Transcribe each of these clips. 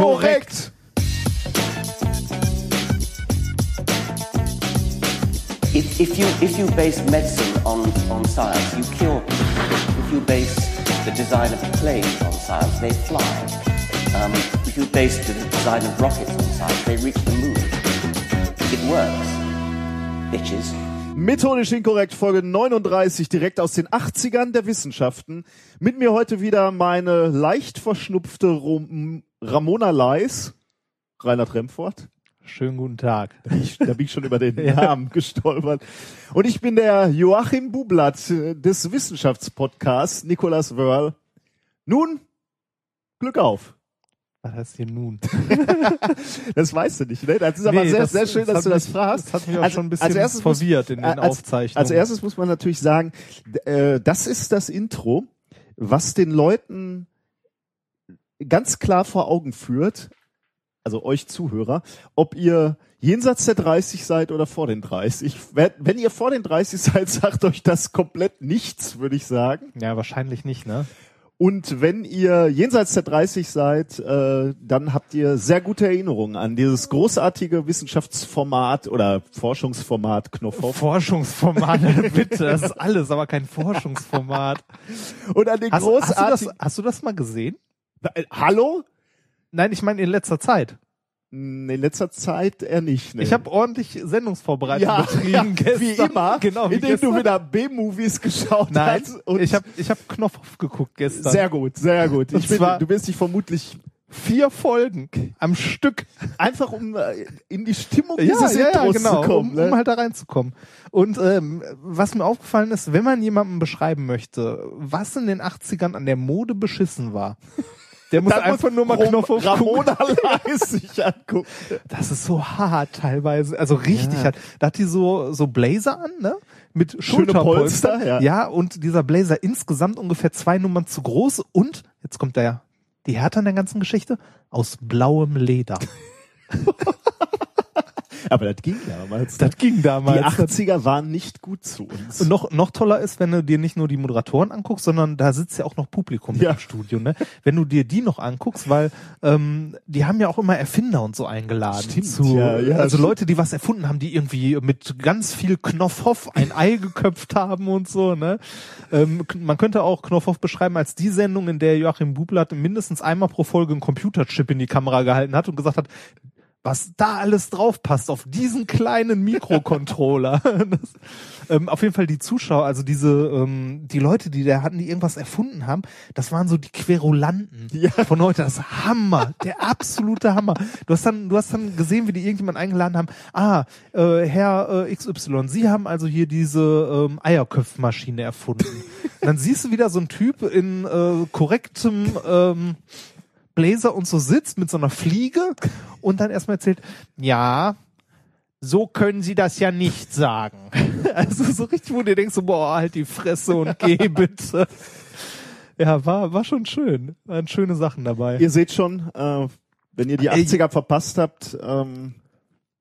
inkorrekt. If, if, you, if you base medicine on, on science, you cure people. If you base the design of planes on science, they fly. Um, if you base the design of rockets on science, they reach the moon. It works. Bitches. Methodisch inkorrekt, Folge 39, direkt aus den 80ern der Wissenschaften. Mit mir heute wieder meine leicht verschnupfte Rom Ramona Leis, Reinhard Remfort. Schönen guten Tag. Da bin ich, da bin ich schon über den Namen gestolpert. Und ich bin der Joachim Bublatt des Wissenschaftspodcasts Nicolas Wörl. Nun, Glück auf. Was heißt hier nun? Das weißt du nicht, ne? Das ist aber Nee, sehr, das- sehr schön, das dass du hat das mich- fragst. das hat mich auch Also- schon ein bisschen als erstes muss- verwirrt in den als, Aufzeichnungen. Als erstes muss man natürlich sagen, äh, das ist das Intro, was den Leuten ganz klar vor Augen führt, also euch Zuhörer, ob ihr jenseits der 30 seid oder vor den 30. Wenn ihr vor den 30 seid, sagt euch das komplett nichts, würde ich sagen. Ja, wahrscheinlich nicht, ne? Und wenn ihr jenseits der 30 seid, äh, dann habt ihr sehr gute Erinnerungen an dieses großartige Wissenschaftsformat oder Forschungsformat Knopfhoff Forschungsformate, bitte. Das ist alles, aber kein Forschungsformat. und an den Hast, hast, du das, großartigen... hast du das mal gesehen? Äh, Hallo? Nein, ich meine in letzter Zeit. Hm, In letzter Zeit eher nicht. Ne? Ich habe ordentlich Sendungsvorbereitung ja, betrieben ja, gestern. wie immer, Genau, wie indem gestern. du wieder B-Movies geschaut Nein, hast. Und ich habe ich hab Knopfhoff geguckt gestern. sehr gut, sehr gut. Ich bin, du wirst dich vermutlich Vier Folgen am Stück. einfach um äh, in die Stimmung Ja, dieses ja, ja, Intros genau, zu kommen. um, Ne? um halt da reinzukommen. Und ähm, was mir aufgefallen ist, wenn man jemandem beschreiben möchte, was in den 80ern an der Mode beschissen war, der muss einfach nur mal Knopf auf Ramona Leis sich angucken. Das ist so hart teilweise, also richtig Ja. hart. Da hat die so so Blazer an, ne? Mit Schulterpolster. Polster, ja. ja, und dieser Blazer insgesamt ungefähr zwei Nummern zu groß und jetzt kommt der die Härte an der ganzen Geschichte aus blauem Leder. Aber das ging damals. ne? Das ging die damals. 80er waren nicht gut zu uns. Und noch, noch toller ist, wenn du dir nicht nur die Moderatoren anguckst, sondern da sitzt ja auch noch Publikum Ja. im Studio, ne? Wenn du dir die noch anguckst, weil ähm, die haben ja auch immer Erfinder und so eingeladen. Stimmt, zu, ja, ja, also stimmt. Leute, die was erfunden haben, die irgendwie mit ganz viel Knopfhoff ein Ei geköpft haben und so, ne? Ähm, man könnte auch Knopfhoff beschreiben als die Sendung, in der Joachim Bublatt mindestens einmal pro Folge einen Computerchip in die Kamera gehalten hat und gesagt hat, was da alles drauf passt auf diesen kleinen Mikrocontroller. das, ähm, auf jeden Fall die Zuschauer, also diese ähm, die Leute, die da hatten, die irgendwas erfunden haben, das waren so die Querulanten Ja. von heute. Das Hammer, der absolute Hammer. Du hast dann, du hast dann gesehen, wie die irgendjemand eingeladen haben. Ah, äh, Herr äh, XY, Sie haben also hier diese ähm, Eierköpfmaschine erfunden. Und dann siehst du wieder so einen Typ in äh, korrektem ähm, Blazer und so sitzt mit so einer Fliege und dann erstmal erzählt, ja, so können Sie das ja nicht sagen. Also so richtig, wo du denkst, so, boah, halt die Fresse und geh bitte. Ja, war, war schon schön. Waren schöne Sachen dabei. Ihr seht schon, äh, wenn ihr die Ey. 80er verpasst habt, ähm,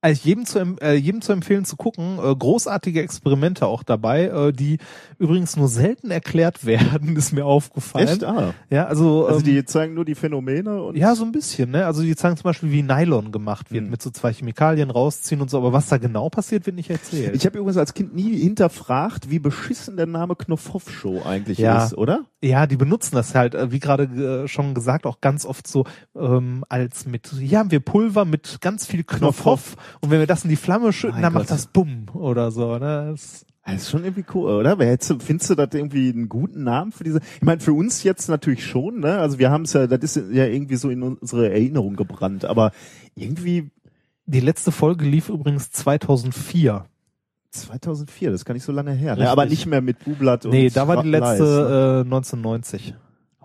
Also jedem zu, äh, jedem zu empfehlen zu gucken. Äh, großartige Experimente auch dabei, äh, die übrigens nur selten erklärt werden, ist mir aufgefallen. echt? Ah. Ja, also, Also ähm, die zeigen nur die Phänomene und Ja, so ein bisschen, ne? Also die zeigen zum Beispiel, wie Nylon gemacht wird, Mhm. mit so zwei Chemikalien rausziehen und so, aber was da genau passiert, wird nicht erzählt. ich habe übrigens als Kind nie hinterfragt, wie beschissen der Name Knopfhoff Show eigentlich Ja. ist, oder? Ja, die benutzen das halt, äh, wie gerade äh, schon gesagt, auch ganz oft so ähm, als mit, hier haben wir Pulver mit ganz viel Knopfhoff und wenn wir das in die Flamme schütten, Mein dann Gott. macht das Bumm oder so, ne? Das, Das ist schon irgendwie cool, oder? Findest du das irgendwie einen guten Namen für diese? Ich meine, für uns jetzt natürlich schon, ne? Also wir haben es ja, das ist ja irgendwie so in unsere Erinnerung gebrannt, aber irgendwie die letzte Folge lief übrigens 2004. 2004, das gar nicht so lange her, ne? Aber nicht mehr mit Bublatt und Nee, da war die letzte ne? äh, 1990.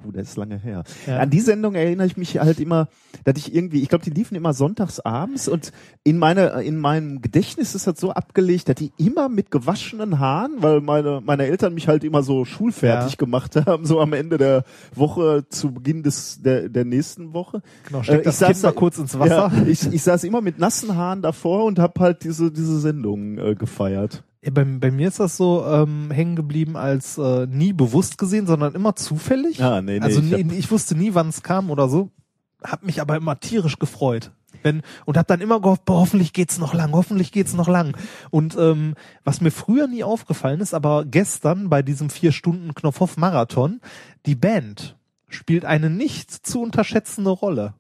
Oh, das ist lange her. Ja. An die Sendung erinnere ich mich halt immer, dass ich irgendwie, ich glaube, die liefen immer sonntags abends und in meine, in meinem Gedächtnis ist das so abgelegt, dass die immer mit gewaschenen Haaren, weil meine, meine Eltern mich halt immer so schulfertig Ja. gemacht haben, so am Ende der Woche zu Beginn des, der, der nächsten Woche. Genau, steck Äh, das saß Kind mal da- kurz ins Wasser. Ja, ich, ich saß immer mit nassen Haaren davor und habe halt diese, diese Sendung äh, gefeiert. Bei, bei mir ist das so ähm, hängen geblieben als äh, nie bewusst gesehen, sondern immer zufällig. Ah, nee, nee, also ich hab- ich wusste nie, wann es kam oder so. hab mich aber immer tierisch gefreut. Wenn, und hab dann immer gehofft, boah, hoffentlich geht's noch lang, hoffentlich geht's noch lang. Und ähm, was mir früher nie aufgefallen ist, aber gestern bei diesem vier Stunden Knopfhoff-Marathon, die Band spielt eine nicht zu unterschätzende Rolle.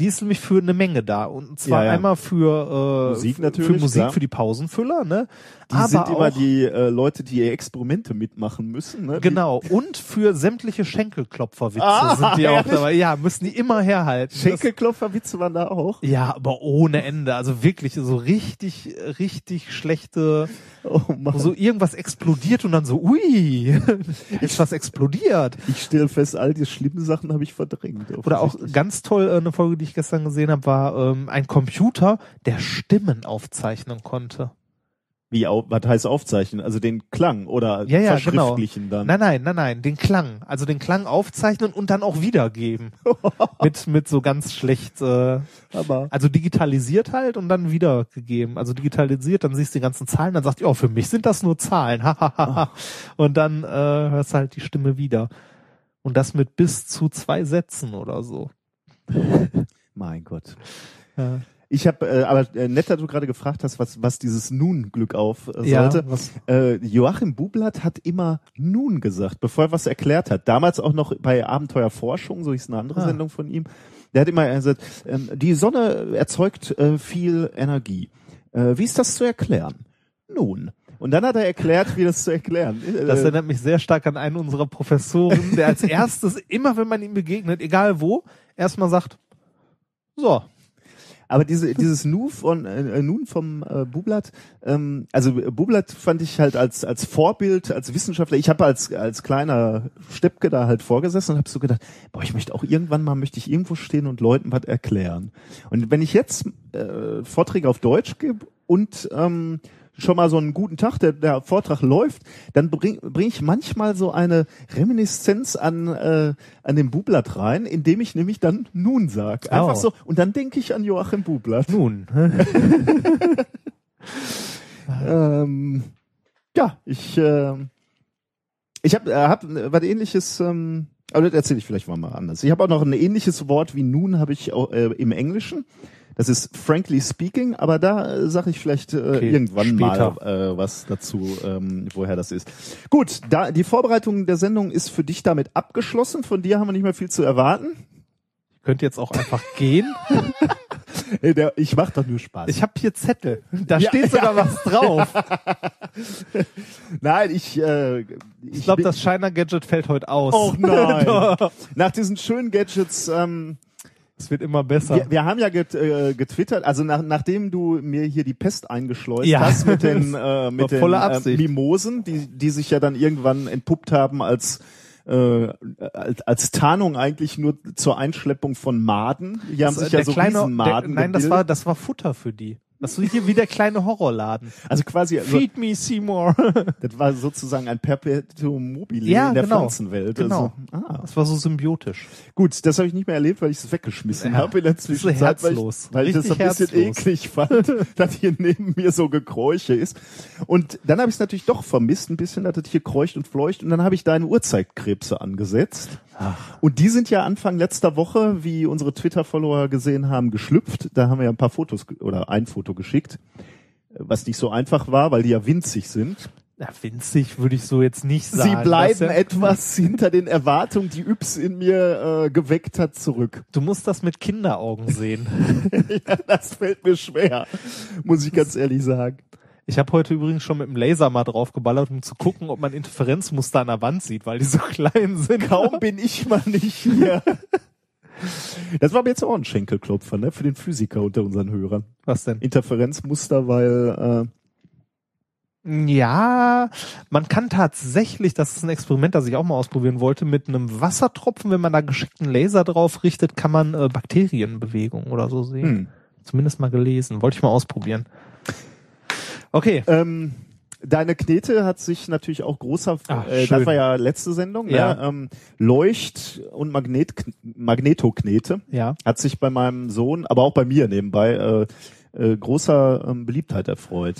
Die ist nämlich für eine Menge da. Und zwar Ja, ja. einmal für, äh, Musik für natürlich, Musik, klar. für die Pausenfüller, ne? Die aber sind immer auch, die äh, Leute, die Experimente mitmachen müssen. Ne? Genau, und für sämtliche Schenkelklopferwitze Ah, sind die auch dabei. Ja, müssen die immer herhalten. Schenkelklopferwitze waren da auch. Ja, aber ohne Ende. Also wirklich so richtig, richtig schlechte, Oh Mann. so irgendwas explodiert und dann so, ui, ist was explodiert. Ich stelle fest, all die schlimmen Sachen habe ich verdrängt. Oder auch ganz toll, äh, eine Folge, die ich gestern gesehen habe, war ähm, ein Computer, der Stimmen aufzeichnen konnte. Wie, au was heißt aufzeichnen? Also den Klang oder Ja, ja, genau. verschriftlichen dann. Nein, nein, nein, nein, den Klang. Also den Klang aufzeichnen und dann auch wiedergeben. mit, mit so ganz schlecht, äh, Aber also digitalisiert halt und dann wiedergegeben. Also digitalisiert, dann siehst du die ganzen Zahlen, dann sagt die, oh, für mich sind das nur Zahlen. Hahaha. und dann äh, hörst du halt die Stimme wieder. Und das mit bis zu zwei Sätzen oder so. mein Gott. Ja, Ich habe, äh, aber äh, nett, dass du gerade gefragt hast, was, was dieses Nun-Glück auf äh, ja sollte. was, Äh, Joachim Bublatt hat immer Nun gesagt, bevor er was erklärt hat. Damals auch noch bei Abenteuerforschung, so ist eine andere Ah. Sendung von ihm. Der hat immer gesagt, ähm, die Sonne erzeugt äh, viel Energie. Äh, wie ist das zu erklären? Nun. Und dann hat er erklärt, wie das zu erklären. Äh, das erinnert mich sehr stark an einen unserer Professoren, der als erstes, immer wenn man ihm begegnet, egal wo, erstmal sagt, so, Aber diese, dieses Nu von äh, Nun vom äh, Bublatt, ähm, also äh, Bublatt fand ich halt als als Vorbild, als Wissenschaftler. Ich habe als als kleiner Steppke da halt vorgesessen und habe so gedacht, boah, ich möchte auch irgendwann mal möchte ich irgendwo stehen und Leuten was erklären. Und wenn ich jetzt äh, Vorträge auf Deutsch gebe und ähm, schon mal so einen guten Tag, der, der Vortrag läuft, dann bring, bring ich manchmal so eine Reminiszenz an, äh, an den Bublatt rein, indem ich nämlich dann nun sag. Einfach Oh. so. Und dann denke ich an Joachim Bublatt. nun. Ähm, ja, ich, äh, ich habe äh, hab was ähnliches, ähm, aber das erzähle ich vielleicht mal, mal anders. Ich habe auch noch ein ähnliches Wort wie nun habe ich auch, äh, im Englischen. Das ist frankly speaking, aber da äh, sage ich vielleicht äh, Okay, irgendwann später. mal äh, was dazu, ähm, woher das ist. Gut, da die Vorbereitung der Sendung ist für dich damit abgeschlossen. Von dir haben wir nicht mehr viel zu erwarten. Könnt jetzt auch einfach gehen. Ich mache doch nur Spaß. Ich habe hier Zettel. Da Ja, steht sogar was drauf. Nein, ich, äh, ich, Ich glaube, das Shiner Gadget fällt heute aus. Oh nein. Nach diesen schönen Gadgets, ähm, Es wird immer besser. wir, wir haben ja get, äh, getwittert, also nach, nachdem du mir hier die Pest eingeschleust Ja. hast mit den, äh, mit den äh. Mimosen, die, die sich ja dann irgendwann entpuppt haben als äh, als, als Tarnung eigentlich nur zur Einschleppung von Maden. Die haben sich ja so kleine, Riesenmaden der, Nein, das gebildet. war, das war Futter für die. Das ist hier wie der kleine Horrorladen. also quasi, also, Feed me Seymour. das war sozusagen ein Perpetuum mobile Ja, in der genau. Pflanzenwelt. Genau. Also, ah. Das war so symbiotisch. Gut, das habe ich nicht mehr erlebt, weil ich es weggeschmissen Ja, habe in der das ist so Zwischenzeit, weil ich, herzlos. weil ich das ein Richtig bisschen herzlos. eklig fand, dass hier neben mir so Gekräuche ist. Und dann habe ich es natürlich doch vermisst, ein bisschen, dass es hier kreucht und fleucht. Und dann habe ich deine Urzeitkrebse angesetzt. Und die sind ja Anfang letzter Woche, wie unsere Twitter-Follower gesehen haben, geschlüpft. Da haben wir ja ein paar Fotos oder ein Foto geschickt, was nicht so einfach war, weil die ja winzig sind. Ja, winzig würde ich so jetzt nicht sagen. Sie bleiben ja, etwas hinter den Erwartungen, die Yps in mir äh, geweckt hat, zurück. Du musst das mit Kinderaugen sehen. ja, das fällt mir schwer, muss ich ganz ehrlich sagen. Ich habe heute übrigens schon mit dem Laser mal draufgeballert, um zu gucken, ob man Interferenzmuster an der Wand sieht, weil die so klein sind. Kaum bin ich mal nicht hier. Das war aber jetzt auch ein Schenkelklopfer, ne, für den Physiker unter unseren Hörern. Was denn? Interferenzmuster, weil Ja, man kann tatsächlich, das ist ein Experiment, das ich auch mal ausprobieren wollte, mit einem Wassertropfen, wenn man da geschickten Laser drauf richtet, kann man äh, Bakterienbewegungen oder so äh, sehen. hm, Zumindest mal gelesen. Wollte ich mal ausprobieren. Okay. ähm, deine Knete hat sich natürlich auch großer, Ach, äh, das war ja letzte Sendung, Ja. ne, ähm, Leucht- und Magnet Magnetoknete. Ja. hat sich bei meinem Sohn, aber auch bei mir nebenbei, äh, äh, großer ähm, Beliebtheit erfreut.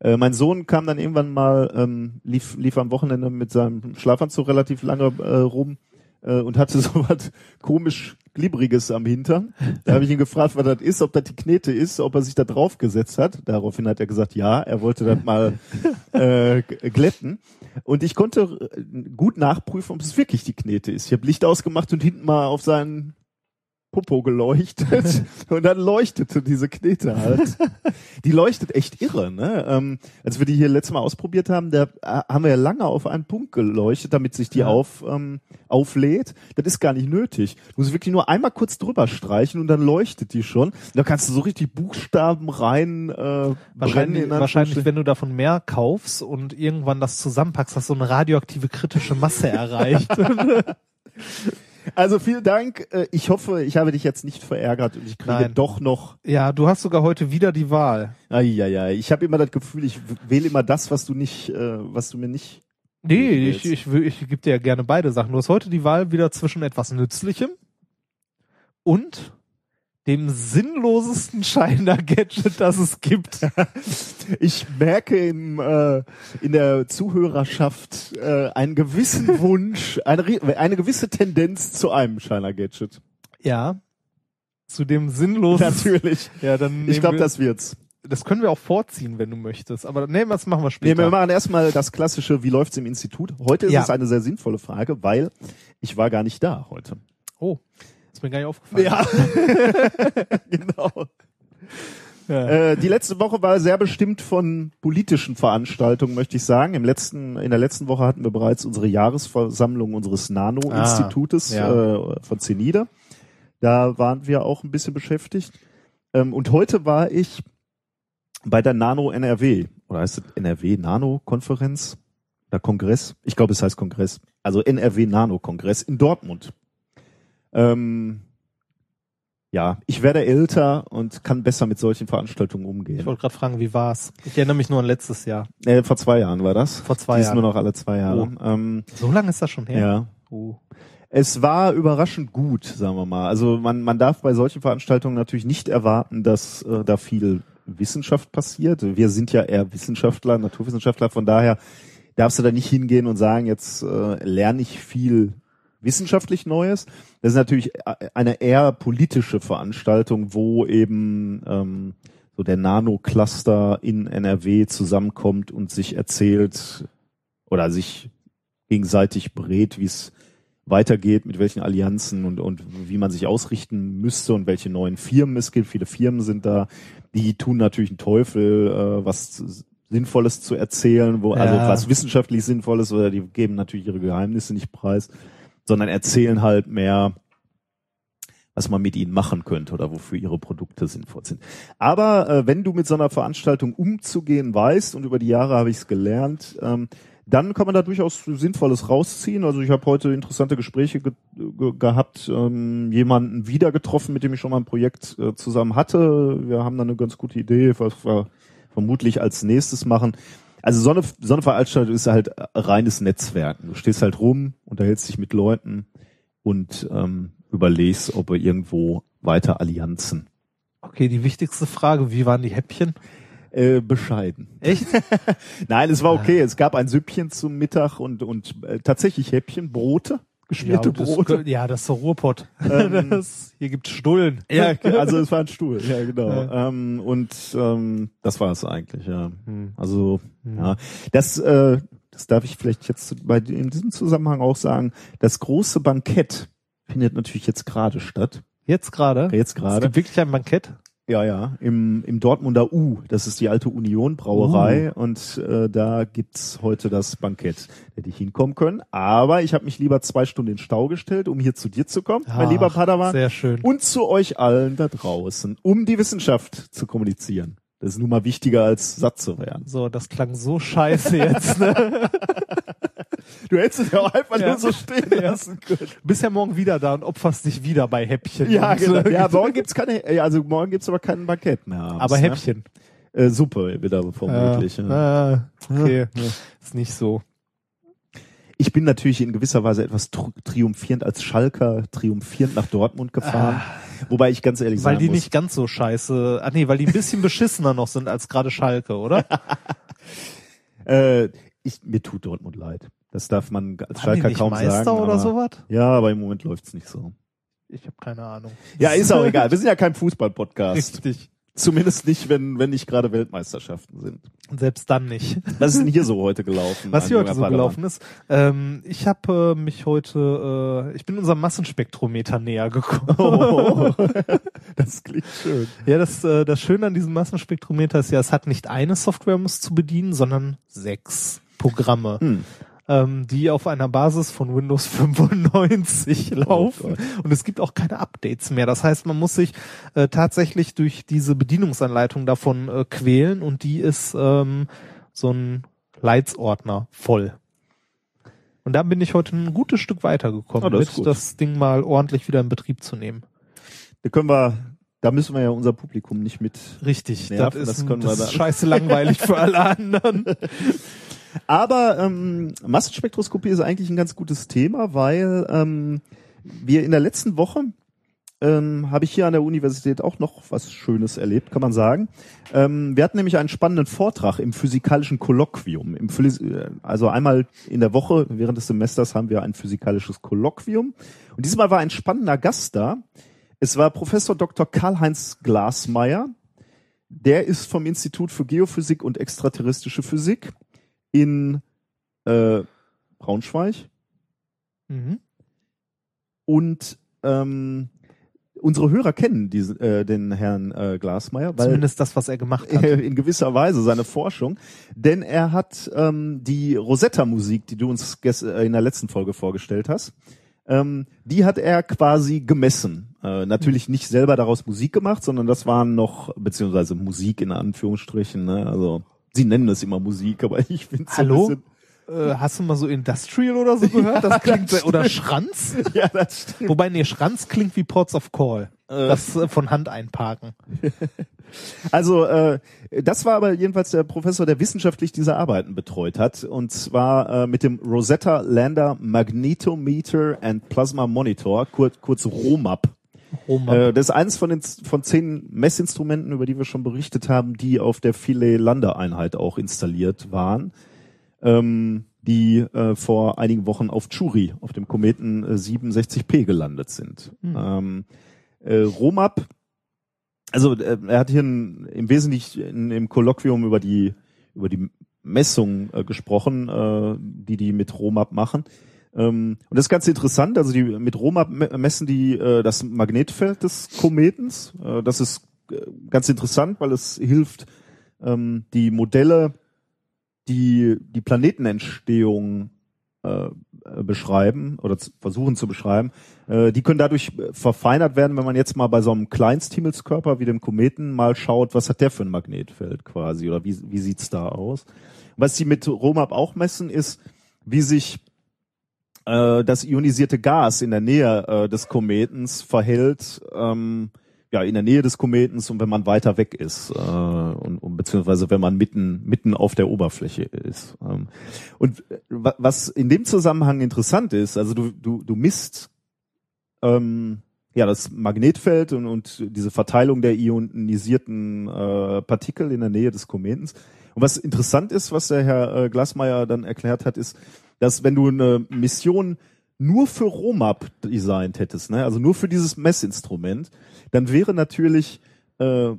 Äh, mein Sohn kam dann irgendwann mal, ähm, lief, lief am Wochenende mit seinem Schlafanzug relativ lange äh, rum äh, und hatte so was komisch Glibberiges am Hintern. Da habe ich ihn gefragt, was das ist, ob das die Knete ist, ob er sich da drauf gesetzt hat. Daraufhin hat er gesagt, ja, er wollte das mal äh, glätten. Und ich konnte äh, gut nachprüfen, ob es wirklich die Knete ist. Ich habe Licht ausgemacht und hinten mal auf seinen Popo geleuchtet und dann leuchtete diese Knete halt. Die leuchtet echt irre, ne? Ähm, als wir die hier letztes Mal ausprobiert haben, da äh, haben wir ja lange auf einen Punkt geleuchtet, damit sich die Ja. auf, ähm, auflädt. Das ist gar nicht nötig. Du musst wirklich nur einmal kurz drüber streichen und dann leuchtet die schon. Da kannst du so richtig Buchstaben rein äh. Wahrscheinlich, in wahrscheinlich, wenn du davon mehr kaufst und irgendwann das zusammenpackst, hast du eine radioaktive kritische Masse erreicht. Also vielen Dank. Äh, Ich hoffe, ich habe dich jetzt nicht verärgert und ich kriege Nein. doch noch ja, du hast sogar heute wieder die Wahl. Ja, ich habe immer das Gefühl, ich wähle immer das, was du nicht, äh, was du mir nicht. Nee, ich, ich, will- ich gebe dir ja gerne beide Sachen. Du hast heute die Wahl wieder zwischen etwas Nützlichem und dem sinnlosesten Shiner-Gadget, das es gibt. Ich merke im, äh, in der Zuhörerschaft äh, einen gewissen Wunsch, eine, eine gewisse Tendenz zu einem Shiner Gadget. Ja. Zu dem sinnlosesten. Natürlich. Ja, dann Ich glaube, wir- das wird's. das können wir auch vorziehen, wenn du möchtest. Aber nee, was machen wir Nee, später? wir machen erstmal das klassische, wie läuft's im Institut? Heute ist Ja. es eine sehr sinnvolle Frage, weil ich war gar nicht da heute. oh, ist mir gar nicht aufgefallen. Ja, genau. Ja. Äh, die letzte Woche war sehr bestimmt von politischen Veranstaltungen, möchte ich sagen. Im letzten, in der letzten Woche hatten wir bereits unsere Jahresversammlung unseres Nano-Institutes Ah, ja. äh, von CENIDA. Da waren wir auch ein bisschen beschäftigt. Ähm, und heute war ich bei der Nano NRW, oder heißt es NRW Nano-Konferenz? Oder Kongress? Ich glaube, es heißt Kongress. Also NRW Nano-Kongress in Dortmund. Ähm, ja, ich werde älter und kann besser mit solchen Veranstaltungen Ich umgehen. wollte gerade fragen, wie war's? Ich erinnere mich nur an letztes Jahr. Äh, vor zwei Jahren war das. Vor zwei Die ist Jahren. nur noch alle zwei Jahre. Ähm, So lange ist das schon her? ja. Oh. Es war überraschend gut, sagen wir mal. Also man, man darf bei solchen Veranstaltungen natürlich nicht erwarten, dass äh, da viel Wissenschaft passiert. Wir sind ja eher Wissenschaftler, Naturwissenschaftler, von daher darfst du da nicht hingehen und sagen, jetzt äh, lerne ich viel wissenschaftlich Neues. Das ist natürlich eine eher politische Veranstaltung, wo eben ähm, so der Nano-Cluster in NRW zusammenkommt und sich erzählt oder sich gegenseitig berät, wie es weitergeht, mit welchen Allianzen und, und wie man sich ausrichten müsste und welche neuen Firmen es gibt. Viele Firmen sind da, die tun natürlich einen Teufel, äh, was Sinnvolles zu erzählen, wo, also Ja. was wissenschaftlich Sinnvolles oder die geben natürlich ihre Geheimnisse nicht preis, sondern erzählen halt mehr, was man mit ihnen machen könnte oder wofür ihre Produkte sinnvoll sind. Aber äh, wenn du mit so einer Veranstaltung umzugehen weißt, und über die Jahre habe ich es gelernt, ähm, dann kann man da durchaus Sinnvolles rausziehen. Also ich habe heute interessante Gespräche ge ge gehabt, ähm, jemanden wieder getroffen, mit dem ich schon mal ein Projekt äh, zusammen hatte. Wir haben dann eine ganz gute Idee, was wir vermutlich als nächstes machen. Also so eine, so eine Veranstaltung ist halt äh, reines Netzwerken. Du stehst halt rum, unterhältst dich mit Leuten und ähm, überlegst, ob wir irgendwo weiter Allianzen. Okay, die wichtigste Frage, wie waren die Häppchen? Äh, bescheiden. Echt? Nein, es war okay. Es gab ein Süppchen zum Mittag und, und äh, tatsächlich Häppchen, Brote, geschmierte ja, das, Brote. ja, das ist der Ruhrpott. Ähm, das, hier gibt's Stullen. Ja, also es war ein Stuhl, ja genau. Ja. Ähm, und ähm, das war es eigentlich, ja. Hm. Also ja, das, äh, das darf ich vielleicht jetzt bei in diesem Zusammenhang auch sagen. Das große Bankett findet natürlich jetzt gerade statt. Jetzt gerade? Jetzt Es gerade. gibt wirklich ein Bankett? Ja, ja, im, im Dortmunder U. Das ist die alte Union Brauerei und äh, da gibt's heute das Bankett. Hätte ich hinkommen können, aber ich habe mich lieber zwei Stunden in Stau gestellt, um hier zu dir zu kommen, mein lieber Ach, Padawan, Sehr schön. und zu euch allen da draußen, um die Wissenschaft zu kommunizieren. Das ist nun mal wichtiger als satt zu werden. So, das klang so scheiße jetzt. Ne? Du hättest es ja auch einfach Ja. nur so stehen Ja. lassen können. Du bist ja morgen wieder da und opferst dich wieder bei Häppchen. Ja, genau. äh, Ja, morgen gibt's keine, äh, also morgen gibt's aber kein Bankett mehr. abends, Aber ne? Häppchen. Äh, Suppe wieder vermutlich. ja. Ah, okay. Ist nicht so. Ich bin natürlich in gewisser Weise etwas tr- triumphierend als Schalker triumphierend nach Dortmund gefahren. Wobei ich ganz ehrlich Ah. Weil sagen die muss, nicht ganz so scheiße, ah nee, weil die ein bisschen beschissener noch sind als gerade Schalke, oder? äh, ich, mir tut Dortmund leid. Das darf man als Schalker kaum Meister sagen. oder sowas? Ja, aber im Moment läuft's nicht so. Ich habe keine Ahnung. Ja, ist auch egal. Wir sind ja kein Fußball-Podcast. Richtig. Zumindest nicht, wenn, wenn nicht gerade Weltmeisterschaften sind. Und selbst dann nicht. Was ist denn hier so heute gelaufen? Was hier heute so Padawan? gelaufen ist. Ähm, ich habe äh, mich heute, äh, ich bin unserem Massenspektrometer näher gekommen. Oh, das klingt schön. Ja, das, äh, das Schöne an diesem Massenspektrometer ist ja, es hat nicht eine Software, um es zu bedienen, sondern sechs Programme, Hm. Ähm, die auf einer Basis von Windows 95 laufen. Gott. Und es gibt auch keine Updates mehr. Das heißt, man muss sich äh, tatsächlich durch diese Bedienungsanleitung davon äh, quälen und die ist ähm, so ein Leitsordner voll. Und da bin ich heute ein gutes Stück weitergekommen, Ah, das mit das Ding mal ordentlich wieder in Betrieb zu nehmen. Da können wir, da müssen wir ja unser Publikum nicht mit. Richtig, Nerven, das das ist, können das wir ist scheiße langweilig für alle anderen. Aber ähm, Massenspektroskopie ist eigentlich ein ganz gutes Thema, weil ähm, wir in der letzten Woche ähm, habe ich hier an der Universität auch noch was Schönes erlebt, kann man sagen. Ähm, wir hatten nämlich einen spannenden Vortrag im physikalischen Kolloquium. Im Phys äh, also einmal in der Woche während des Semesters haben wir ein physikalisches Kolloquium. Und diesmal war ein spannender Gast da. Es war Professor Dr. Karl-Heinz Glasmeier. Der ist vom Institut für Geophysik und extraterrestrische Physik in äh, Braunschweig Mhm. und ähm, unsere Hörer kennen diesen, äh, den Herrn äh, Glasmeier, weil Zumindest das, was er gemacht hat. in gewisser Weise seine Forschung, denn er hat ähm, die Rosetta-Musik, die du uns äh, in der letzten Folge vorgestellt hast, ähm, die hat er quasi gemessen. Äh, natürlich nicht selber daraus Musik gemacht, sondern das waren noch, beziehungsweise Musik in Anführungsstrichen, ne? also sie nennen es immer Musik, aber ich finde so Hallo? ein bisschen, Äh, hast du mal so Industrial oder so gehört? Das klingt sehr, oder Schranz? ja, das stimmt. Wobei, nee, Schranz klingt wie Ports of Call. Äh. Das äh, von Hand einparken. Also äh, das war aber jedenfalls der Professor, der wissenschaftlich diese Arbeiten betreut hat, und zwar äh, mit dem Rosetta Lander Magnetometer and Plasma Monitor, kurz, kurz ROMAP. Roma. Äh, das ist eins von den von zehn Messinstrumenten, über die wir schon berichtet haben, die auf der Philae Landeeinheit auch installiert waren, ähm, die äh, vor einigen Wochen auf Churi, auf dem Kometen äh, 67P gelandet sind. Hm. Ähm, äh, ROMAP, also äh, er hat hier ein, im Wesentlichen im Kolloquium über die über die Messung äh, gesprochen, äh, die die mit ROMAP machen. Ähm, und das ist ganz interessant. Also die mit ROMAP me- messen die äh, das Magnetfeld des Kometens. Äh, das ist äh, ganz interessant, weil es hilft, ähm, die Modelle, die die Planetenentstehung äh, äh, beschreiben oder zu, versuchen zu beschreiben, äh, die können dadurch äh, verfeinert werden, wenn man jetzt mal bei so einem Kleinsthimmelskörper wie dem Kometen mal schaut, was hat der für ein Magnetfeld quasi oder wie, wie sieht's da aus. Was sie mit ROMAP auch messen, ist, wie sich äh, das ionisierte Gas in der Nähe äh, des Kometens verhält, ähm, ja, in der Nähe des Kometens und wenn man weiter weg ist, äh, und, und beziehungsweise wenn man mitten, mitten auf der Oberfläche ist. Ähm, und äh, wa- was in dem Zusammenhang interessant ist, also du, du, du misst ähm, ja das Magnetfeld und, und diese Verteilung der ionisierten äh, Partikel in der Nähe des Kometens. Und was interessant ist, was der Herr äh, Glasmeier dann erklärt hat, ist, dass wenn du eine Mission nur für ROMAP designt hättest, ne, also nur für dieses Messinstrument, dann wäre natürlich äh,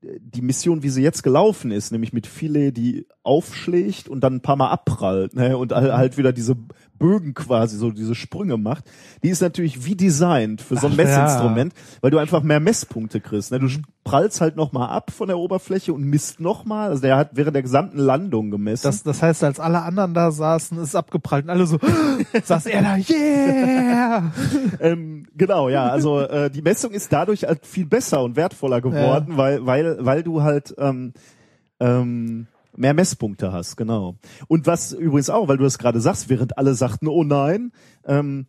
die Mission, wie sie jetzt gelaufen ist, nämlich mit Filet, die aufschlägt und dann ein paar Mal abprallt ne, und halt halt wieder diese Bögen quasi, so diese Sprünge macht, die ist natürlich wie designt für so ein Ach, ja. Messinstrument, weil du einfach mehr Messpunkte kriegst. Ne? Du prallst halt nochmal ab von der Oberfläche und misst nochmal. Also der hat während der gesamten Landung gemessen. Das, das heißt, als alle anderen da saßen, ist abgeprallt und alle so, saß er da, yeah! ähm, genau, ja. Also äh, die Messung ist dadurch halt viel besser und wertvoller geworden, weil, weil, weil du halt ähm, ähm, mehr Messpunkte hast, genau. Und was übrigens auch, weil du das gerade sagst, während alle sagten, oh nein, ähm,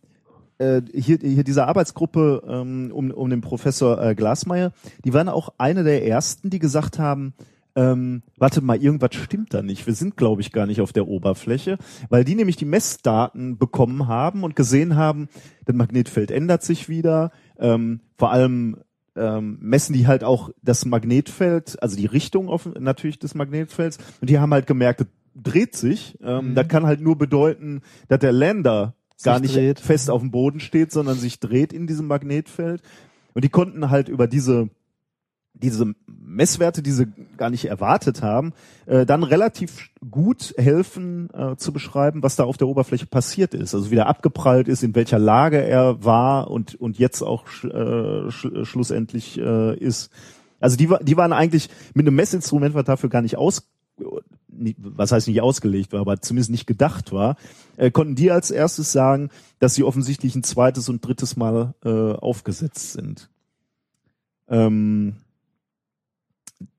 äh, hier, hier diese Arbeitsgruppe ähm, um, um den Professor äh, Glasmeier, die waren auch eine der ersten, die gesagt haben, ähm, warte mal, irgendwas stimmt da nicht. Wir sind, glaube ich, gar nicht auf der Oberfläche, weil die nämlich die Messdaten bekommen haben und gesehen haben, das Magnetfeld ändert sich wieder. Ähm, vor allem ähm, messen die halt auch das Magnetfeld, also die Richtung auf, natürlich des Magnetfelds. Und die haben halt gemerkt, das dreht sich. Ähm, Mhm. Das kann halt nur bedeuten, dass der Lander gar nicht dreht. fest auf dem Boden steht, sondern sich dreht in diesem Magnetfeld. Und die konnten halt über diese diese Messwerte, die sie gar nicht erwartet haben, äh, dann relativ gut helfen äh, zu beschreiben, was da auf der Oberfläche passiert ist. Also wie der abgeprallt ist, in welcher Lage er war und, und jetzt auch äh, sch, schlussendlich äh, ist. Also die, die waren eigentlich mit einem Messinstrument, was dafür gar nicht aus, was heißt nicht ausgelegt war, aber zumindest nicht gedacht war, äh, konnten die als erstes sagen, dass sie offensichtlich ein zweites und drittes Mal äh, aufgesetzt sind. Ähm,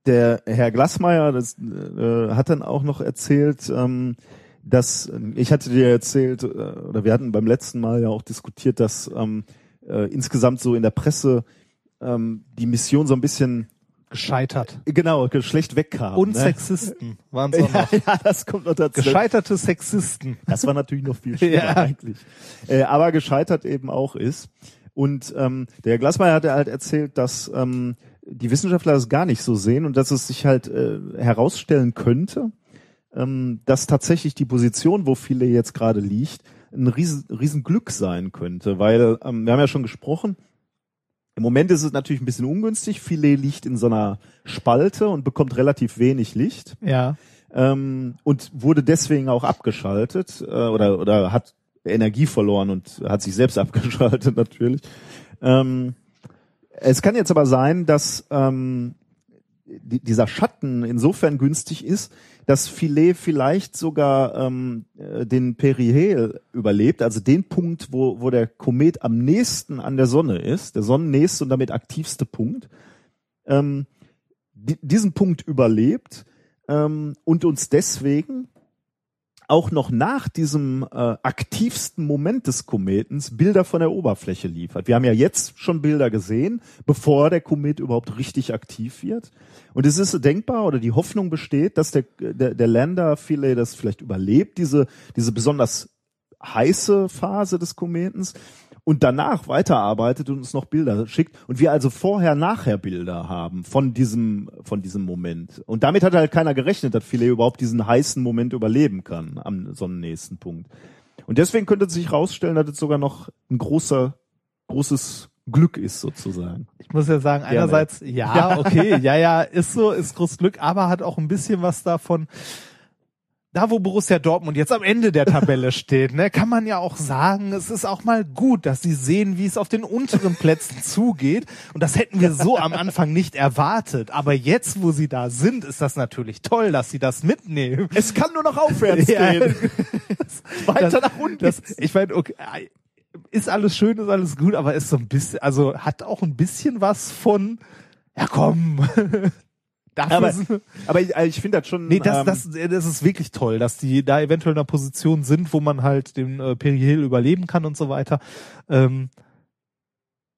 der Herr Glassmeier das, äh, hat dann auch noch erzählt, ähm, dass ich hatte dir erzählt, äh, oder wir hatten beim letzten Mal ja auch diskutiert, dass ähm, äh, insgesamt so in der Presse ähm, die Mission so ein bisschen Gescheitert. genau schlecht wegkam. Und ne? Sexisten waren es auch ja, noch. ja, das kommt noch dazu. Gescheiterte Sexisten. Das war natürlich noch viel schlimmer Ja. eigentlich. Äh, aber gescheitert eben auch ist. Und ähm, der Herr Glasmeier hat halt erzählt, dass ähm, die Wissenschaftler das gar nicht so sehen und dass es sich halt äh, herausstellen könnte, ähm, dass tatsächlich die Position, wo viele jetzt gerade liegt, ein riesen, riesen Glück sein könnte. Weil ähm, wir haben ja schon gesprochen, im Moment ist es natürlich ein bisschen ungünstig. Philet liegt in so einer Spalte und bekommt relativ wenig Licht Ja. ähm, und wurde deswegen auch abgeschaltet äh, oder oder hat Energie verloren und hat sich selbst abgeschaltet natürlich. Ähm, es kann jetzt aber sein, dass ähm, die, dieser Schatten insofern günstig ist, dass Filet vielleicht sogar ähm, äh, den Perihel überlebt, also den Punkt, wo, wo der Komet am nächsten an der Sonne ist, der sonnennächste und damit aktivste Punkt, ähm, di diesen Punkt überlebt ähm, und uns deswegen auch noch nach diesem äh, aktivsten Moment des Kometens Bilder von der Oberfläche liefert. Wir haben ja jetzt schon Bilder gesehen, bevor der Komet überhaupt richtig aktiv wird. Und es ist denkbar oder die Hoffnung besteht, dass der, der, der Lander Philae das vielleicht überlebt, diese, diese besonders heiße Phase des Kometens und danach weiterarbeitet und uns noch Bilder schickt und wir also vorher nachher Bilder haben von diesem von diesem Moment. Und damit hat halt keiner gerechnet, dass Philae überhaupt diesen heißen Moment überleben kann am sonnennächsten Punkt. Und deswegen könnte sich herausstellen, dass es sogar noch ein großer großes Glück ist sozusagen. Ich muss ja sagen, einerseits, ja, okay, ja, ja, ist so, ist großes Glück, aber hat auch ein bisschen was davon, da wo Borussia Dortmund jetzt am Ende der Tabelle steht, ne, kann man ja auch sagen, es ist auch mal gut, dass sie sehen, wie es auf den unteren Plätzen zugeht. Und das hätten wir so am Anfang nicht erwartet. Aber jetzt, wo sie da sind, ist das natürlich toll, dass sie das mitnehmen. Es kann nur noch aufwärts Ja. gehen. Weiter Das- nach unten. Das, ich meine, okay, ist alles schön, ist alles gut, aber ist so ein bisschen, also hat auch ein bisschen was von, ja komm. Dafür aber, sind- aber ich, ich finde das schon nee, das, ähm, das, das ist wirklich toll, dass die da eventuell in einer Position sind, wo man halt den äh, Perihel überleben kann und so weiter. Ähm,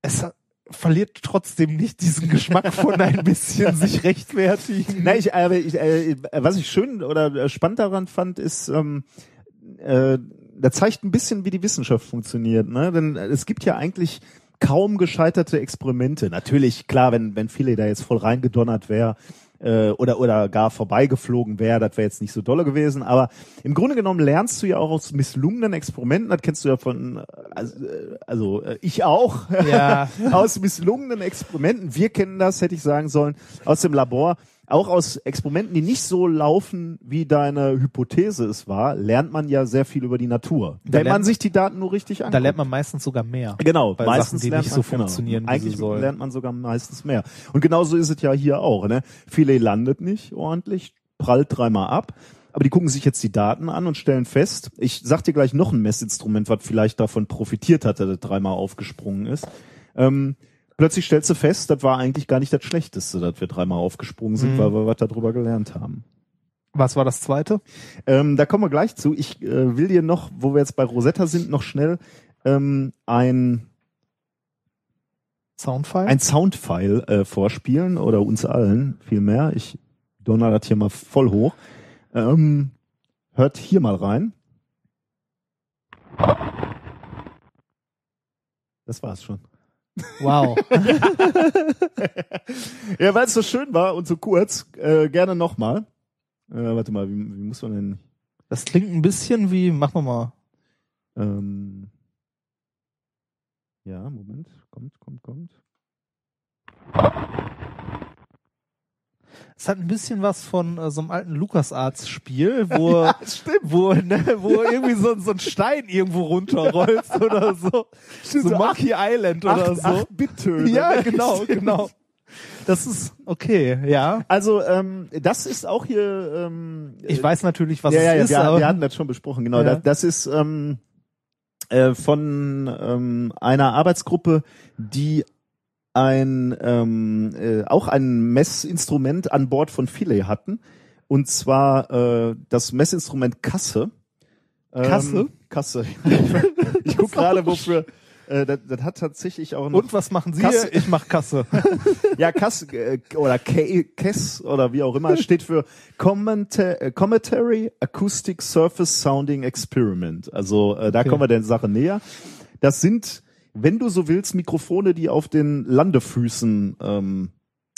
es verliert trotzdem nicht diesen Geschmack von ein bisschen sich rechtfertigen. Nein, ich, aber ich, äh, was ich schön oder äh, spannend daran fand, ist, ähm, äh, da zeigt ein bisschen, wie die Wissenschaft funktioniert. Ne? Denn es gibt ja eigentlich kaum gescheiterte Experimente. Natürlich, klar, wenn, wenn viele da jetzt voll reingedonnert wäre äh, oder, oder gar vorbeigeflogen wäre, das wäre jetzt nicht so dolle gewesen. Aber im Grunde genommen lernst du ja auch aus misslungenen Experimenten, das kennst du ja von, äh, also, äh, also äh, ich auch, Ja. aus misslungenen Experimenten. Wir kennen das, hätte ich sagen sollen, aus dem Labor. Auch aus Experimenten, die nicht so laufen, wie deine Hypothese es war, lernt man ja sehr viel über die Natur. Da wenn man sich die Daten nur richtig anguckt. Da lernt man meistens sogar mehr. Genau, bei meistens Sachen, die lernt nicht man, so funktionieren, Genau. wie Eigentlich lernt man sogar meistens mehr. Und genauso ist es ja hier auch. Ne? Philet landet nicht ordentlich, prallt dreimal ab. Aber die gucken sich jetzt die Daten an und stellen fest, ich sag dir gleich noch ein Messinstrument, was vielleicht davon profitiert hat, dass er dreimal aufgesprungen ist. Ähm, plötzlich stellst du fest, das war eigentlich gar nicht das Schlechteste, dass wir dreimal aufgesprungen sind, Mhm. weil wir was darüber gelernt haben. Was war das zweite? Ähm, da kommen wir gleich zu. Ich äh, will dir noch, wo wir jetzt bei Rosetta sind, noch schnell ähm, ein Soundfile? ein Soundfile äh, vorspielen oder uns allen vielmehr. Ich donner das hier mal voll hoch. Ähm, hört hier mal rein. Das war's schon. Wow. Ja, weil es so schön war und so kurz, äh, gerne nochmal. Äh, warte mal, wie, wie muss man denn? Das klingt ein bisschen wie, machen wir mal. Ähm, ja, Moment, kommt, kommt, kommt. Es hat ein bisschen was von äh, so einem alten LucasArts-Spiel, wo, stimmt. wo, ne, wo irgendwie so, so ein Stein irgendwo runterrollt oder so. Stimmt, So so Monkey Island oder Acht, so. acht Bit-Töne. Ja, genau, Stimmt. genau. Das ist okay, ja. Also, ähm, das ist auch hier. Ähm, Ich weiß natürlich, was ja, ja, es ja, ist, wir, aber wir hatten das schon besprochen, genau. Ja. Das, das ist ähm, äh, von ähm, einer Arbeitsgruppe, die ein ähm, äh, auch ein Messinstrument an Bord von Philae hatten. Und zwar äh, das Messinstrument Kasse. Ähm, Kasse? Kasse. ich guck gerade, wofür. Äh, das, das hat tatsächlich auch noch und was machen Sie? Kasse. Ich mach Kasse. ja, Kass äh, oder K KESS oder wie auch immer steht für Commenta äh, Commentary Acoustic Surface Sounding Experiment. Also äh, da Okay. kommen wir der Sache näher. Das sind, wenn du so willst, Mikrofone, die auf den Landefüßen ähm,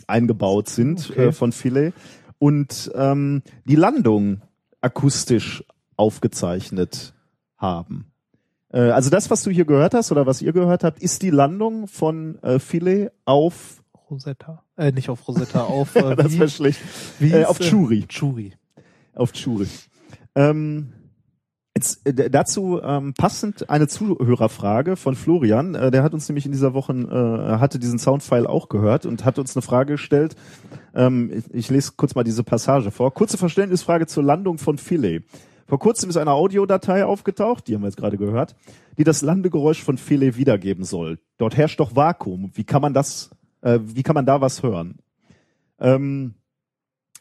eingebaut sind Okay. äh, von Philae und ähm, die Landung akustisch aufgezeichnet haben. Äh, also das, was du hier gehört hast oder was ihr gehört habt, ist die Landung von äh, Philae auf Rosetta. Äh, nicht auf Rosetta, auf äh, das wäre schlecht. wie Äh, auf Churi. Churi. Auf Churi. Ähm, jetzt, äh, dazu ähm, passend eine Zuhörerfrage von Florian. Äh, der hat uns nämlich in dieser Woche, äh, hatte diesen Soundfile auch gehört und hat uns eine Frage gestellt. Ähm, ich, ich lese kurz mal diese Passage vor. Kurze Verständnisfrage zur Landung von Philae. Vor kurzem ist eine Audiodatei aufgetaucht, die haben wir jetzt gerade gehört, die das Landegeräusch von Philae wiedergeben soll. Dort herrscht doch Vakuum. Wie kann man das, äh, wie kann man da was hören? Ähm,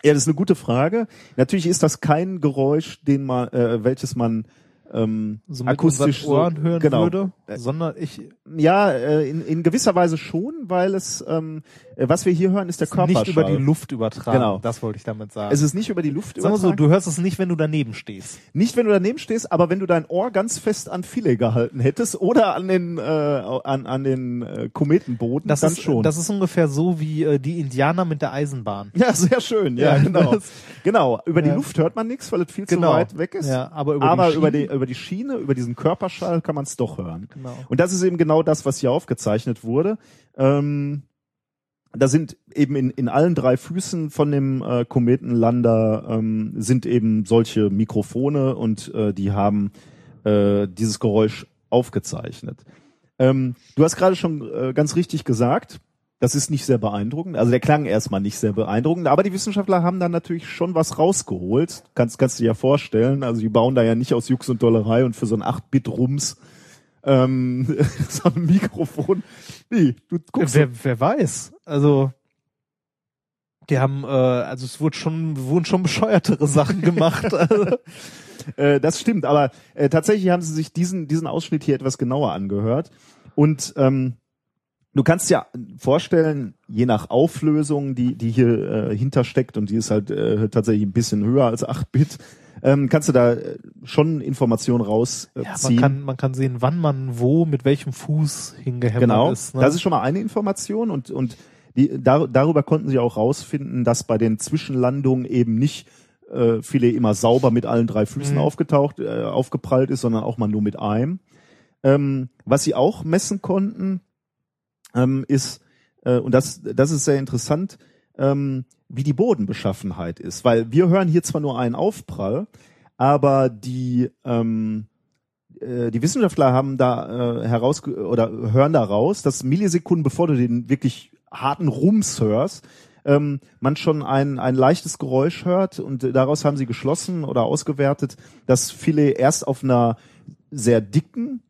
ja, das ist eine gute Frage. Natürlich ist das kein Geräusch, den man, äh, welches man ähm, So akustisch Ohren so, hören genau. würde, sondern ich Ja, äh, in, in gewisser Weise schon, weil es, ähm, äh, was wir hier hören, ist der Körperschall. nicht über die Luft übertragen. Genau. Das wollte ich damit sagen. Es ist nicht über die Luft Sagen wir so, übertragen. du hörst es nicht, wenn du daneben stehst. Nicht, wenn du daneben stehst, aber wenn du dein Ohr ganz fest an Filet gehalten hättest oder an den äh, an, an den äh, Kometenboden, Das dann ist, schon. das ist ungefähr so wie äh, die Indianer mit der Eisenbahn. ja, sehr schön. Ja, Ja, genau. genau. Über die Ja. Luft hört man nichts, weil es viel Genau. zu weit weg ist. Ja, aber über aber die über die über die Schiene, über diesen Körperschall kann man es doch hören. Genau. Und das ist eben genau das, was hier aufgezeichnet wurde. Ähm, da sind eben in, in allen drei Füßen von dem äh, Kometenlander ähm, sind eben solche Mikrofone und äh, die haben äh, dieses Geräusch aufgezeichnet. Ähm, du hast gerade schon äh, ganz richtig gesagt, das ist nicht sehr beeindruckend. Also der klang erstmal nicht sehr beeindruckend, aber die Wissenschaftler haben dann natürlich schon was rausgeholt. Kannst, kannst du dir ja vorstellen. Also die bauen da ja nicht aus Jux und Dollerei und für so ein 8-Bit-Rums ähm, so ein Mikrofon. Nee, du guckst. Wer, wer weiß. Also die haben, äh, also es wurde schon, wurden schon bescheuertere Sachen gemacht. also, Äh, das stimmt, aber äh, tatsächlich haben sie sich diesen, diesen Ausschnitt hier etwas genauer angehört. Und ähm, du kannst ja vorstellen, je nach Auflösung, die, die hier äh, hintersteckt, und die ist halt äh, tatsächlich ein bisschen höher als 8 Bit, ähm, kannst du da äh, schon Informationen rausziehen. Äh, ja, man kann, man kann sehen, wann man wo mit welchem Fuß hingehämmert genau, ist. Ne? das ist schon mal eine Information und und die, dar, darüber konnten sie auch rausfinden, dass bei den Zwischenlandungen eben nicht äh, viele immer sauber mit allen drei Füßen Mhm. aufgetaucht, äh, aufgeprallt ist, sondern auch mal nur mit einem. Ähm, was sie auch messen konnten, ähm, ist, äh, und das, das ist sehr interessant, ähm, wie die Bodenbeschaffenheit ist. Weil wir hören hier zwar nur einen Aufprall, aber die, ähm, äh, die Wissenschaftler haben da äh, heraus oder hören da raus, dass Millisekunden bevor du den wirklich harten Rums hörst, ähm, man schon ein, ein leichtes Geräusch hört und daraus haben sie geschlossen oder ausgewertet, dass Filet erst auf einer sehr dicken,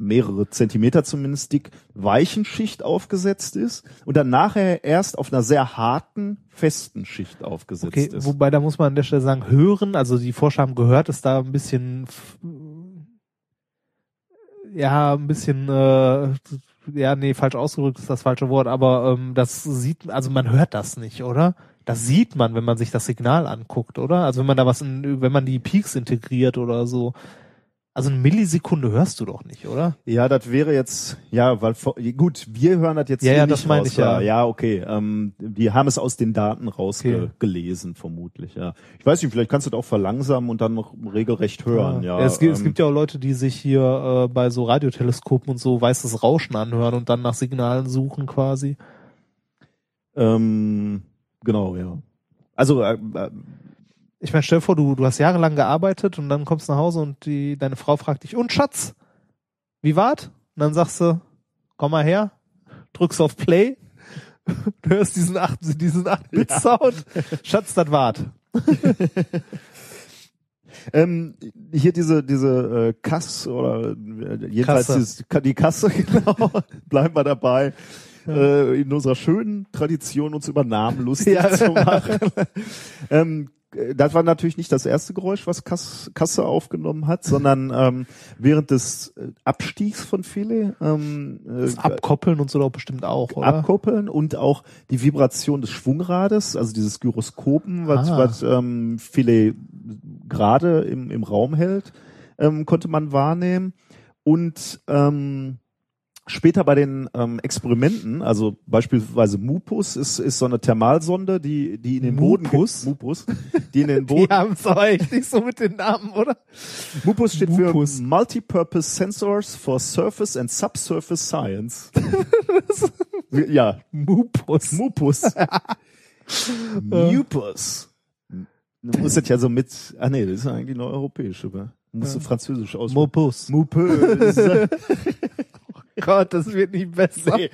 mehrere Zentimeter zumindest dick, weichen Schicht aufgesetzt ist und dann nachher erst auf einer sehr harten, festen Schicht aufgesetzt Okay, ist. wobei da muss man an der Stelle sagen, hören, also die Forscher haben gehört, ist da ein bisschen ja, ein bisschen äh, ja, nee, falsch ausgedrückt ist das falsche Wort, aber ähm, das sieht, also man hört das nicht, oder? Das sieht man, wenn man sich das Signal anguckt, oder? Also wenn man da was in, wenn man die Peaks integriert oder so. Also eine Millisekunde hörst du doch nicht, oder? Ja, das wäre jetzt, ja, weil gut, wir hören das jetzt Ja, ja, nicht das meine raus, ich ja. Ja, okay. Ähm, die haben es aus den Daten rausgelesen, vermutlich, ja. Ich weiß nicht, vielleicht kannst du das auch verlangsamen und dann noch regelrecht hören, ja. es, gibt, es ähm, gibt ja auch Leute, die sich hier äh, bei so Radioteleskopen und so weißes Rauschen anhören und dann nach Signalen suchen quasi. ähm, genau, ja. Also, äh, äh, Ich meine, stell dir vor, du, du hast jahrelang gearbeitet und dann kommst du nach Hause und die, deine Frau fragt dich, und Schatz, wie war's? Und dann sagst du, komm mal her, drückst auf Play, du hörst diesen 8, diesen 8-Bit-Sound, Schatz, das wart. Ähm, hier diese diese äh, Kass oder äh, jedenfalls Kasse. Dieses, die Kasse genau bleiben wir dabei äh, in unserer schönen Tradition uns über Namen lustig Ja. zu machen. ähm, äh, das war natürlich nicht das erste Geräusch, was Kass, Kasse aufgenommen hat, sondern ähm, während des äh, Abstiegs von Fele ähm, äh, Das Abkoppeln und so doch bestimmt auch, oder? abkoppeln und auch die Vibration des Schwungrades, also dieses Gyroskopen, was, Ah. was ähm, viele gerade im, im Raum hält, ähm, konnte man wahrnehmen. Und ähm, später bei den ähm, Experimenten, also beispielsweise Mupus ist, ist so eine Thermalsonde, die, die in den Boden Mupus? ge- Mupus, die in den Die Boden haben es aber echt nicht so mit den Namen, oder? Mupus steht Mupus. für Multipurpose Sensors for Surface and Subsurface Science. ja, Mupus. Mupus. Mupus. Du musst das ja so mit, ah nee, das ist ja eigentlich eine europäische, wa? Du musst du französisch aussprechen. Mupus. Mupus. Gott, das wird nicht besser. nee.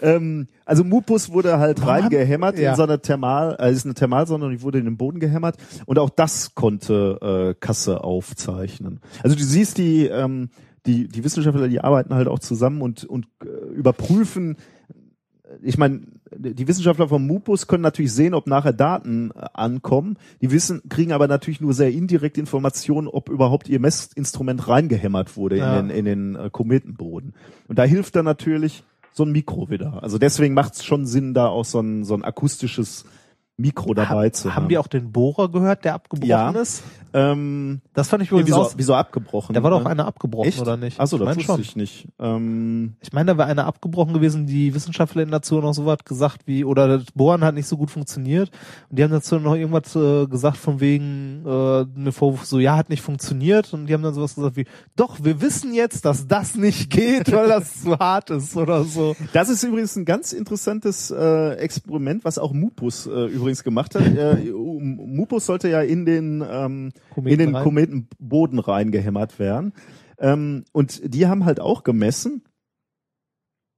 ähm, also Mupus wurde halt Warum reingehämmert ja. in so eine Thermal, äh, ist eine Thermalsonde und die wurde in den Boden gehämmert und auch das konnte äh, Kasse aufzeichnen. Also du siehst die, ähm, die, die Wissenschaftler, die arbeiten halt auch zusammen und, und äh, überprüfen, ich meine, die Wissenschaftler vom Mupus können natürlich sehen, ob nachher Daten äh, ankommen. Die wissen, kriegen aber natürlich nur sehr indirekt Informationen, ob überhaupt ihr Messinstrument reingehämmert wurde Ja. in den, in den äh, Kometenboden. Und da hilft dann natürlich so ein Mikro wieder. Also deswegen macht es schon Sinn, da auch so ein, so ein akustisches Mikro dabei Ha- zu haben. haben die auch den Bohrer gehört, der abgebrochen Ja. ist? Ähm, Das fand ich übrigens wieso, auch. wieso abgebrochen? Da war doch ne? einer abgebrochen, Echt? oder nicht? Achso, ich das wusste schon. ich nicht. Ähm, Ich meine, da war einer abgebrochen gewesen, die Wissenschaftler dazu noch so was gesagt wie, oder das Bohren hat nicht so gut funktioniert. Und die haben dazu noch irgendwas äh, gesagt von wegen, äh, eine Vorwurf so, ja, hat nicht funktioniert. Und die haben dann sowas gesagt wie, doch, wir wissen jetzt, dass das nicht geht, weil das zu hart ist oder so. Das ist übrigens ein ganz interessantes äh, Experiment, was auch Mupus äh, übrigens gemacht hat. Äh, Mupus sollte ja in den ähm, Kometen in den rein. Kometenboden reingehämmert werden. Ähm, und die haben halt auch gemessen,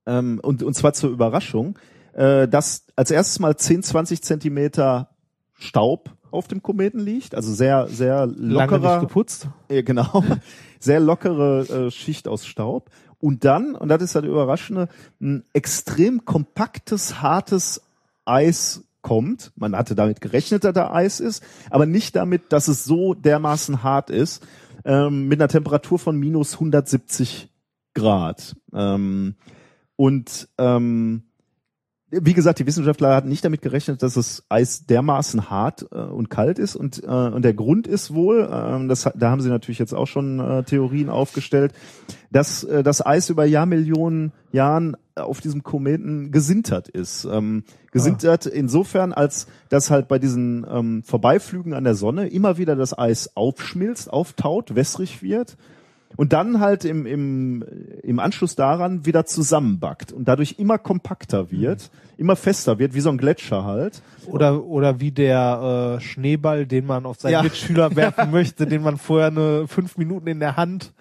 ähm, und, und zwar zur Überraschung, äh, dass als erstes mal 10, 20 Zentimeter Staub auf dem Kometen liegt, also sehr, sehr Lange lockerer, nicht geputzt. ja, genau. Sehr lockere äh, Schicht aus Staub. Und dann, und das ist halt überraschende, ein extrem kompaktes, hartes Eis kommt. Man hatte damit gerechnet, dass da Eis ist, aber nicht damit, dass es so dermaßen hart ist, ähm, mit einer Temperatur von minus 170 Grad. Ähm, und ähm, wie gesagt, die Wissenschaftler hatten nicht damit gerechnet, dass das Eis dermaßen hart äh, und kalt ist. Und, äh, und der Grund ist wohl, ähm, das, da haben sie natürlich jetzt auch schon äh, Theorien aufgestellt, dass äh, das Eis über Jahrmillionen Jahren auf diesem Kometen gesintert ist. Ähm, gesintert insofern, als dass halt bei diesen ähm, Vorbeiflügen an der Sonne immer wieder das Eis aufschmilzt, auftaut, wässrig wird und dann halt im, im, im Anschluss daran wieder zusammenbackt und dadurch immer kompakter wird, immer fester wird, wie so ein Gletscher halt. Oder, oder wie der äh, Schneeball, den man auf seinen Ja. Mitschüler werfen möchte, den man vorher eine fünf Minuten in der Hand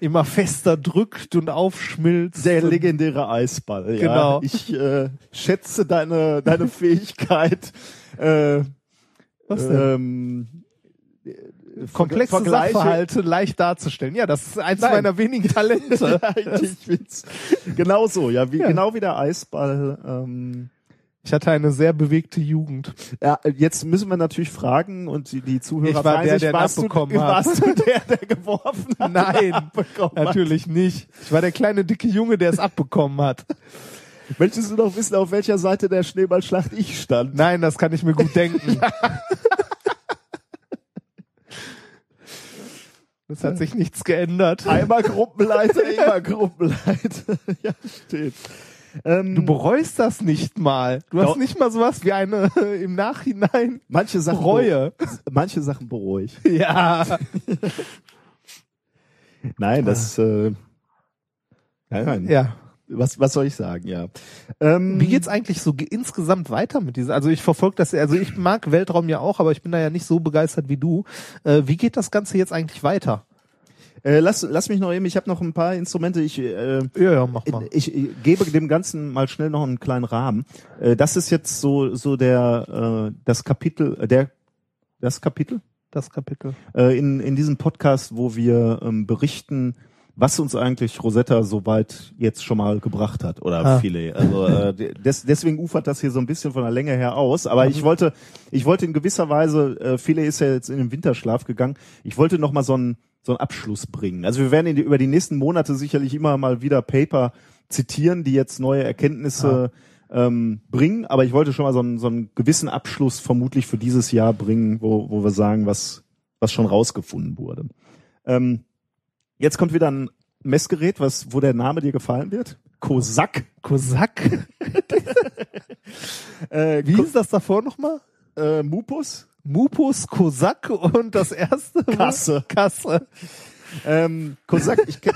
immer fester drückt und aufschmilzt. Der legendäre Eisball. Ja. Genau. Ich äh, schätze deine, deine Fähigkeit, äh, Was denn? ähm, komplexe Vergleiche- Sachverhalte leicht darzustellen. Ja, das ist eins Nein. meiner wenigen Talente. ich find's genau so, ja, wie, Ja. genau wie der Eisball. Ähm, Ich hatte eine sehr bewegte Jugend. ja, jetzt müssen wir natürlich fragen und die, die Zuhörer Ich war fragen der, sich, der warst, du, abbekommen hat. warst du der, der geworfen hat? Nein, abbekommen hat? natürlich nicht. Ich war der kleine dicke Junge, der es abbekommen hat. Möchtest du noch wissen, auf welcher Seite der Schneeballschlacht ich stand? Nein, das kann ich mir gut denken. Es hat sich nichts geändert. Einmal Gruppenleiter, immer Gruppenleiter. ja, steht. Ähm, Du bereust das nicht mal. Du hast nicht mal sowas wie eine im Nachhinein manche Sachen Reue. Manche Sachen bereue ich. Ja. Nein, das. Äh, nein, nein. Ja. Was, was soll ich sagen? Ja. Ähm, Wie geht's eigentlich so ge- insgesamt weiter mit dieser? Also ich verfolge das, also ich mag Weltraum ja auch, aber ich bin da ja nicht so begeistert wie du. Äh, wie geht das Ganze jetzt eigentlich weiter? Äh, lass, lass mich noch eben. Ich habe noch ein paar Instrumente. Ich äh, Ja, ja, mach mal. Ich, ich gebe dem Ganzen mal schnell noch einen kleinen Rahmen. Äh, das ist jetzt so so der äh, das Kapitel äh, der das Kapitel Das Kapitel. äh, in in diesem Podcast, wo wir ähm, berichten, was uns eigentlich Rosetta soweit jetzt schon mal gebracht hat oder Ah. viele. Also äh, des, deswegen ufert das hier so ein bisschen von der Länge her aus. Aber ich wollte ich wollte in gewisser Weise äh, viele ist ja jetzt in den Winterschlaf gegangen. Ich wollte noch mal so einen so einen Abschluss bringen. Also wir werden in die, über die nächsten Monate sicherlich immer mal wieder Paper zitieren, die jetzt neue Erkenntnisse ähm, bringen. Aber ich wollte schon mal so einen, so einen gewissen Abschluss vermutlich für dieses Jahr bringen, wo, wo wir sagen, was, was schon rausgefunden wurde. Ähm, jetzt kommt wieder ein Messgerät, was, wo der Name dir gefallen wird. Kosak. Kosak. Äh, Wie hieß das davor nochmal? äh, Mupus. Mupus, Kosak und das erste Kasse. Kasse. Ähm, Kosak, ich, ich,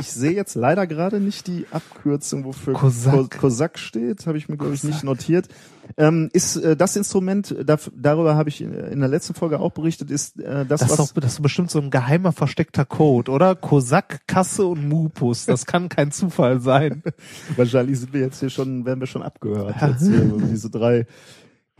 ich sehe jetzt leider gerade nicht die Abkürzung, wofür Kosak. Ko- Kosak steht, habe ich mir, glaube ich, nicht notiert. Ähm, ist äh, das Instrument, da, darüber habe ich in, in der letzten Folge auch berichtet, ist äh, das, Das ist, was... doch, das ist bestimmt so ein geheimer versteckter Code, oder? Kosak, Kasse und Mupus. Das kann kein Zufall sein. Wahrscheinlich sind wir jetzt hier schon, werden wir schon abgehört, als wir diese drei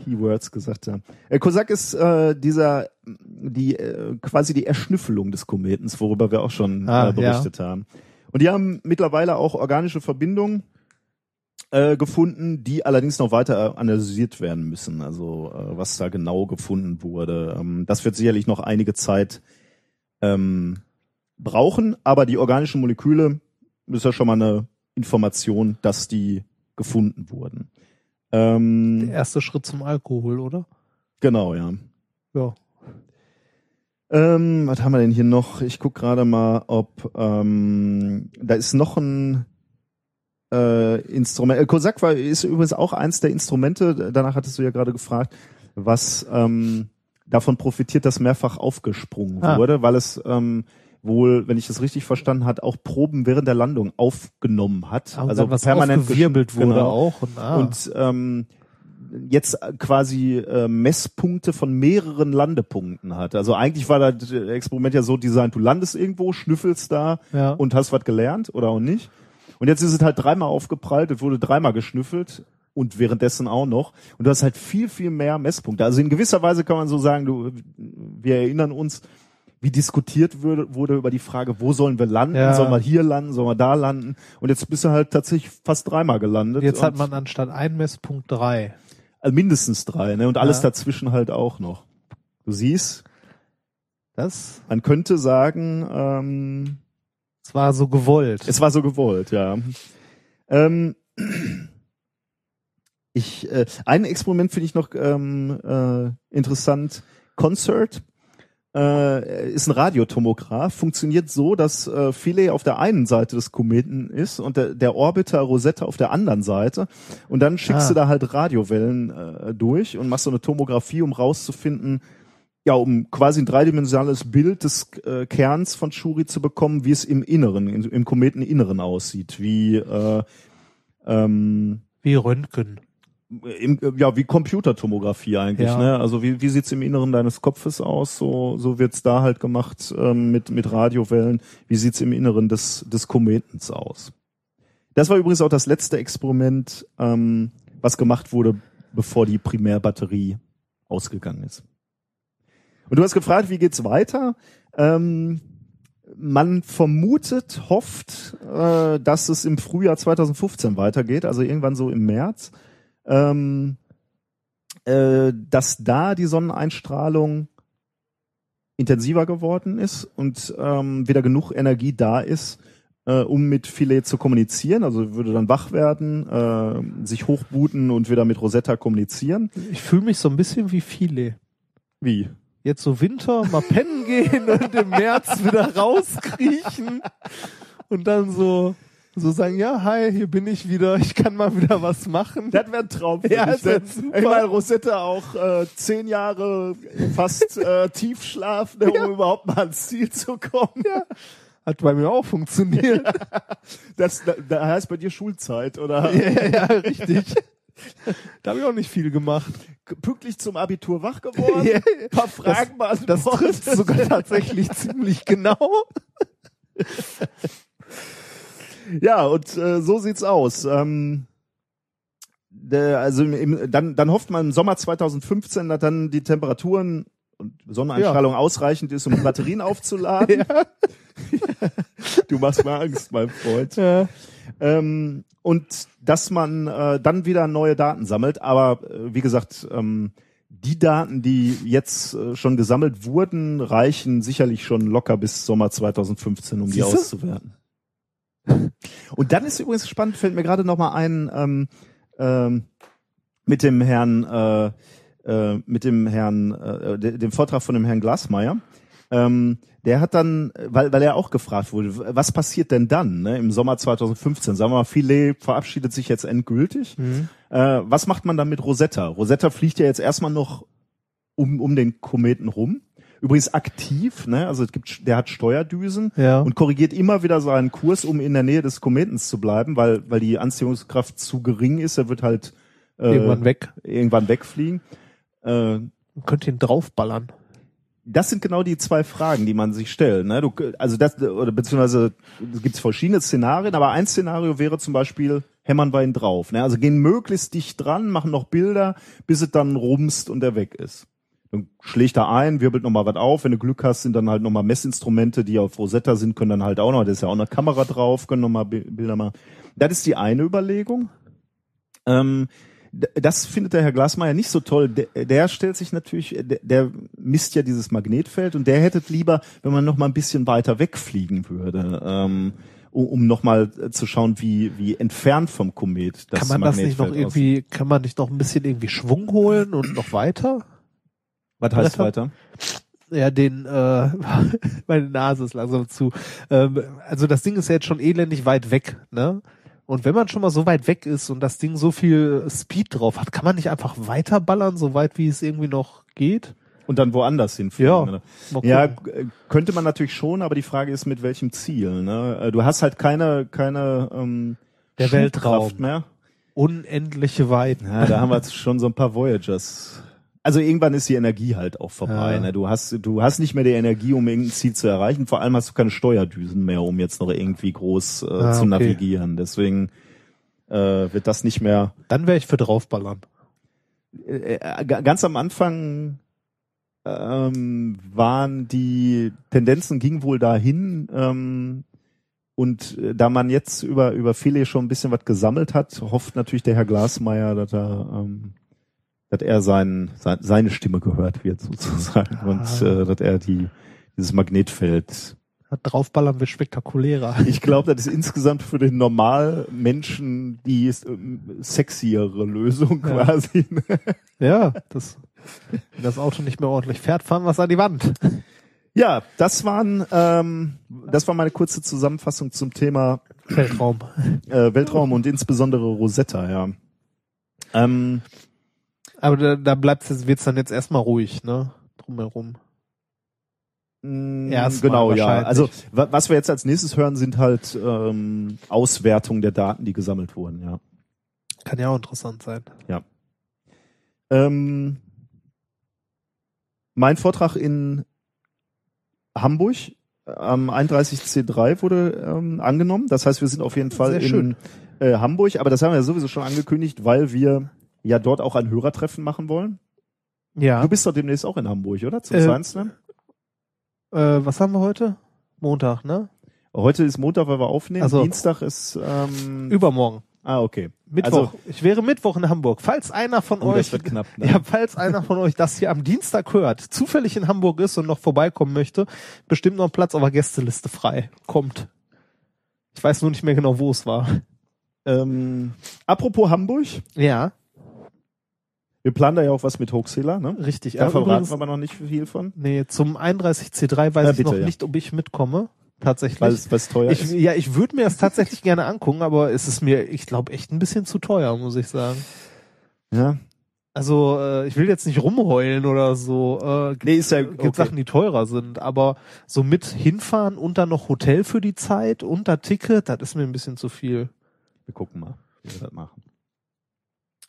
Keywords gesagt haben. Äh, Kosak ist äh, dieser, die äh, quasi die Erschnüffelung des Kometens, worüber wir auch schon Ah, äh, berichtet haben. Und die haben mittlerweile auch organische Verbindungen äh, gefunden, die allerdings noch weiter analysiert werden müssen. Also äh, was da genau gefunden wurde. Ähm, das wird sicherlich noch einige Zeit ähm, brauchen, aber die organischen Moleküle ist ja schon mal eine Information, dass die gefunden wurden. Ähm, Der erste Schritt zum Alkohol, oder? Genau, ja. Ja. Ähm, was haben wir denn hier noch? Ich guck gerade mal, ob ähm, da ist noch ein äh, Instrument. Äh, Kosak war, ist übrigens auch eins der Instrumente, danach hattest du ja gerade gefragt, was ähm, davon profitiert, dass mehrfach aufgesprungen Ah. wurde, weil es ähm, wohl, wenn ich das richtig verstanden hat, auch Proben während der Landung aufgenommen hat. Und also permanent aufgewirbelt gesch- wurde genau. auch. Und, ah. Und ähm, jetzt quasi äh, Messpunkte von mehreren Landepunkten hat. Also eigentlich war das äh, Experiment ja so designt, du landest irgendwo, schnüffelst da ja. und hast was gelernt oder auch nicht. Und jetzt ist es halt dreimal aufgeprallt, es wurde dreimal geschnüffelt und währenddessen auch noch. Und du hast halt viel, viel mehr Messpunkte. Also in gewisser Weise kann man so sagen, du, wir erinnern uns, wie diskutiert wurde, wurde über die Frage, wo sollen wir landen? Ja. Sollen wir hier landen? Sollen wir da landen? Und jetzt bist du halt tatsächlich fast dreimal gelandet. Jetzt hat man anstatt ein Messpunkt drei. also mindestens drei, ne? Und alles Ja. dazwischen halt auch noch. Du siehst, Das, man könnte sagen, ähm, das war so gewollt. es war so gewollt, ja. Ähm, ich, äh, ein Experiment finde ich noch ähm, äh, interessant. Concert äh, ist ein Radiotomograph, funktioniert so, dass äh, Philae auf der einen Seite des Kometen ist und der, der Orbiter Rosetta auf der anderen Seite. Und dann schickst Ah. du da halt Radiowellen äh, durch und machst so eine Tomographie, um rauszufinden, ja, um quasi ein dreidimensionales Bild des äh, Kerns von Shuri zu bekommen, wie es im Inneren, im, im Kometeninneren aussieht, wie äh, ähm, Wie Röntgen. im, ja, wie Computertomographie eigentlich, Ja. ne? Also wie, wie sieht's im Inneren deines Kopfes aus? So, so wird's da halt gemacht ähm, mit, mit Radiowellen. Wie sieht's im Inneren des, des Kometens aus? Das war übrigens auch das letzte Experiment, ähm, was gemacht wurde, bevor die Primärbatterie ausgegangen ist. Und du hast gefragt, wie geht's weiter? Ähm, man vermutet, hofft, äh, dass es im Frühjahr 2015 weitergeht, also irgendwann so im März ähm, äh, dass da die Sonneneinstrahlung intensiver geworden ist und ähm, wieder genug Energie da ist, äh, um mit Philae zu kommunizieren. Also würde dann wach werden, äh, sich hochbooten und wieder mit Rosetta kommunizieren. Ich fühle mich so ein bisschen wie viele. Wie? Jetzt so Winter mal pennen gehen und im März wieder rauskriechen und dann so so sagen, ja, hi, hier bin ich wieder, ich kann mal wieder was machen. Das wäre ein Traum. für Ja, mich, das wär ne? super. Ich meine, Rosette auch äh, zehn Jahre fast äh, Tiefschlaf, ne, um überhaupt mal ans Ziel zu kommen. Hat bei mir auch funktioniert. Das, da, da heißt bei dir Schulzeit, oder? Ja, ja, ja, richtig. Da habe ich auch nicht viel gemacht. Pünktlich zum Abitur wach geworden, Ja, paar Fragen das beantwortet. trifft sogar tatsächlich ziemlich genau. Ja, und äh, so sieht's aus. Ähm, der, also im, dann, dann hofft man im Sommer 2015, dass dann die Temperaturen und Sonneneinstrahlung ausreichend ist, um Batterien aufzuladen. Ja. Du machst mir Angst, mein Freund. Ja. Ähm, und dass man äh, dann wieder neue Daten sammelt. Aber äh, wie gesagt, ähm, die Daten, die jetzt äh, schon gesammelt wurden, reichen sicherlich schon locker bis Sommer 2015, um die Siehste? auszuwerten. Und dann ist übrigens spannend, fällt mir gerade noch mal ein, ähm, ähm, mit dem Herrn, äh, äh, mit dem Herrn, äh, de- dem Vortrag von dem Herrn Glasmeier. Ähm, der hat dann, weil, weil er auch gefragt wurde, was passiert denn dann ne, im Sommer 2015? Sagen wir mal, Filet verabschiedet sich jetzt endgültig. Äh, was macht man dann mit Rosetta? Rosetta fliegt ja jetzt erstmal noch um, um den Kometen rum. Übrigens aktiv, ne? Also es gibt, der hat Steuerdüsen Ja. und korrigiert immer wieder seinen Kurs, um in der Nähe des Kometens zu bleiben, weil, weil die Anziehungskraft zu gering ist. Er wird halt äh, Irgendwann weg. irgendwann wegfliegen. Äh, Man könnte ihn draufballern. Das sind genau die zwei Fragen, die man sich stellt. Ne? Du, also das, oder beziehungsweise es verschiedene Szenarien, aber ein Szenario wäre zum Beispiel, hämmern wir ihn drauf. Ne? Also gehen möglichst dicht dran, machen noch Bilder, bis es dann rumst und er weg ist. Dann schlägt er ein, wirbelt nochmal was auf. Wenn du Glück hast, sind dann halt nochmal Messinstrumente, die auf Rosetta sind, können dann halt auch noch, da ist ja auch eine Kamera drauf, können nochmal Bilder machen. Das ist die eine Überlegung. Ähm, das findet der Herr Glasmeier nicht so toll. Der, der stellt sich natürlich, der, der misst ja dieses Magnetfeld und der hätte lieber, wenn man noch mal ein bisschen weiter wegfliegen würde, ähm, um, um noch mal zu schauen, wie, wie entfernt vom Komet das kann man das nicht noch irgendwie, kann man nicht noch ein bisschen irgendwie Schwung holen und noch weiter? aussieht. Was heißt weiter? Ja, den, äh, meine Nase ist langsam zu. Ähm, also das Ding ist ja jetzt schon elendig weit weg, ne? Und wenn man schon mal so weit weg ist und das Ding so viel Speed drauf hat, kann man nicht einfach weiterballern, so weit wie es irgendwie noch geht? Und dann woanders hinfliegen. Ja. Mal Ja, g- könnte man natürlich schon, aber die Frage ist, mit welchem Ziel. Ne? Äh, Du hast halt keine, keine ähm, Der Weltraum. mehr. Unendliche Weiten. Ja, da haben wir jetzt schon so ein paar Voyagers. Also irgendwann ist die Energie halt auch vorbei. Ja. Ne? Du hast, du hast nicht mehr die Energie, um irgendein Ziel zu erreichen. Vor allem hast du keine Steuerdüsen mehr, um jetzt noch irgendwie groß äh, Ah, zu okay. navigieren. Deswegen äh, wird das nicht mehr. Dann wäre ich für draufballern. Äh, äh, ga- ganz am Anfang ähm, waren die Tendenzen gingen wohl dahin. Ähm, und äh, da man jetzt über über Philae schon ein bisschen was gesammelt hat, hofft natürlich der Herr Glasmeier, dass er ähm, dass er sein, sein, seine Stimme gehört wird sozusagen und Ah. äh, dass er die dieses Magnetfeld. Draufballern wird spektakulärer. Ich glaube, das ist insgesamt für den Normalmenschen die sexiere Lösung Ja. quasi. Ja, das, wenn das Auto nicht mehr ordentlich fährt, fahren wir es an die Wand. Ja, das waren ähm, das war meine kurze Zusammenfassung zum Thema Weltraum. äh, Weltraum und insbesondere Rosetta. Ja. Ähm, Aber da, da bleibt es wird's dann jetzt erstmal ruhig, ne? Drumherum. mh, Erstmal genau, ja. Also wa was wir jetzt als nächstes hören, sind halt ähm, Auswertungen der Daten, die gesammelt wurden. Ja. Kann ja auch interessant sein. Ähm, mein Vortrag in Hamburg am 31C3 wurde ähm, angenommen. Das heißt, wir sind auf jeden Fall Sehr in schön. äh, Hamburg, aber das haben wir ja sowieso schon angekündigt, weil wir ja dort auch ein Hörertreffen machen wollen. Ja. Du bist doch demnächst auch in Hamburg, oder? Zum Äh, Science Slam? Äh, was haben wir heute? Montag, ne? Heute ist Montag, weil wir aufnehmen. Ach so. Dienstag ist ähm, Übermorgen. Ah, okay. Mittwoch. ich wäre Mittwoch in Hamburg. Falls einer von Also, oh, das euch, wird knapp. Ne? ja, falls einer von euch das hier am Dienstag hört, zufällig in Hamburg ist und noch vorbeikommen möchte, bestimmt noch ein Platz auf der Gästeliste frei. Kommt. Ich weiß nur nicht mehr genau, wo es war. Ähm, apropos Hamburg, Ja. Wir planen da ja auch was mit Hoaxilla, ne? Richtig. Da aber verraten wir aber noch nicht viel von, Nee, zum 31C3 weiß Ja, ich bitte, noch ja. nicht, ob ich mitkomme. Tatsächlich. weil es was teuer ich, ist. ja, ich würde mir das tatsächlich gerne angucken, aber es ist mir, ich glaube, echt ein bisschen zu teuer, muss ich sagen. Ja. Also, äh, ich will jetzt nicht rumheulen oder so. Äh, Nee, ist ja gibt okay. Sachen, die teurer sind, aber so mit hinfahren und dann noch Hotel für die Zeit und da Ticket, das ist mir ein bisschen zu viel. Wir gucken mal, wie wir das machen.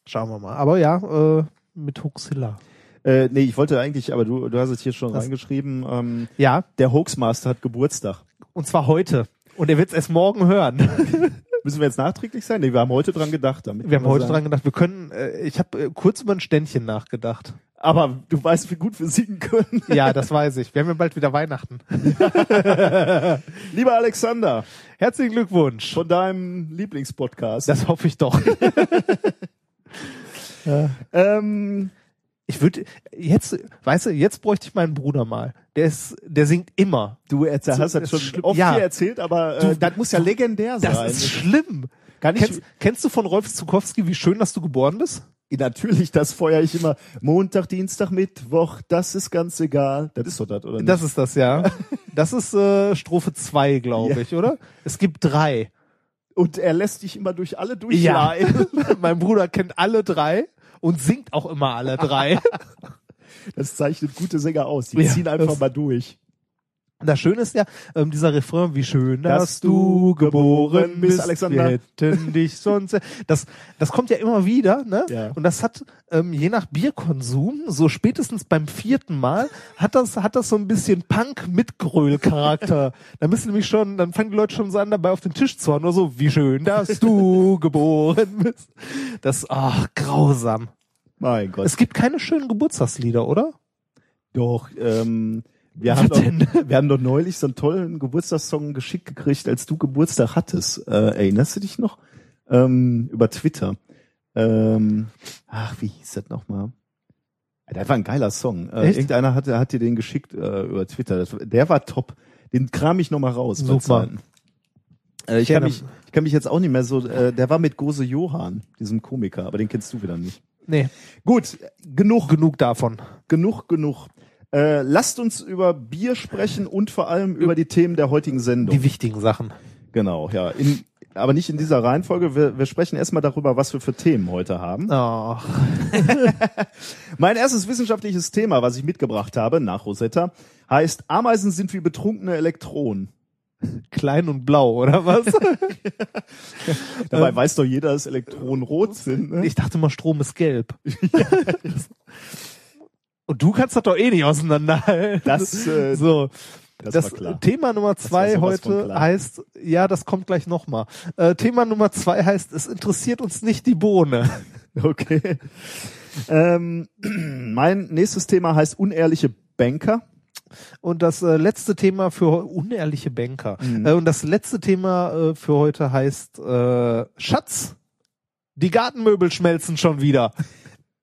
Schauen wir mal. Aber ja, äh, mit Huxilla. Äh, nee, ich wollte eigentlich, aber du, du hast es hier schon Was? reingeschrieben, ähm, Ja, der Hoaxmaster hat Geburtstag. und zwar heute. Und er wird es erst morgen hören. Müssen wir jetzt nachträglich sein? Nee, wir haben heute dran gedacht. Damit Wir haben heute sagen. dran gedacht, wir können, äh, ich habe äh, kurz über ein Ständchen nachgedacht. Aber du weißt, wie gut wir singen können. Ja, das weiß ich. Wir haben ja bald wieder Weihnachten. Lieber Alexander, Herzlichen Glückwunsch. von deinem Lieblingspodcast. Das hoffe ich doch. ähm, Ich würde jetzt, weißt du, jetzt bräuchte ich meinen Bruder mal. Der ist, der singt immer. du erzähl, So, hast das schon schlimm. oft Ja. hier erzählt, aber äh, Du- das muss ja legendär Das sein. ist schlimm. Kann ich, Kennst, kennst du von Rolf Zukowski, wie schön, dass du geboren bist? natürlich, das feuer ich immer. Montag, Dienstag, Mittwoch, das ist ganz egal. Das ist doch das, oder nicht? Das ist das, ja. Das ist äh, Strophe 2, glaube Ja. ich, oder? Es gibt drei. Und er lässt dich immer durch alle durchleiden. mein Bruder kennt alle drei und singt auch immer alle drei. Das zeichnet gute Sänger aus. Die Ja, ziehen einfach mal durch. Das Schöne ist ja, ähm, dieser Refrain, wie schön, dass, Dass du geboren bist, Alexander. wir hätten dich sonst, das, das kommt ja immer wieder, ne? Ja. Und das hat, ähm, je nach Bierkonsum, so spätestens beim vierten Mal, hat das, hat das so ein bisschen Punk-Mitgröl-Charakter. da müssen nämlich schon, dann fangen die Leute schon so an, dabei auf den Tisch zu hauen, nur so, wie schön, dass du geboren bist. Das, ach, grausam. Mein Gott. Es gibt keine schönen Geburtstagslieder, oder? Doch, ähm, wir, haben doch, wir haben doch neulich so einen tollen Geburtstagssong geschickt gekriegt, als du Geburtstag hattest. Äh, erinnerst du dich noch? Ähm, über Twitter. Ähm, ach, wie hieß das nochmal? Der war ein geiler Song. Äh, irgendeiner hat, hat dir den geschickt äh, über Twitter. Das, der war top. Den kram ich nochmal raus. Super. Äh, ich, kann mich, ich kann mich jetzt auch nicht mehr so. Äh, der war mit Gose Johann, diesem Komiker, aber den kennst du wieder nicht. Nee, Gut, genug genug davon. genug, genug. Äh, lasst uns über Bier sprechen und vor allem über die Themen der heutigen Sendung. Die wichtigen Sachen. genau, ja. In, aber nicht in dieser Reihenfolge. Wir, wir sprechen erstmal darüber, was wir für Themen heute haben. Ach, Mein erstes wissenschaftliches Thema, was ich mitgebracht habe, nach Rosetta, heißt Ameisen sind wie betrunkene Elektronen. klein und blau, oder was? Dabei weiß doch jeder, dass Elektronen rot sind. Ne? ich dachte mal, Strom ist gelb. und du kannst das doch eh nicht auseinanderhalten. Das, äh, so. das, Das. Thema Nummer zwei heute heißt, ja, das kommt gleich nochmal. Äh, Thema Nummer zwei heißt, es interessiert uns nicht die Bohne. Okay. Ähm, mein nächstes Thema heißt unehrliche Banker. Und das äh, letzte Thema für unehrliche Banker. Mhm. Äh, und das letzte Thema äh, für heute heißt äh, Schatz. Die Gartenmöbel schmelzen schon wieder.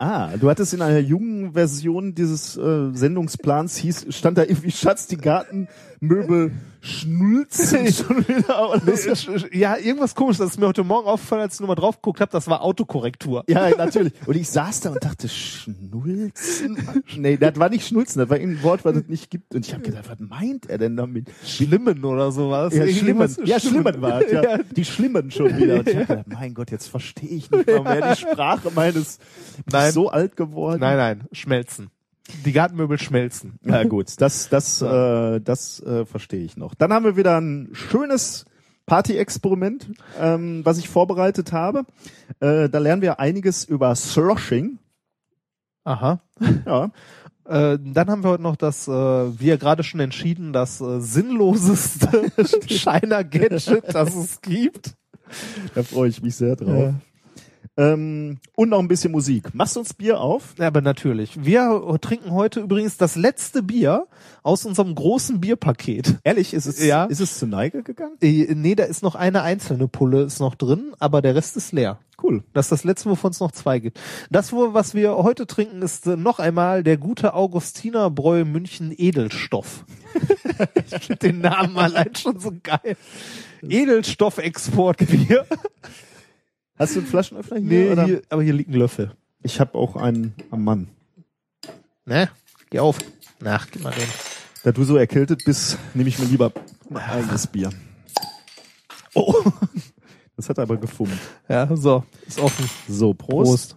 Ah, du hattest in einer jungen Version dieses äh, Sendungsplans hieß, stand da irgendwie Schatz, die Gartenmöbel schnulzen schon wieder. Oder ja, irgendwas komisch. Das ist mir heute Morgen aufgefallen, als ich nochmal drauf geguckt habe. Das war Autokorrektur. Ja, natürlich. Und ich saß da und dachte, Schnulzen? Nee, das war nicht Schnulzen, das war irgendein Wort, was es nicht gibt. Und ich habe gedacht, was meint er denn damit? Schlimmen oder sowas. Ja, Schlimmen. Ja, Schlimmen war es, ja. Ja. Die Schlimmen schon wieder. Und ich hab gedacht, mein Gott, jetzt verstehe ich nicht mal mehr die Sprache meines, Nein. so alt geworden. Nein, nein, schmelzen. Die Gartenmöbel schmelzen. Na gut, das, das, äh, das äh, verstehe ich noch. Dann haben wir wieder ein schönes Party-Experiment, ähm, was ich vorbereitet habe. Äh, da lernen wir einiges über Sloshing. Aha. Ja, Äh, dann haben wir heute noch das, äh, ja gerade schon entschieden, das äh, sinnloseste Shiner-Gadget, das es gibt. da freue ich mich sehr drauf. Ähm, und noch ein bisschen Musik. Machst du uns Bier auf? Ja, aber natürlich. Wir trinken heute übrigens das letzte Bier aus unserem großen Bierpaket. Ehrlich, ist es, Ja. ist es zu Neige gegangen? Äh, nee, da ist noch eine einzelne Pulle ist noch drin, aber der Rest ist leer. Cool. Das ist das letzte, wovon es noch zwei gibt. Das, was wir heute trinken, ist äh, noch einmal der gute Augustiner Bräu München Edelstoff. ich finde den Namen allein schon so geil. Edelstoff-Exportbier. Hast du einen Flaschenöffner hier? Nee, oder? hier, aber hier liegt ein Löffel. Ich habe auch einen am Mann. Ne? Geh auf. Nach, gib mal den. Da du so erkältet bist, nehme ich mir lieber mein eigenes Bier. Oh. Das hat aber gefummt. Ja, so. Ist offen. So, Prost. Prost.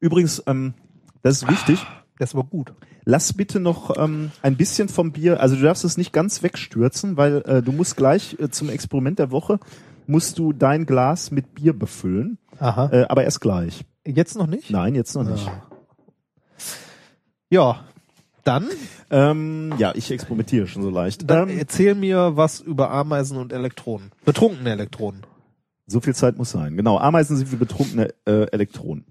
Übrigens, ähm, das ist wichtig. Das war gut. Lass bitte noch ähm, ein bisschen vom Bier, also du darfst es nicht ganz wegstürzen, weil äh, du musst gleich äh, zum Experiment der Woche, musst du dein Glas mit Bier befüllen, Aha. äh, aber erst gleich. Jetzt noch nicht? Nein, jetzt noch nicht. Ja. Dann, Ähm, ja, ich experimentiere schon so leicht. dann Ähm, erzähl mir was über Ameisen und Elektronen. Betrunkene Elektronen. so viel Zeit muss sein. Genau, Ameisen sind wie betrunkene äh, Elektronen.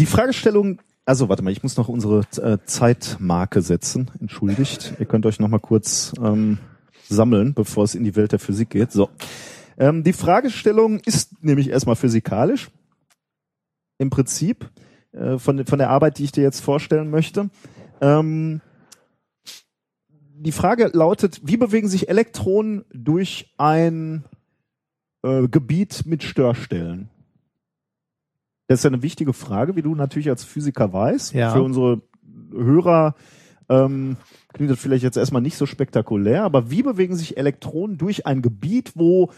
Die Fragestellung, also warte mal, ich muss noch unsere äh, Zeitmarke setzen. Entschuldigt. Ihr könnt euch noch mal kurz ähm, sammeln, bevor es in die Welt der Physik geht. So. Ähm, die Fragestellung ist nämlich erstmal physikalisch. Im Prinzip äh, von, von der Arbeit, die ich dir jetzt vorstellen möchte. Ähm, die Frage lautet, wie bewegen sich Elektronen durch ein äh, Gebiet mit Störstellen? Das ist ja eine wichtige Frage, wie du natürlich als Physiker weißt. Ja. Für unsere Hörer ähm, klingt das vielleicht jetzt erstmal nicht so spektakulär, aber wie bewegen sich Elektronen durch ein Gebiet, wo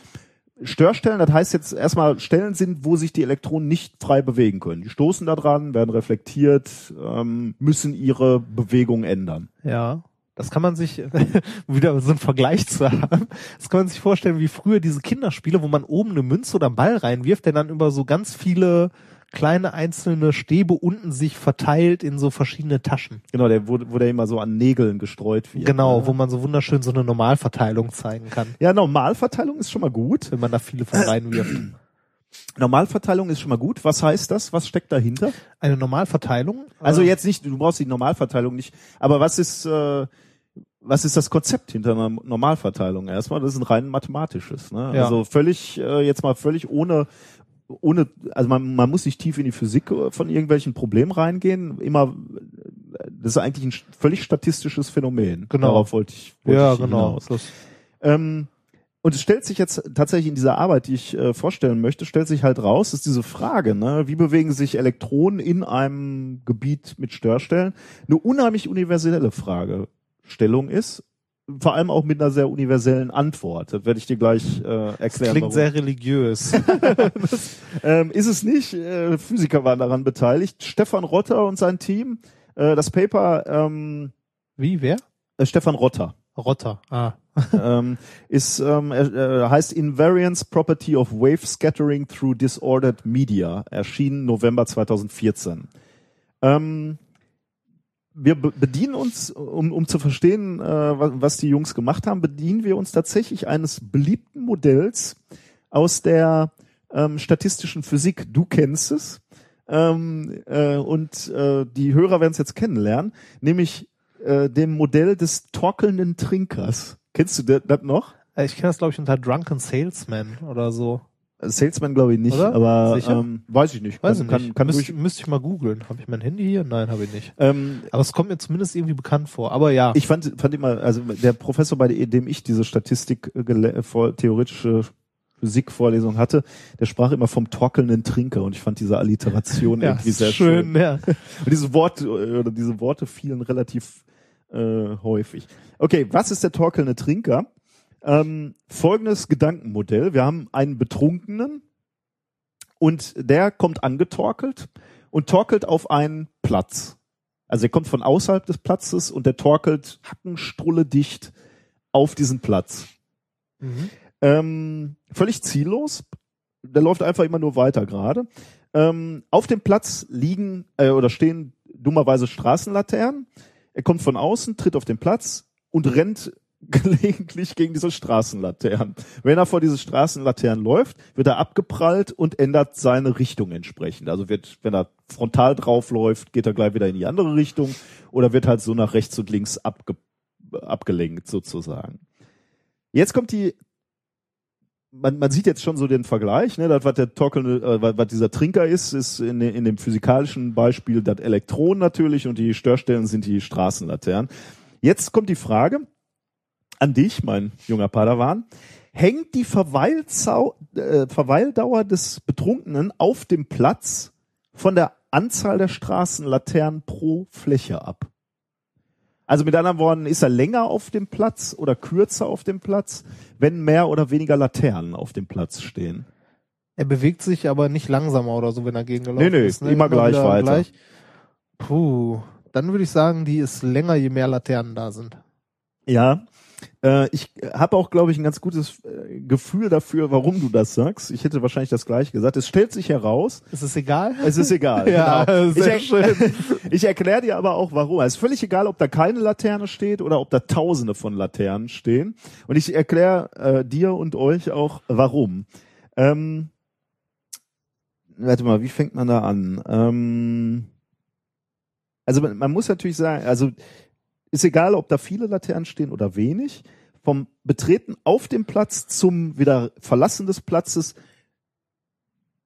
Störstellen, das heißt jetzt erstmal Stellen sind, wo sich die Elektronen nicht frei bewegen können. Die stoßen da dran, werden reflektiert, ähm, müssen ihre Bewegung ändern. Ja. Das kann man sich, wieder so einen Vergleich zu haben, das kann man sich vorstellen wie früher diese Kinderspiele, wo man oben eine Münze oder einen Ball reinwirft, der dann über so ganz viele kleine einzelne Stäbe unten sich verteilt in so verschiedene Taschen. Genau, der wo, wo der immer so an Nägeln gestreut wird. Genau, ne? wo man so wunderschön so eine Normalverteilung zeigen kann, Ja, Normalverteilung ist schon mal gut. wenn man da viele von reinwirft. Normalverteilung ist schon mal gut. Was heißt das? Was steckt dahinter? Eine Normalverteilung? Also äh, jetzt nicht, du brauchst die Normalverteilung nicht, aber was ist, äh, was ist das Konzept hinter einer Normalverteilung? Erstmal, das ist ein rein mathematisches. Ne? Ja. Also völlig, äh, jetzt mal völlig ohne, ohne, also man, man muss nicht tief in die Physik äh, von irgendwelchen Problemen reingehen. Immer, äh, das ist eigentlich ein völlig statistisches Phänomen. Genau. Darauf wollte ich, wollte ja, ich genau. Ähm, und es stellt sich jetzt tatsächlich in dieser Arbeit, die ich äh, vorstellen möchte, stellt sich halt raus, ist diese Frage, ne, wie bewegen sich Elektronen in einem Gebiet mit Störstellen, eine unheimlich universelle Fragestellung ist, vor allem auch mit einer sehr universellen Antwort. Das werde ich dir gleich äh, erklären. klingt warum. sehr religiös. ähm, ist es nicht? Äh, Physiker waren daran beteiligt. Stefan Rotter und sein Team. Äh, das Paper ähm, Wie, wer? äh, Stefan Rotter. Rotter. Ah. ähm, ist ähm, er, er heißt Invariance Property of Wave Scattering Through Disordered Media, erschienen November 2014. Ähm, wir be bedienen uns, um, um zu verstehen, äh, was, die Jungs gemacht haben, bedienen wir uns tatsächlich eines beliebten Modells aus der ähm, statistischen Physik. Du kennst es. Ähm, äh, und äh, die Hörer werden es jetzt kennenlernen, nämlich äh, dem Modell des torkelnden Trinkers. Kennst du das, das noch? Äh, Ich kenne das, glaube ich, unter Drunken Salesman oder so. Salesman glaube ich nicht, Oder? aber Sicher? ähm, weiß ich nicht. Weiß kann, ich kann, nicht. kann Müsste durch, müsste ich mal googeln. Habe ich mein Handy hier? Nein, habe ich nicht. ähm, Aber es kommt mir zumindest irgendwie bekannt vor. Aber ja. ich fand, fand immer, also der Professor, bei dem ich diese Statistik, äh, äh, vor, theoretische Physikvorlesung hatte, der sprach immer vom torkelnden Trinker und ich fand diese Alliteration ja, irgendwie sehr schön, schön. ja. Und diese Worte, äh, oder diese Worte fielen relativ äh, häufig. Okay, was ist der torkelnde Trinker? Ähm, folgendes Gedankenmodell. Wir haben einen Betrunkenen und der kommt angetorkelt und torkelt auf einen Platz. Also er kommt von außerhalb des Platzes und der torkelt hackenstrulle dicht auf diesen Platz. Mhm. Ähm, völlig ziellos. Der läuft einfach immer nur weiter gerade. Ähm, auf dem Platz liegen äh, oder stehen dummerweise Straßenlaternen. Er kommt von außen, tritt auf den Platz und rennt gelegentlich gegen diese Straßenlaternen. Wenn er vor diese Straßenlaternen läuft, wird er abgeprallt und ändert seine Richtung entsprechend. Also wird, wenn er frontal drauf läuft, geht er gleich wieder in die andere Richtung oder wird halt so nach rechts und links abge abgelenkt sozusagen. Jetzt kommt die man, man sieht jetzt schon so den Vergleich, ne, das, was der torkelnde, äh, was, was dieser Trinker ist, ist in, in dem physikalischen Beispiel das Elektron natürlich und die Störstellen sind die Straßenlaternen. Jetzt kommt die Frage an dich, mein junger Padawan. hängt die Verweilzau äh, Verweildauer des Betrunkenen auf dem Platz von der Anzahl der Straßenlaternen pro Fläche ab. Also mit anderen Worten, ist er länger auf dem Platz oder kürzer auf dem Platz, wenn mehr oder weniger Laternen auf dem Platz stehen. Er bewegt sich aber nicht langsamer oder so, wenn er gegengelaufen Nee, nee, ist. Ne? immer gleich wieder weiter. Puh, dann würde ich sagen, die ist länger, je mehr Laternen da sind. Ja, äh, ich habe auch, glaube ich, ein ganz gutes äh, Gefühl dafür, warum du das sagst. Ich hätte wahrscheinlich das gleiche gesagt. Es stellt sich heraus, Ist es egal? es ist egal. Ja, genau. sehr ich, er ich erkläre dir aber auch, warum. Es ist völlig egal, ob da keine Laterne steht oder ob da Tausende von Laternen stehen. Und ich erkläre äh, dir und euch auch, warum. Ähm, warte mal, wie fängt man da an? Ähm, also man, man muss natürlich sagen, also ist egal, ob da viele Laternen stehen oder wenig. Vom Betreten auf dem Platz zum wieder Verlassen des Platzes,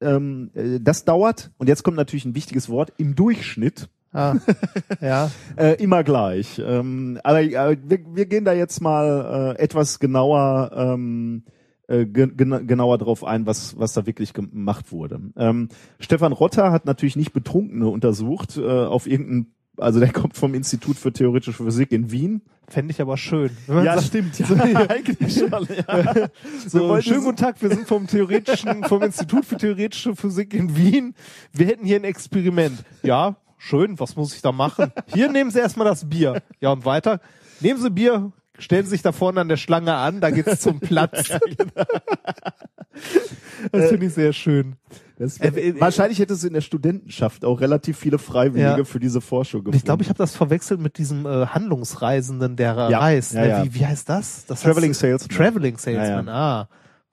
ähm, äh, das dauert, und jetzt kommt natürlich ein wichtiges Wort, im Durchschnitt Ah, ja. äh, immer gleich. Ähm, aber äh, wir, wir gehen da jetzt mal äh, etwas genauer ähm, äh, ge gena- genauer drauf ein, was was da wirklich gemacht wurde. Ähm, Stefan Rotter hat natürlich nicht Betrunkene untersucht äh, auf irgendeinen also der kommt vom Institut für Theoretische Physik in Wien. Fände ich aber schön. Man sagt, stimmt. Ja, eigentlich schon. Ja. So, schönen so- guten Tag, wir sind vom theoretischen, vom Institut für theoretische Physik in Wien. Wir hätten hier ein Experiment. Ja, schön, was muss ich da machen? Hier nehmen Sie erstmal das Bier. Ja, und weiter. Nehmen Sie Bier, stellen Sie sich da vorne an der Schlange an, da geht's zum Platz. Das finde ich sehr schön. Das, Äh, äh, wahrscheinlich hätte es in der Studentenschaft auch relativ viele Freiwillige Ja. für diese Forschung Und gefunden. ich glaube, ich habe das verwechselt mit diesem äh, Handlungsreisenden, der äh, Ja, reist. ja, ne? ja. Wie, wie heißt das? das Traveling heißt, Salesman. Traveling Salesman, Ja, ah.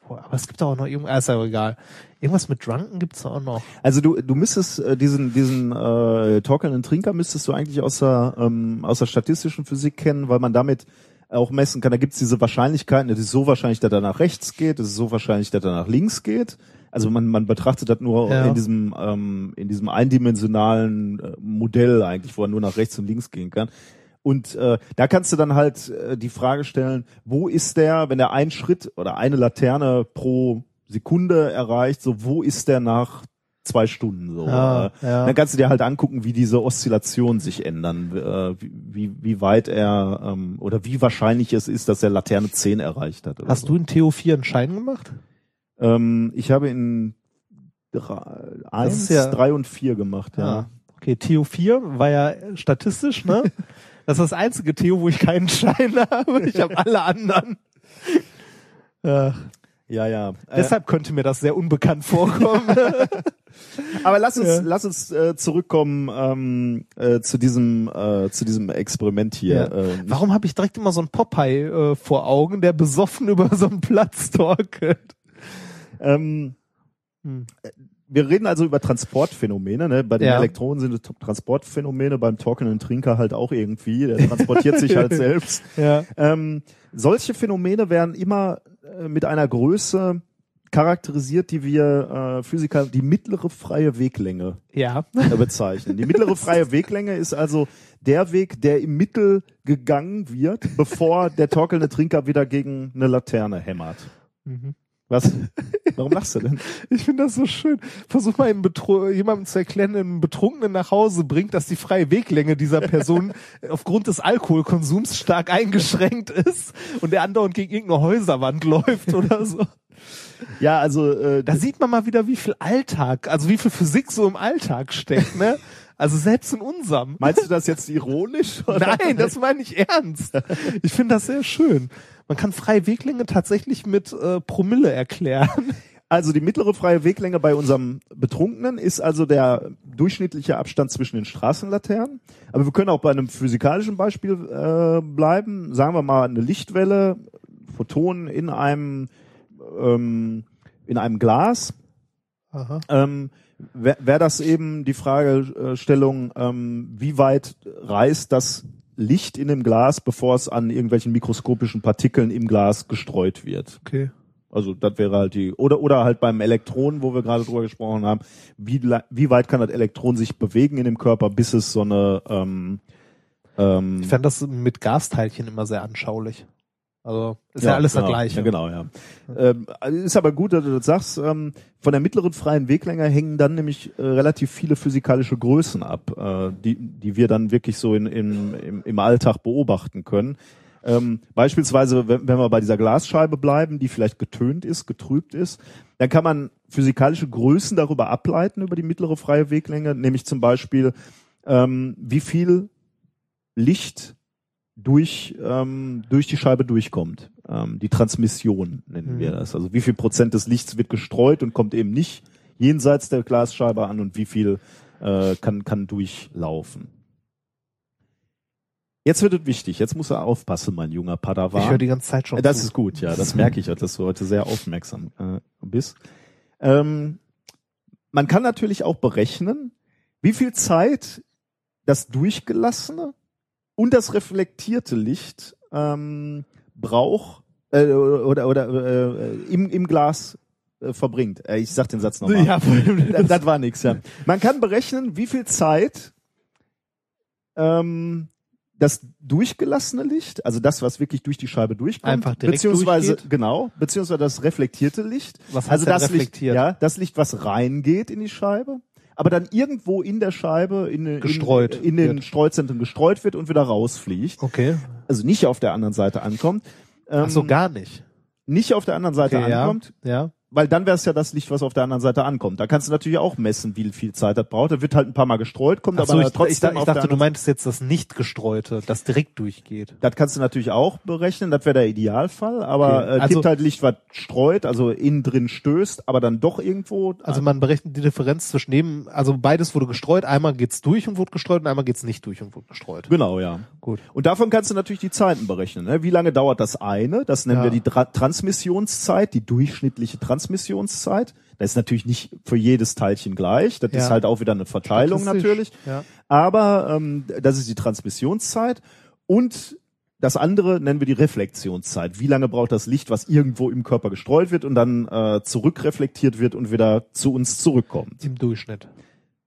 Boah, aber es gibt auch noch irgendwas, ah, ist aber egal. Irgendwas mit Drunken gibt's auch noch. Also du, du müsstest äh, diesen diesen äh, torkelnden Trinker müsstest du eigentlich aus der ähm, aus der statistischen Physik kennen, weil man damit auch messen kann. Da gibt's diese Wahrscheinlichkeiten. Es ist so wahrscheinlich, dass er nach rechts geht. Es ist so wahrscheinlich, dass er nach links geht. Also man man betrachtet das nur Ja. in diesem ähm, in diesem eindimensionalen äh, Modell eigentlich, wo er nur nach rechts und links gehen kann. Und äh, da kannst du dann halt äh, die Frage stellen, wo ist der, wenn er einen Schritt oder eine Laterne pro Sekunde erreicht, so wo ist der nach zwei Stunden so? Ah, äh, ja. Dann kannst du dir halt angucken, wie diese Oszillationen sich ändern, äh, wie, wie, wie weit er ähm, oder wie wahrscheinlich es ist, dass er Laterne 10 erreicht hat. oder Hast so. du in Theo 4 einen Schein gemacht? Ähm, ich habe in drei, eins, ja- drei und vier gemacht, ja. Ah, Okay, Theo 4 war ja statistisch, ne? Das ist das einzige Theo, wo ich keinen Schein habe. Ich habe alle anderen. Ach, Ja, ja. Äh, deshalb könnte mir das sehr unbekannt vorkommen. Aber lass uns, Ja. lass uns äh, zurückkommen ähm, äh, zu diesem äh, zu diesem Experiment hier. Ja. Äh, Warum habe ich direkt immer so einen Popeye äh, vor Augen, der besoffen über so einen Platz torkelt? Ähm, Hm. wir reden also über Transportphänomene. Ne? Bei den Ja. Elektronen sind es Transportphänomene, beim torkelnden Trinker halt auch irgendwie. Der transportiert sich halt selbst. Ja. Ähm, solche Phänomene werden immer äh, mit einer Größe charakterisiert, die wir äh, Physiker die mittlere freie Weglänge Ja. äh, bezeichnen. Die mittlere freie Weglänge ist also der Weg, der im Mittel gegangen wird, bevor der torkelnde Trinker wieder gegen eine Laterne hämmert. Mhm. Was? Warum lachst du denn? Ich finde das so schön. Versuch mal jemandem zu erklären, einen Betrunkenen nach Hause bringt, dass die freie Weglänge dieser Person aufgrund des Alkoholkonsums stark eingeschränkt ist und der andauernd gegen irgendeine Häuserwand läuft oder so. Ja, also äh, Da sieht man mal wieder, wie viel Alltag, also wie viel Physik so im Alltag steckt, ne? Also selbst in unserem. meinst du das jetzt ironisch? Oder? Nein, das meine ich ernst. Ich finde das sehr schön. Man kann freie Weglänge tatsächlich mit äh, Promille erklären. Also die mittlere freie Weglänge bei unserem Betrunkenen ist also der durchschnittliche Abstand zwischen den Straßenlaternen. Aber wir können auch bei einem physikalischen Beispiel äh, bleiben. Sagen wir mal eine Lichtwelle, Photonen in einem ähm, in einem Glas. Aha. Ähm, Wäre wär das eben die Fragestellung, ähm, wie weit reißt das Licht in dem Glas, bevor es an irgendwelchen mikroskopischen Partikeln im Glas gestreut wird? Okay. Also das wäre halt die oder oder halt beim Elektron, wo wir gerade drüber gesprochen haben, wie wie weit kann das Elektron sich bewegen in dem Körper, bis es so eine ähm, ähm, Ich fand das mit Gasteilchen immer sehr anschaulich. Also ist ja, alles genau, das Gleiche. Ja, genau, ja. Ähm, ist aber gut, dass du das sagst. Ähm, von der mittleren freien Weglänge hängen dann nämlich äh, relativ viele physikalische Größen ab, äh, die, die wir dann wirklich so in, in, im, im Alltag beobachten können. Ähm, beispielsweise, wenn, wenn wir bei dieser Glasscheibe bleiben, die vielleicht getönt ist, getrübt ist, dann kann man physikalische Größen darüber ableiten, über die mittlere freie Weglänge, nämlich zum Beispiel, ähm, wie viel Licht durch, ähm, durch die Scheibe durchkommt. Ähm, die Transmission nennen mhm. wir das. Also wie viel Prozent des Lichts wird gestreut und kommt eben nicht jenseits der Glasscheibe an und wie viel äh, kann, kann durchlaufen. Jetzt wird es wichtig. Jetzt muss er aufpassen, mein junger Padawan. Ich höre die ganze Zeit schon. Das zu. ist gut, ja. Das merke ich, dass du heute sehr aufmerksam äh, bist. Ähm, man kann natürlich auch berechnen, wie viel Zeit das durchgelassene und das reflektierte Licht ähm, braucht äh, oder oder äh, im, im Glas äh, verbringt. Äh, ich sag den Satz nochmal. Ja, das, das war nix, ja. Man kann berechnen, wie viel Zeit ähm, das durchgelassene Licht, also das, was wirklich durch die Scheibe durchkommt, Einfach direkt beziehungsweise durchgeht? genau, beziehungsweise das reflektierte Licht, Was also das Licht, reflektiert? ja, das Licht, was reingeht in die Scheibe, aber dann irgendwo in der Scheibe in, Gestreut in, in den wird. Streuzentren gestreut wird und wieder rausfliegt, Okay. also nicht auf der anderen Seite ankommt. Ähm, Ach so, gar nicht. nicht auf der anderen Seite Okay, ankommt, ja. ja. Weil dann wäre es ja das Licht, was auf der anderen Seite ankommt. Da kannst du natürlich auch messen, wie viel Zeit das braucht. Da wird halt ein paar Mal gestreut, kommt Ach so, aber ich, trotzdem ich, ich der dachte, du meintest jetzt das nicht gestreute, das direkt durchgeht. Das kannst du natürlich auch berechnen, das wäre der Idealfall, aber Okay. äh, Also- gibt halt Licht, was streut, also innen drin stößt, aber dann doch irgendwo. Also man berechnet die Differenz zwischen dem, also beides wurde gestreut, einmal geht's durch und wurde gestreut und einmal geht's nicht durch und wurde gestreut. genau, ja. Gut. Und davon kannst du natürlich die Zeiten berechnen. Ne? Wie lange dauert das eine? Das nennen Ja. wir die Tra Transmissionszeit, die durchschnittliche Transmissionszeit. Das ist natürlich nicht für jedes Teilchen gleich. Das Ja. ist halt auch wieder eine Verteilung natürlich. Ja. Aber ähm, das ist die Transmissionszeit und das andere nennen wir die Reflexionszeit. Wie lange braucht das Licht, was irgendwo im Körper gestreut wird und dann äh, zurückreflektiert wird und wieder zu uns zurückkommt? Im Durchschnitt.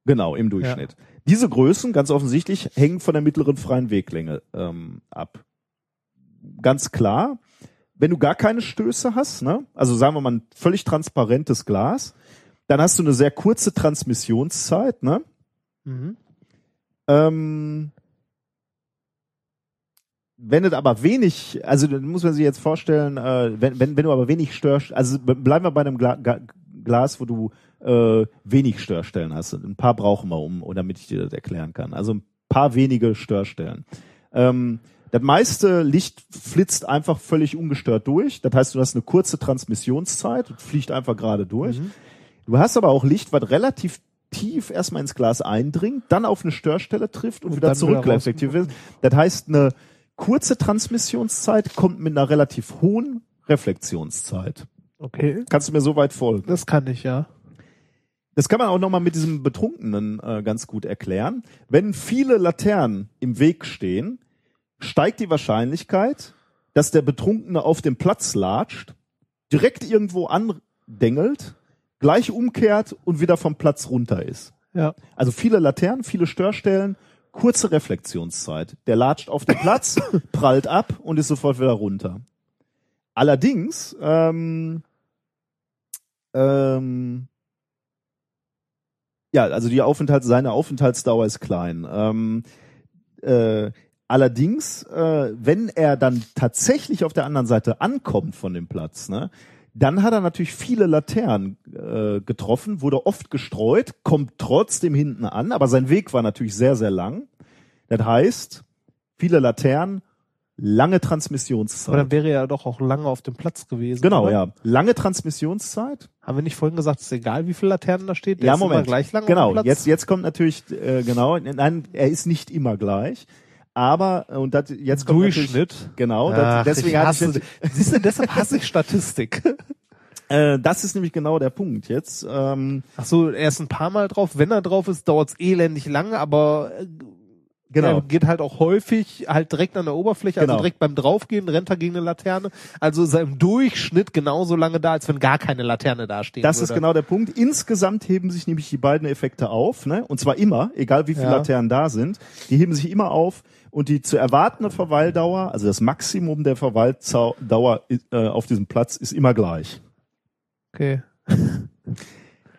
Genau, im Durchschnitt. Diese Größen, ganz offensichtlich, hängen von der mittleren freien Weglänge ähm, ab. Ganz klar. Wenn du gar keine Stöße hast, ne? also sagen wir mal ein völlig transparentes Glas, dann hast du eine sehr kurze Transmissionszeit, ne? Mhm. Ähm, wenn es aber wenig, also dann muss man sich jetzt vorstellen, äh, wenn, wenn, wenn du aber wenig Störst, also bleiben wir bei einem Gla Ga Glas, wo du äh, wenig Störstellen hast. Ein paar brauchen wir, um, damit ich dir das erklären kann. Also ein paar wenige Störstellen. Ähm, das meiste Licht flitzt einfach völlig ungestört durch. Das heißt, du hast eine kurze Transmissionszeit und fliegt einfach gerade durch. Du hast aber auch Licht, was relativ tief erstmal ins Glas eindringt, dann auf eine Störstelle trifft und, Und wieder zurückreflektiert wird. Das heißt, eine kurze Transmissionszeit kommt mit einer relativ hohen Reflexionszeit. Okay. Kannst du mir soweit folgen? Das kann ich, ja. Das kann man auch nochmal mit diesem Betrunkenen äh, ganz gut erklären. Wenn viele Laternen im Weg stehen, steigt die Wahrscheinlichkeit, dass der Betrunkene auf dem Platz latscht, direkt irgendwo andengelt, gleich umkehrt und wieder vom Platz runter ist. Ja. Also viele Laternen, viele Störstellen, kurze Reflexionszeit. Der latscht auf den Platz, prallt ab und ist sofort wieder runter. Allerdings, ähm, ähm, ja, also die Aufenthalts, seine Aufenthaltsdauer ist klein. Ähm, äh, allerdings, äh, wenn er dann tatsächlich auf der anderen Seite ankommt von dem Platz, ne, dann hat er natürlich viele Laternen äh, getroffen, wurde oft gestreut, kommt trotzdem hinten an, aber sein Weg war natürlich sehr, sehr lang. Das heißt, viele Laternen, lange Transmissionszeit. Aber dann wäre er doch auch lange auf dem Platz gewesen. genau, oder? ja. Lange Transmissionszeit. Haben wir nicht vorhin gesagt, es ist egal, wie viele Laternen da steht? Der ja, ist Moment. Immer gleich lang genau. Jetzt, jetzt kommt natürlich, äh, genau, nein, er ist nicht immer gleich. Aber, äh, und das, jetzt kommt Durchschnitt. Genau, das, Ach, deswegen ich hatte hasse, ich jetzt, siehst du, deshalb hasse ich Statistik. äh, das ist nämlich genau der Punkt jetzt. Ähm, Ach so, er ist ein paar Mal drauf. Wenn er drauf ist, dauert's elendig lange, aber äh, Genau. Geht halt auch häufig halt direkt an der Oberfläche, Genau. also direkt beim Draufgehen rennt er gegen eine Laterne. Also ist er im Durchschnitt genauso lange da, als wenn gar keine Laterne da stehen Das würde. ist genau der Punkt. Insgesamt heben sich nämlich die beiden Effekte auf, ne? Und zwar immer, egal wie viele Ja. Laternen da sind. Die heben sich immer auf und die zu erwartende Verweildauer, also das Maximum der Verweildauer äh, auf diesem Platz ist immer gleich. Okay.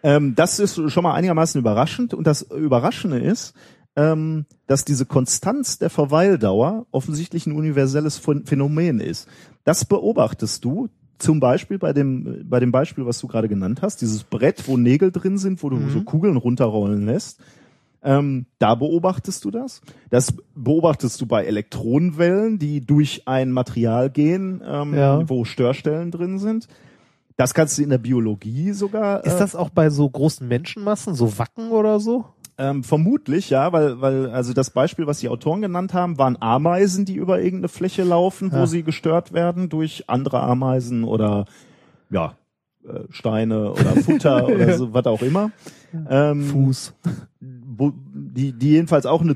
Ähm, das ist schon mal einigermaßen überraschend. Und das Überraschende ist, ähm, dass diese Konstanz der Verweildauer offensichtlich ein universelles Phän- Phänomen ist. Das beobachtest du zum Beispiel bei dem, bei dem Beispiel, was du gerade genannt hast, dieses Brett, wo Nägel drin sind, wo du Mhm. so Kugeln runterrollen lässt. Ähm, da beobachtest du das. Das beobachtest du bei Elektronenwellen, die durch ein Material gehen, ähm, Ja. wo Störstellen drin sind. Das kannst du in der Biologie sogar. Ist äh, das auch bei so großen Menschenmassen, so Wacken oder so? Ähm, vermutlich, ja, weil, weil, also das Beispiel, was die Autoren genannt haben, waren Ameisen, die über irgendeine Fläche laufen, wo Ja. sie gestört werden durch andere Ameisen oder ja, äh, Steine oder Futter oder so, was auch immer. Ähm, Fuß. wo, die, die jedenfalls auch eine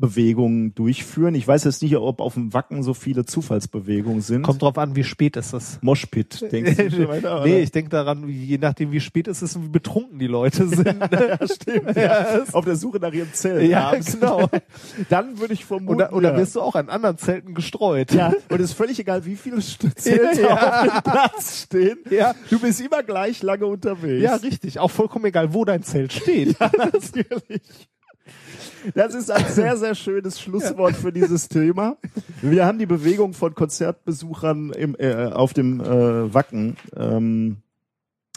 Zufallsbewegung durchführen. Ich weiß jetzt nicht, ob auf dem Wacken so viele Zufallsbewegungen sind. Kommt drauf an, wie spät ist es. Moshpit, denkst du schon weiter? nee, oder? ich denke daran, je nachdem, wie spät es ist und wie betrunken die Leute sind. ja, stimmt. Ja, Ja, auf der Suche nach ihrem Zelt. Ja, abends. genau. Dann würde ich vermuten. Oder, oder ja. wirst du auch an anderen Zelten gestreut? Ja, und es ist völlig egal, wie viele Zelte Ja. auf dem Platz stehen. Ja. Du bist immer gleich lange unterwegs. Ja, richtig. Auch vollkommen egal, wo dein Zelt steht. natürlich. Das ist ein sehr, sehr schönes Schlusswort für dieses Thema. Wir haben die Bewegung von Konzertbesuchern im, äh, auf dem äh, Wacken ähm,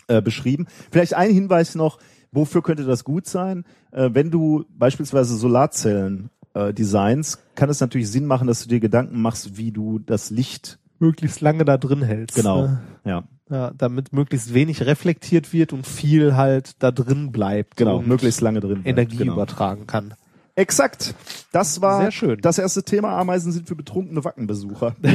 äh, beschrieben. Vielleicht ein Hinweis noch, wofür könnte das gut sein? Äh, wenn du beispielsweise Solarzellen äh, designst, kann es natürlich Sinn machen, dass du dir Gedanken machst, wie du das Licht möglichst lange da drin hältst. genau, Ne? ja, Ja, damit möglichst wenig reflektiert wird und viel halt da drin bleibt. genau, und möglichst lange drin. bleibt. Energie genau. übertragen kann. Exakt. Das war Sehr schön. das erste Thema. Ameisen sind für betrunkene Wackenbesucher.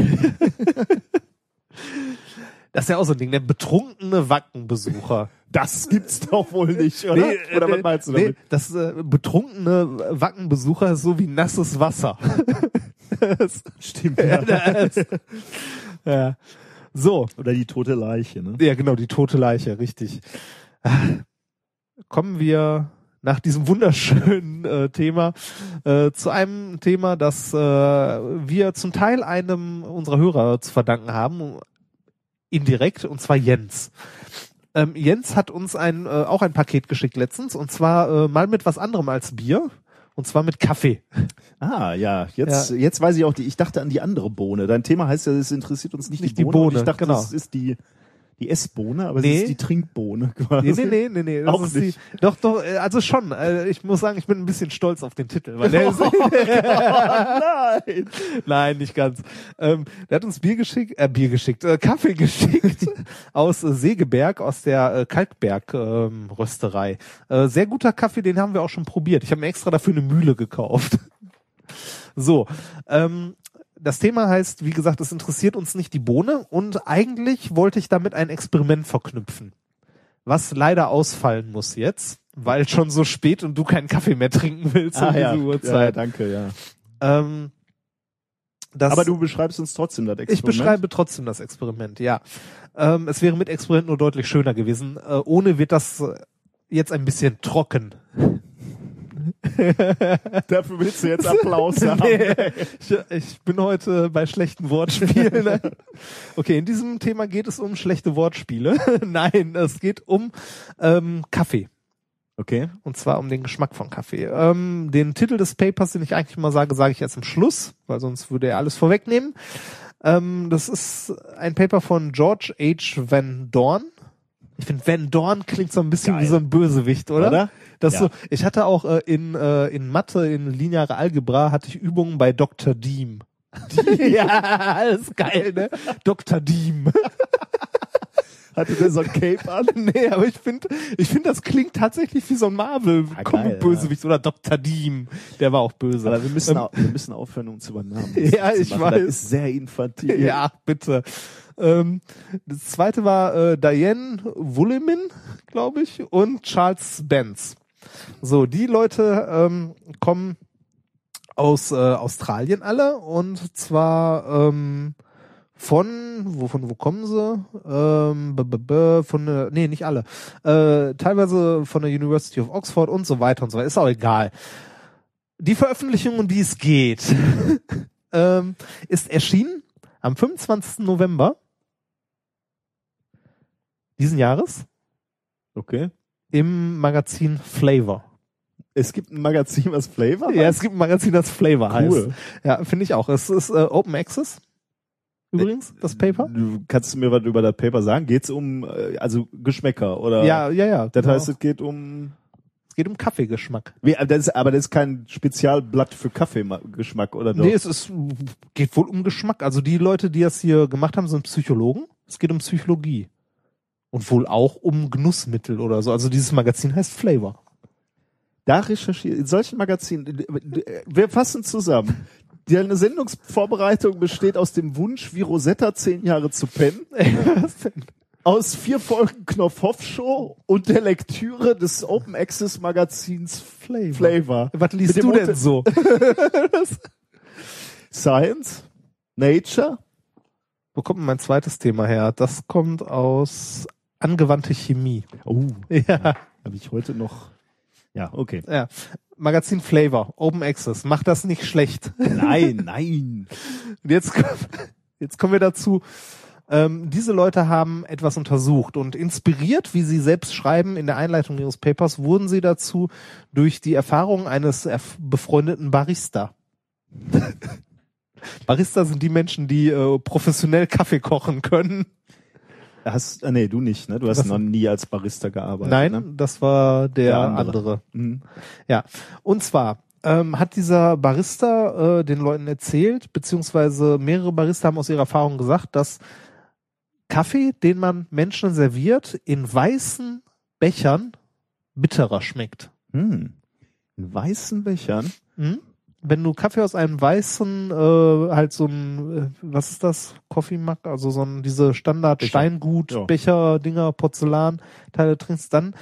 Das ist ja auch so ein Ding, der betrunkene Wackenbesucher. Das gibt's doch wohl nicht, oder? Nee, oder was meinst du nee, damit? Das äh, betrunkene Wackenbesucher ist so wie nasses Wasser. Das- Stimmt. ja, das, ja. So, Oder die tote Leiche, ne? ja genau, die tote Leiche, richtig. Kommen wir nach diesem wunderschönen äh, Thema äh, zu einem Thema, das äh, wir zum Teil einem unserer Hörer zu verdanken haben, indirekt, und zwar Jens. Ähm, Jens hat uns ein, äh, auch ein Paket geschickt letztens, und zwar äh, mal mit was anderem als Bier, und zwar mit Kaffee. Ah, ja. Jetzt, jetzt weiß ich auch, die, ich dachte an die andere Bohne. Dein Thema heißt ja, es interessiert uns nicht, Nicht die die Bohne. und Bohne, ich dachte, genau. das ist die, die Essbohne, aber Nee. es ist die Trinkbohne quasi. Nee, nee, nee, nee, nee. Auch ist nicht. Die, doch, doch, äh, also schon. Äh, ich muss sagen, ich bin ein bisschen stolz auf den Titel. Weil der ist, oh nein. Nein, nicht ganz. Ähm, der hat uns Bier geschickt, äh, Bier geschickt, äh, Kaffee geschickt aus äh, Segeberg, aus der äh, Kalkberg-Rösterei. äh, sehr guter Kaffee, den haben wir auch schon probiert. Ich habe mir extra dafür eine Mühle gekauft. so, ähm, das Thema heißt, wie gesagt, es interessiert uns nicht die Bohne und eigentlich wollte ich damit ein Experiment verknüpfen. Was leider ausfallen muss jetzt, weil schon so spät und du keinen Kaffee mehr trinken willst um Ah, diese ja. ja, Uhrzeit. danke, ja. Ähm, das, Aber du beschreibst uns trotzdem das Experiment. ich beschreibe trotzdem das Experiment, ja. Ähm, es wäre mit Experiment nur deutlich schöner gewesen. Äh, ohne wird das jetzt ein bisschen trocken. Dafür willst du jetzt Applaus haben. Nee, ich, ich bin heute bei schlechten Wortspielen. Okay, in diesem Thema geht es um schlechte Wortspiele. Nein, es geht um ähm, Kaffee. Okay. Und zwar um den Geschmack von Kaffee. Ähm, den Titel des Papers, den ich eigentlich mal sage, sage ich erst am Schluss, weil sonst würde er alles vorwegnehmen. Ähm, das ist ein Paper von George H. Van Dorn. Ich finde, Van Dorn klingt so ein bisschen Geil. wie so ein Bösewicht, oder? Oder? Das Ja. so, ich hatte auch äh, in, äh, in Mathe, in lineare Algebra, hatte ich Übungen bei Dr. Diem. ja, ist geil, ne? Dr. Diem. Hatte der so ein Cape an? nee, aber ich finde, ich finde, das klingt tatsächlich wie so ein marvel Ah, comic geil, bösewicht oder Dr. Diem. Der war auch böse. Aber wir müssen, Ähm, wir müssen aufhören, uns über Namen Ja, zu ich machen. weiß. Das ist sehr infantil. ja, bitte. Ähm, das zweite war äh, Diane Wullemin, glaube ich, und Charles Benz. So, die Leute ähm, kommen aus äh, Australien alle und zwar ähm, von wovon wo kommen sie? Ähm, b -b -b von der, nee nicht alle, äh, teilweise von der University of Oxford und so weiter und so weiter. Ist auch egal. Die Veröffentlichung, um die es geht, ähm, ist erschienen am 25. November diesen Jahres Okay. im Magazin Flavor. Es gibt ein Magazin, was Flavor Ja, es gibt ein Magazin, das Flavor Cool. heißt. Ja, finde ich auch. Es ist äh, Open Access. Übrigens, das Paper. Du kannst du mir was über das Paper sagen? Geht's um äh, also Geschmäcker oder? Ja, ja, ja. Das genau. heißt, es geht um. es geht um Kaffeegeschmack. Wie, das ist, aber das ist kein Spezialblatt für Kaffeegeschmack oder doch? Nee, es ist, geht wohl um Geschmack. Also die Leute, die das hier gemacht haben, sind Psychologen. Es geht um Psychologie. Und wohl auch um Genussmittel oder so. Also dieses Magazin heißt Flavor. Da recherchiert, in solchen Magazinen, wir fassen zusammen. Deine Sendungsvorbereitung besteht aus dem Wunsch, wie Rosetta zehn Jahre zu pennen, aus vier Folgen Knopfhoff Show und der Lektüre des Open Access Magazins Flavor. Flavor. Was liest du denn so? Science, Nature, Wo kommt mein zweites Thema her? Das kommt aus angewandte Chemie. oh, Ja. habe ich heute noch. Ja, okay. Ja. Magazin Flavor, Open Access. Macht das nicht schlecht. Nein, nein. Und jetzt, jetzt kommen wir dazu. Ähm, diese Leute haben etwas untersucht und inspiriert, wie sie selbst schreiben in der Einleitung ihres Papers, wurden sie dazu durch die Erfahrung eines erf- befreundeten Barista. Barista sind die Menschen, die äh, professionell Kaffee kochen können. Hast, ah, nee, du nicht, ne? Du hast Was? noch nie als Barista gearbeitet. Nein, Ne? das war der, Der andere. andere. Mhm. Ja, und zwar ähm, hat dieser Barista äh, den Leuten erzählt, beziehungsweise mehrere Barista haben aus ihrer Erfahrung gesagt, dass Kaffee, den man Menschen serviert, in weißen Bechern bitterer schmeckt. Hm. In weißen Bechern. Hm? Wenn du Kaffee aus einem weißen, äh, halt so ein, äh, was ist das? Coffee Mug, also so ein, diese Standard Becher. Steingut, Ja. Becher, Dinger, Porzellan, Teile trinkst, dann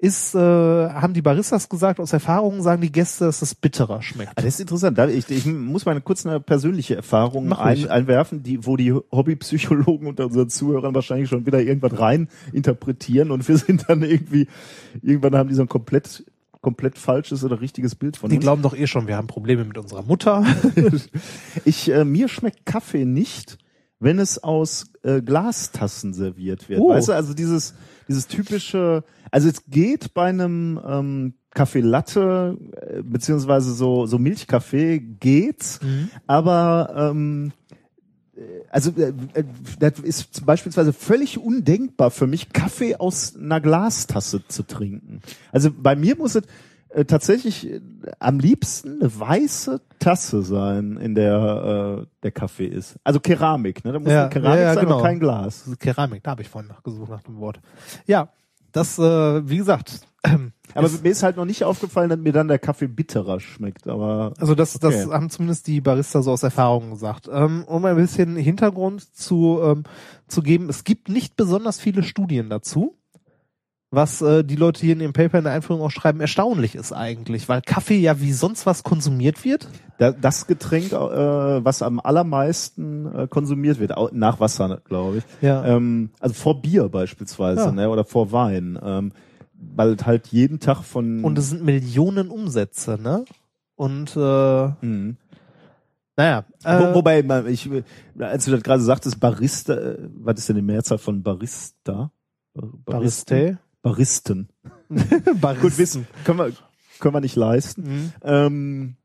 ist, äh, haben die Baristas gesagt, aus Erfahrung sagen die Gäste, dass es bitterer schmeckt. Ah, das ist interessant. Ich, ich muss mal kurz eine persönliche Erfahrung ein, einwerfen, die, wo die Hobbypsychologen unter unseren Zuhörern wahrscheinlich schon wieder irgendwas rein interpretieren und wir sind dann irgendwie, irgendwann haben die so ein komplett, komplett falsches oder richtiges Bild von Die uns. glauben doch eh schon, wir haben Probleme mit unserer Mutter. Ich, äh, mir schmeckt Kaffee nicht, wenn es aus äh, Glastassen serviert wird. Oh. Weißt du, also dieses, dieses typische, also es geht bei einem ähm, Kaffee Latte, äh, beziehungsweise so, so Milchkaffee geht's, aber ähm, äh, also äh, äh, das ist beispielsweise völlig undenkbar für mich, Kaffee aus einer Glastasse zu trinken. Also bei mir muss es äh, tatsächlich äh, am liebsten eine weiße Tasse sein, in der äh, der Kaffee ist. Also Keramik, ne? Da muss Ja, eine Keramik ja, ja, sein genau. und kein Glas. Keramik, da habe ich vorhin nachgesucht nach dem Wort. Ja, das, äh, wie gesagt, Aber ist- mir ist halt noch nicht aufgefallen, dass mir dann der Kaffee bitterer schmeckt. Aber Also das, das Okay. haben zumindest die Barista so aus Erfahrung gesagt. Ähm, um ein bisschen Hintergrund zu, ähm, zu geben, es gibt nicht besonders viele Studien dazu, was äh, die Leute hier in ihrem Paper in der Einführung auch schreiben, erstaunlich ist eigentlich, weil Kaffee ja wie sonst was konsumiert wird. da, das Getränk, äh, was am allermeisten äh, konsumiert wird, nach Wasser, glaube ich. Ja. Ähm, also vor Bier beispielsweise, Ja. ne? Oder vor Wein. Ähm, weil halt jeden Tag von Und es sind Millionen Umsätze, ne? Und äh, Mhm. naja, Wo, äh, wobei, man- ich, als du das gerade sagtest, Barista, äh, was ist denn die Mehrzahl von Barista? Bar- Bariste, Baristen. Baristen. Gut, wissen, können wir, können wir nicht leisten. Mhm. Ähm,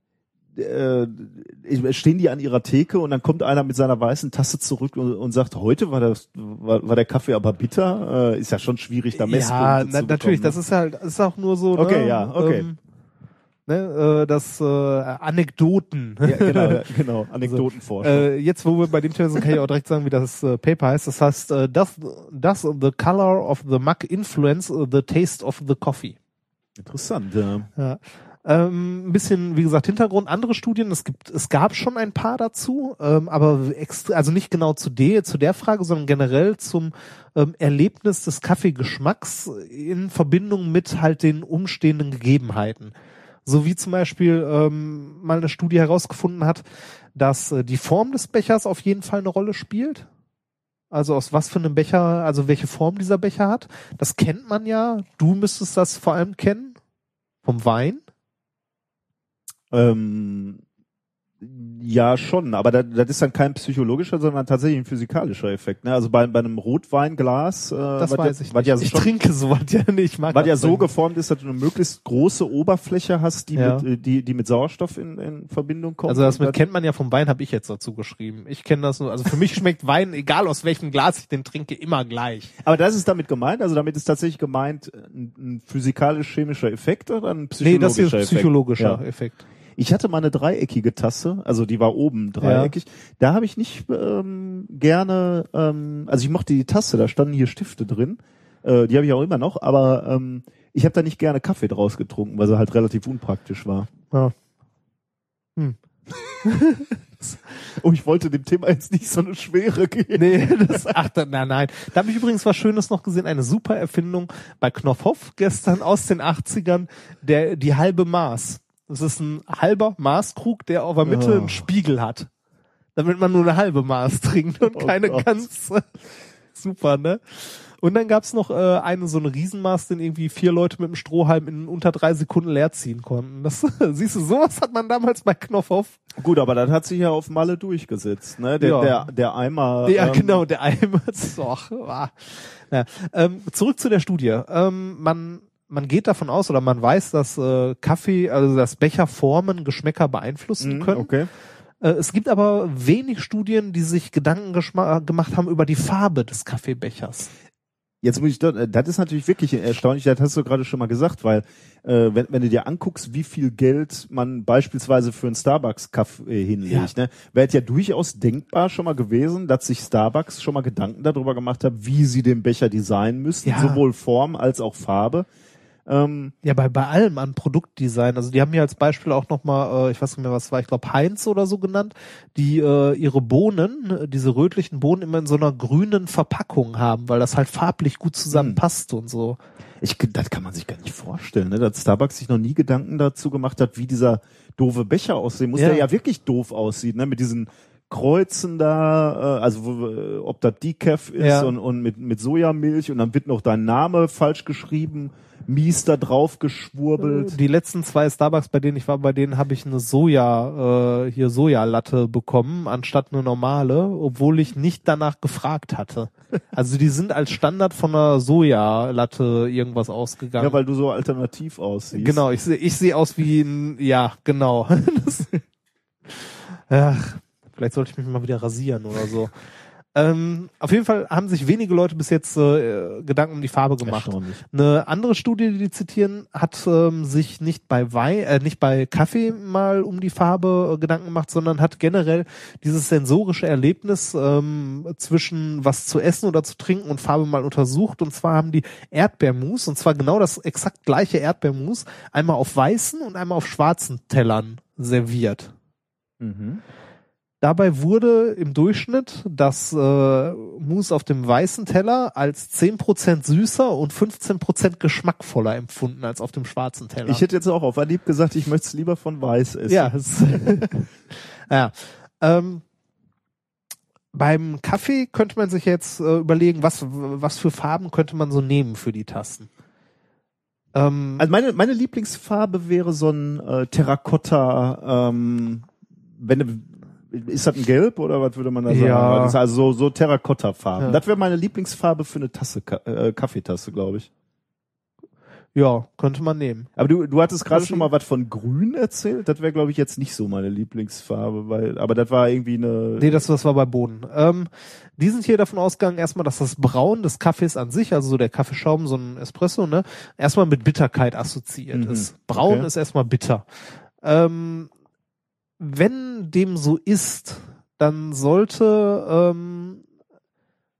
äh, stehen die an ihrer Theke und dann kommt einer mit seiner weißen Tasse zurück und, und sagt, heute war, das, war, war der Kaffee aber bitter. Äh, ist ja schon schwierig, da Messpunkte Ja, zu na, natürlich, bekommen, das ist halt, ist auch nur so, Okay, ne, ja, okay. Ähm, ne, äh, das äh, Anekdoten. ne? Ja, genau, ja, genau. Anekdotenforschung. Äh, jetzt, wo wir bei dem Thema sind, kann ich auch direkt sagen, wie das äh, Paper heißt. Das heißt, äh, does, does the color of the mug influence the taste of the coffee? Interessant, ja. Ja. Ähm, ein bisschen, wie gesagt, Hintergrund, andere Studien, es gibt, es gab schon ein paar dazu, ähm, aber also nicht genau zu der, zu der Frage, sondern generell zum ähm, Erlebnis des Kaffeegeschmacks in Verbindung mit halt den umstehenden Gegebenheiten. So wie zum Beispiel ähm, mal eine Studie herausgefunden hat, dass äh, die Form des Bechers auf jeden Fall eine Rolle spielt. Also aus was für einem Becher, also welche Form dieser Becher hat. Das kennt man ja. Du müsstest das vor allem kennen. Vom Wein. Ähm, ja, schon, aber das, das ist dann kein psychologischer, sondern tatsächlich ein physikalischer Effekt. Ne? Also bei, bei einem Rotweinglas, äh, Das was weiß ja, ich was ja ich schon, trinke sowas ja nicht. Ich mag was ja das so geformt ist, dass du eine möglichst große Oberfläche hast, die, Ja. mit, äh, die, die mit Sauerstoff in, in Verbindung kommt. Also das mit kennt man ja vom Wein, habe ich jetzt dazu geschrieben. Ich kenne das nur. Also für mich schmeckt Wein, egal aus welchem Glas ich den trinke, immer gleich. aber das ist damit gemeint, also damit ist tatsächlich gemeint ein, ein physikalisch-chemischer Effekt oder ein Nee, psychologischer das hier ist Effekt? psychologischer Ja. Effekt. Ich hatte mal eine dreieckige Tasse, also die war oben dreieckig. Da habe ich nicht ähm, gerne, ähm, also ich mochte die Tasse, da standen hier Stifte drin. Äh, die habe ich auch immer noch, aber ähm, ich habe da nicht gerne Kaffee draus getrunken, weil sie halt relativ unpraktisch war. Ja. Oh, ich wollte dem Thema jetzt nicht so eine Schwere geben. Nee, das, ach, nein, nein. Da habe ich übrigens was Schönes noch gesehen, eine super Erfindung bei Knopfhoff gestern aus den 80ern, der, die halbe Maß. Das ist ein halber Maßkrug, der auf der Mitte Oh. einen Spiegel hat. Damit man nur eine halbe Maß trinkt und Oh keine Gott. ganze. Super, ne? Und dann gab's noch äh, eine so eine Riesenmaß, den irgendwie vier Leute mit einem Strohhalm in unter drei Sekunden leer ziehen konnten. Das siehst du, sowas hat man damals bei Knopfhoff. Gut, aber das hat sich ja auf Malle durchgesetzt, ne? Der, Ja. der, der Eimer. Ja, ähm, genau, der Eimer. Doch, ah. ja. ähm, zurück zu der Studie. Ähm, man, man geht davon aus oder man weiß, dass äh, Kaffee, also dass Becherformen Geschmäcker beeinflussen Mhm, können. Okay. Äh, es gibt aber wenig Studien, die sich Gedanken gemacht haben über die Farbe des Kaffeebechers. Jetzt muss ich dort, äh, das ist natürlich wirklich erstaunlich, das hast du gerade schon mal gesagt, weil äh, wenn, wenn du dir anguckst, wie viel Geld man beispielsweise für einen Starbucks-Kaffee hinlegt, ne, wäre es ja durchaus denkbar schon mal gewesen, dass sich Starbucks schon mal Gedanken darüber gemacht hat, wie sie den Becher designen müssten, Ja. sowohl Form als auch Farbe. Ähm, Ja, bei, bei allem an Produktdesign. Also die haben hier als Beispiel auch nochmal, äh, ich weiß nicht mehr, was war, ich glaube Heinz oder so genannt, die äh, ihre Bohnen, diese rötlichen Bohnen immer in so einer grünen Verpackung haben, weil das halt farblich gut zusammenpasst und so. ich, das kann man sich gar nicht vorstellen, ne, dass Starbucks sich noch nie Gedanken dazu gemacht hat, wie dieser doofe Becher aussehen muss, Ja. der ja wirklich doof aussieht, ne, mit diesen Kreuzen da, äh, also äh, ob das Decaf ist Ja. und, und mit, mit Sojamilch und dann wird noch dein Name falsch geschrieben, mies da drauf geschwurbelt. Die letzten zwei Starbucks, bei denen ich war, bei denen habe ich eine Soja, äh, hier Sojalatte bekommen, anstatt eine normale, obwohl ich nicht danach gefragt hatte. Also die sind als Standard von einer Sojalatte irgendwas ausgegangen. Ja, weil du so alternativ aussiehst. Genau, ich sehe ich seh aus wie ein, ja, genau. Das, ach, vielleicht sollte ich mich mal wieder rasieren oder so. Ähm, auf jeden Fall haben sich wenige Leute bis jetzt äh, Gedanken um die Farbe gemacht. Eine andere Studie, die die zitieren, hat ähm, sich nicht bei Wein, äh, nicht bei Kaffee mal um die Farbe äh, Gedanken gemacht, sondern hat generell dieses sensorische Erlebnis ähm, zwischen was zu essen oder zu trinken und Farbe mal untersucht. Und zwar haben die Erdbeermus, und zwar genau das exakt gleiche Erdbeermus, einmal auf weißen und einmal auf schwarzen Tellern serviert. Mhm. Dabei wurde im Durchschnitt das äh, Mousse auf dem weißen Teller als 10% süßer und 15% geschmackvoller empfunden als auf dem schwarzen Teller. Ich hätte jetzt auch auf Anhieb gesagt, ich möchte es lieber von weiß essen. ja, ja. Ähm, beim Kaffee könnte man sich jetzt äh, überlegen, was, was für Farben könnte man so nehmen für die Tasten. Ähm, Also meine, meine Lieblingsfarbe wäre so ein äh, Terrakotta, ähm, wenn ist das ein Gelb oder was würde man da sagen? Ja. Also so, so Terrakotta-Farben. Ja. Das wäre meine Lieblingsfarbe für eine Tasse, äh, Kaffeetasse, glaube ich. ja, könnte man nehmen. Aber du, du hattest gerade schon mal was von Grün erzählt. Das wäre, glaube ich, jetzt nicht so meine Lieblingsfarbe, weil, aber das war irgendwie eine. Nee, das, das war bei Boden. Ähm, die sind hier davon ausgegangen, erstmal, dass das Braun des Kaffees an sich, also so der Kaffeeschaum, so ein Espresso, ne, erstmal mit Bitterkeit assoziiert Mhm. ist. Braun Okay. ist erstmal bitter. Ähm, wenn dem so ist, dann sollte, ähm,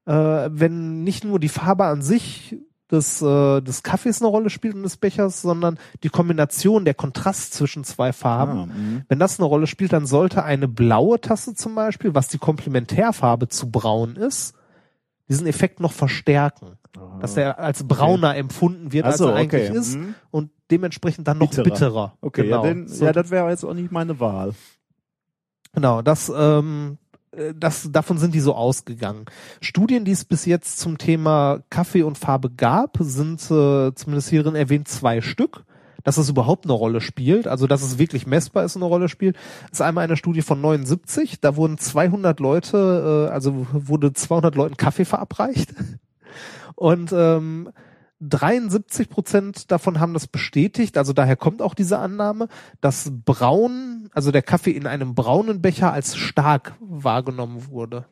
äh, wenn nicht nur die Farbe an sich des, äh, des Kaffees eine Rolle spielt und des Bechers, sondern die Kombination, der Kontrast zwischen zwei Farben, Ah, mhm. wenn das eine Rolle spielt, dann sollte eine blaue Tasse zum Beispiel, was die Komplementärfarbe zu braun ist, diesen Effekt noch verstärken. dass der als brauner empfunden wird, als so, er eigentlich okay. ist Mhm. und dementsprechend dann noch Bitterer. bitterer. Okay, genau. ja, denn, So, ja, das wäre jetzt auch nicht meine Wahl. Genau, das, ähm, äh, das, davon sind die so ausgegangen. Studien, die es bis jetzt zum Thema Kaffee und Farbe gab, sind äh, zumindest hierin erwähnt zwei Stück. Dass es überhaupt eine Rolle spielt, also dass es wirklich messbar ist, eine Rolle spielt, ist einmal eine Studie von 79. Da wurden 200 Leute, äh, also wurde 200 Leuten Kaffee verabreicht und ähm, 73 Prozent davon haben das bestätigt, also daher kommt auch diese Annahme, dass braun, also der Kaffee in einem braunen Becher als stark wahrgenommen wurde.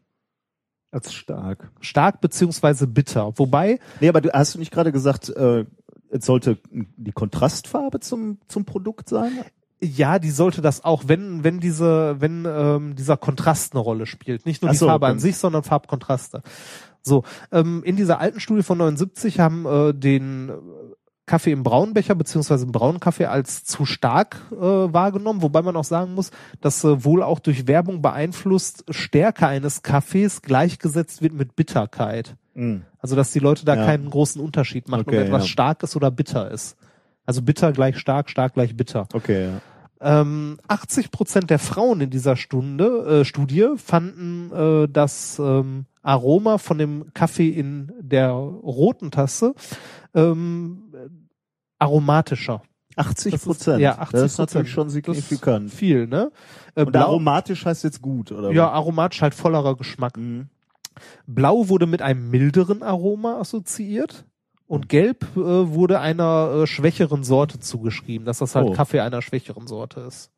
Als stark. Stark beziehungsweise bitter. Wobei, Nee, aber du, hast du nicht gerade gesagt, äh, es sollte die Kontrastfarbe zum, zum Produkt sein? ja, die sollte das auch, wenn, wenn diese, wenn ähm, dieser Kontrast eine Rolle spielt. Nicht nur Ach die so, Farbe okay. an sich, sondern Farbkontraste. So, ähm, in dieser alten Studie von 79 haben äh, den Kaffee im braunen Becher beziehungsweise im braunen Kaffee als zu stark äh, wahrgenommen, wobei man auch sagen muss, dass äh, wohl auch durch Werbung beeinflusst Stärke eines Kaffees gleichgesetzt wird mit Bitterkeit. Mhm. Also dass die Leute da Ja. keinen großen Unterschied machen, Okay, ob etwas ja. stark ist oder bitter ist. Also bitter gleich stark, stark gleich bitter. Okay, ja. Ähm, 80 Prozent der Frauen in dieser Stunde, äh, Studie fanden äh, das ähm, Aroma von dem Kaffee in der roten Tasse ähm, aromatischer. 80 Das ist- Prozent. ja, 80 Das ist natürlich Prozent. schon signifikant. viel, ne? Äh, Und aromatisch heißt jetzt gut, oder? ja, aromatisch halt vollerer Geschmack. Mhm. Blau wurde mit einem milderen Aroma assoziiert und Gelb äh, wurde einer äh, schwächeren Sorte zugeschrieben, dass das halt Oh. Kaffee einer schwächeren Sorte ist.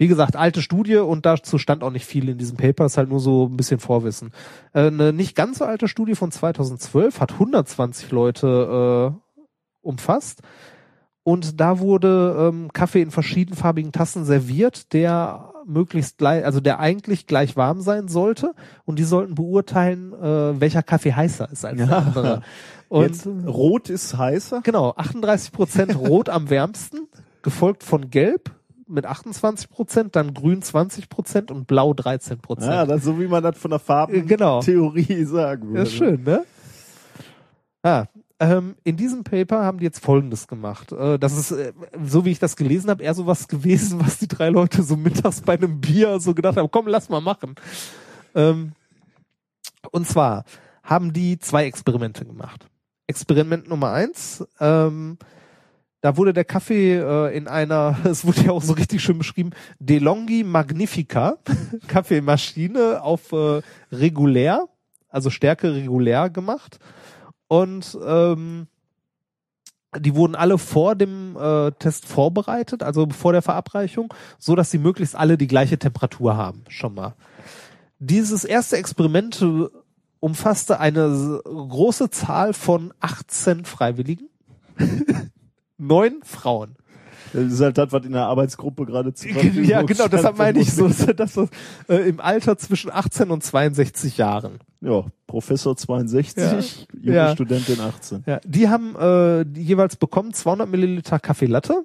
Wie gesagt, alte Studie und dazu stand auch nicht viel in diesem Paper, ist halt nur so ein bisschen Vorwissen. Äh, eine nicht ganz so alte Studie von 2012 hat 120 Leute äh, umfasst und da wurde ähm, Kaffee in verschiedenfarbigen Tassen serviert, der möglichst gleich, also der eigentlich gleich warm sein sollte und die sollten beurteilen, äh, welcher Kaffee heißer ist als der Ja. andere. Und Jetzt, rot ist heißer. genau, 38 Prozent rot am wärmsten, gefolgt von gelb mit 28 Prozent, dann grün 20 Prozent und blau 13 Ja, Prozent. das, so wie man das von der genau. Farbentheorie sagen würde. Ja, ist schön, ne? Ah, ähm, in diesem Paper haben die jetzt Folgendes gemacht. Äh, das ist, äh, so wie ich das gelesen habe, eher sowas gewesen, was die drei Leute so mittags bei einem Bier so gedacht haben, komm, lass mal machen. Ähm, und zwar haben die zwei Experimente gemacht. Experiment Nummer eins, ähm, da wurde der Kaffee äh, in einer, es wurde ja auch so richtig schön beschrieben, DeLonghi Magnifica Kaffeemaschine auf äh, regulär, also Stärke regulär gemacht. Und ähm, die wurden alle vor dem äh, Test vorbereitet, also vor der Verabreichung, so dass sie möglichst alle die gleiche Temperatur haben, schon mal. Dieses erste Experiment äh, umfasste eine große Zahl von 18 Freiwilligen, neun Frauen. Das ist halt das, was in der Arbeitsgruppe gerade zu Ja, genau, deshalb meine ich so, dass das äh, im Alter zwischen 18 und 62 Jahren. Ja, Professor 62, junge Ja. Studentin 18. Ja, die haben äh, die jeweils bekommen 200 Milliliter Kaffee Latte,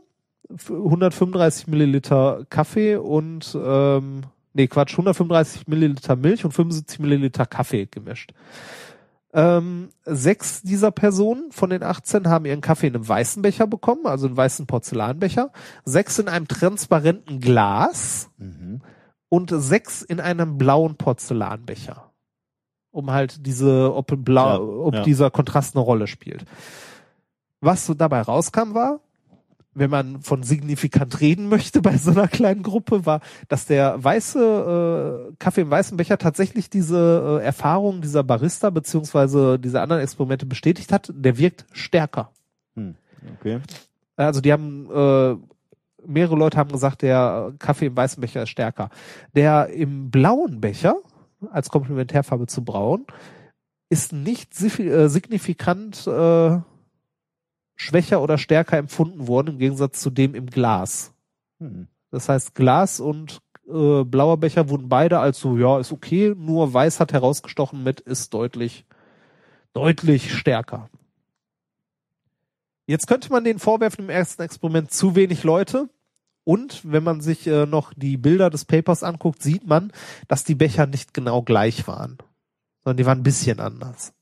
f- 135 Milliliter Kaffee und ähm, nee Quatsch 135 Milliliter Milch und 75 Milliliter Kaffee gemischt. Ähm, sechs dieser Personen von den 18 haben ihren Kaffee in einem weißen Becher bekommen, also einen weißen Porzellanbecher. Sechs in einem transparenten Glas und sechs in einem blauen Porzellanbecher. Um halt diese, ob, blau, Ja, ob ja. dieser dieser Kontrast eine Rolle spielt. Was so dabei rauskam war, wenn man von signifikant reden möchte bei so einer kleinen Gruppe, war, dass der weiße äh, Kaffee im weißen Becher tatsächlich diese äh, Erfahrung dieser Barista beziehungsweise diese anderen Experimente bestätigt hat. Der wirkt stärker. Okay. Also die haben äh, mehrere Leute haben gesagt, der Kaffee im weißen Becher ist stärker. Der im blauen Becher als Komplementärfarbe zu braun ist nicht äh, signifikant äh, schwächer oder stärker empfunden worden im Gegensatz zu dem im Glas. Hm. Das heißt, Glas und äh, blauer Becher wurden beide als so, ja, ist okay, nur weiß hat herausgestochen mit, ist deutlich, deutlich stärker. Jetzt könnte man den vorwerfen im ersten Experiment zu wenig Leute. Und wenn man sich äh, noch die Bilder des Papers anguckt, sieht man, dass die Becher nicht genau gleich waren, sondern die waren ein bisschen anders.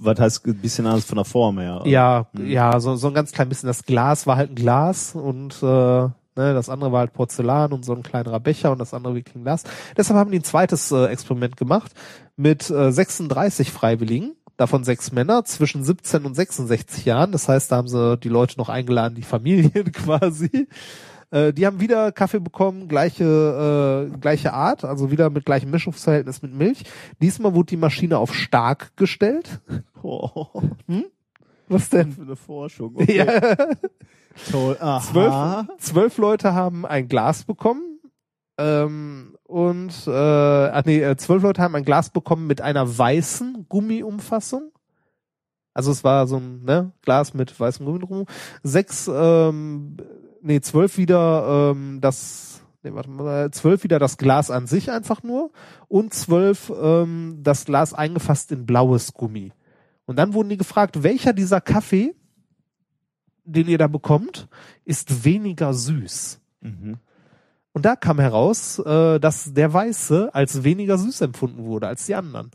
Was heißt ein bisschen anders von der Form her? Ja, ja, so, so ein ganz klein bisschen. Das Glas war halt ein Glas und äh, ne, das andere war halt Porzellan und so ein kleinerer Becher und das andere wirklich ein Glas. Deshalb haben die ein zweites äh, Experiment gemacht mit äh, 36 Freiwilligen, davon sechs Männer zwischen 17 und 66 Jahren. Das heißt, da haben sie die Leute noch eingeladen, die Familien quasi. Äh, die haben wieder Kaffee bekommen, gleiche, äh, gleiche Art, also wieder mit gleichem Mischungsverhältnis mit Milch. Diesmal wurde die Maschine auf stark gestellt. Oh, Was denn? für eine Forschung. Ja. Toll. Aha. zwölf, zwölf Leute haben ein Glas bekommen. Ähm, und äh, ach nee, äh, zwölf Leute haben ein Glas bekommen mit einer weißen Gummiumfassung. Also es war so ein ne, Glas mit weißem Gummi drum. Sechs, ähm, nee, zwölf wieder ähm, das, nee, warte mal, zwölf wieder das Glas an sich einfach nur und zwölf ähm, das Glas eingefasst in blaues Gummi. Und dann wurden die gefragt, welcher dieser Kaffee, den ihr da bekommt, ist weniger süß. Mhm. Und da kam heraus, äh, dass der Weiße als weniger süß empfunden wurde als die anderen.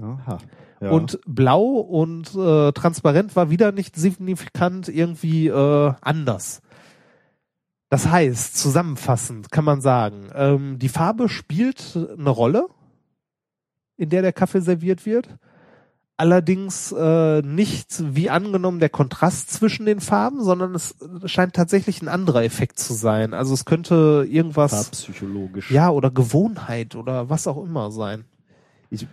Aha. Ja. Und blau und äh, transparent war wieder nicht signifikant irgendwie äh, anders. Das heißt, zusammenfassend kann man sagen, ähm, die Farbe spielt eine Rolle, in der der Kaffee serviert wird. Allerdings äh, nicht wie angenommen der Kontrast zwischen den Farben, sondern es scheint tatsächlich ein anderer Effekt zu sein. Also es könnte irgendwas, Farbpsychologisch. ja, oder Gewohnheit oder was auch immer sein. Ich,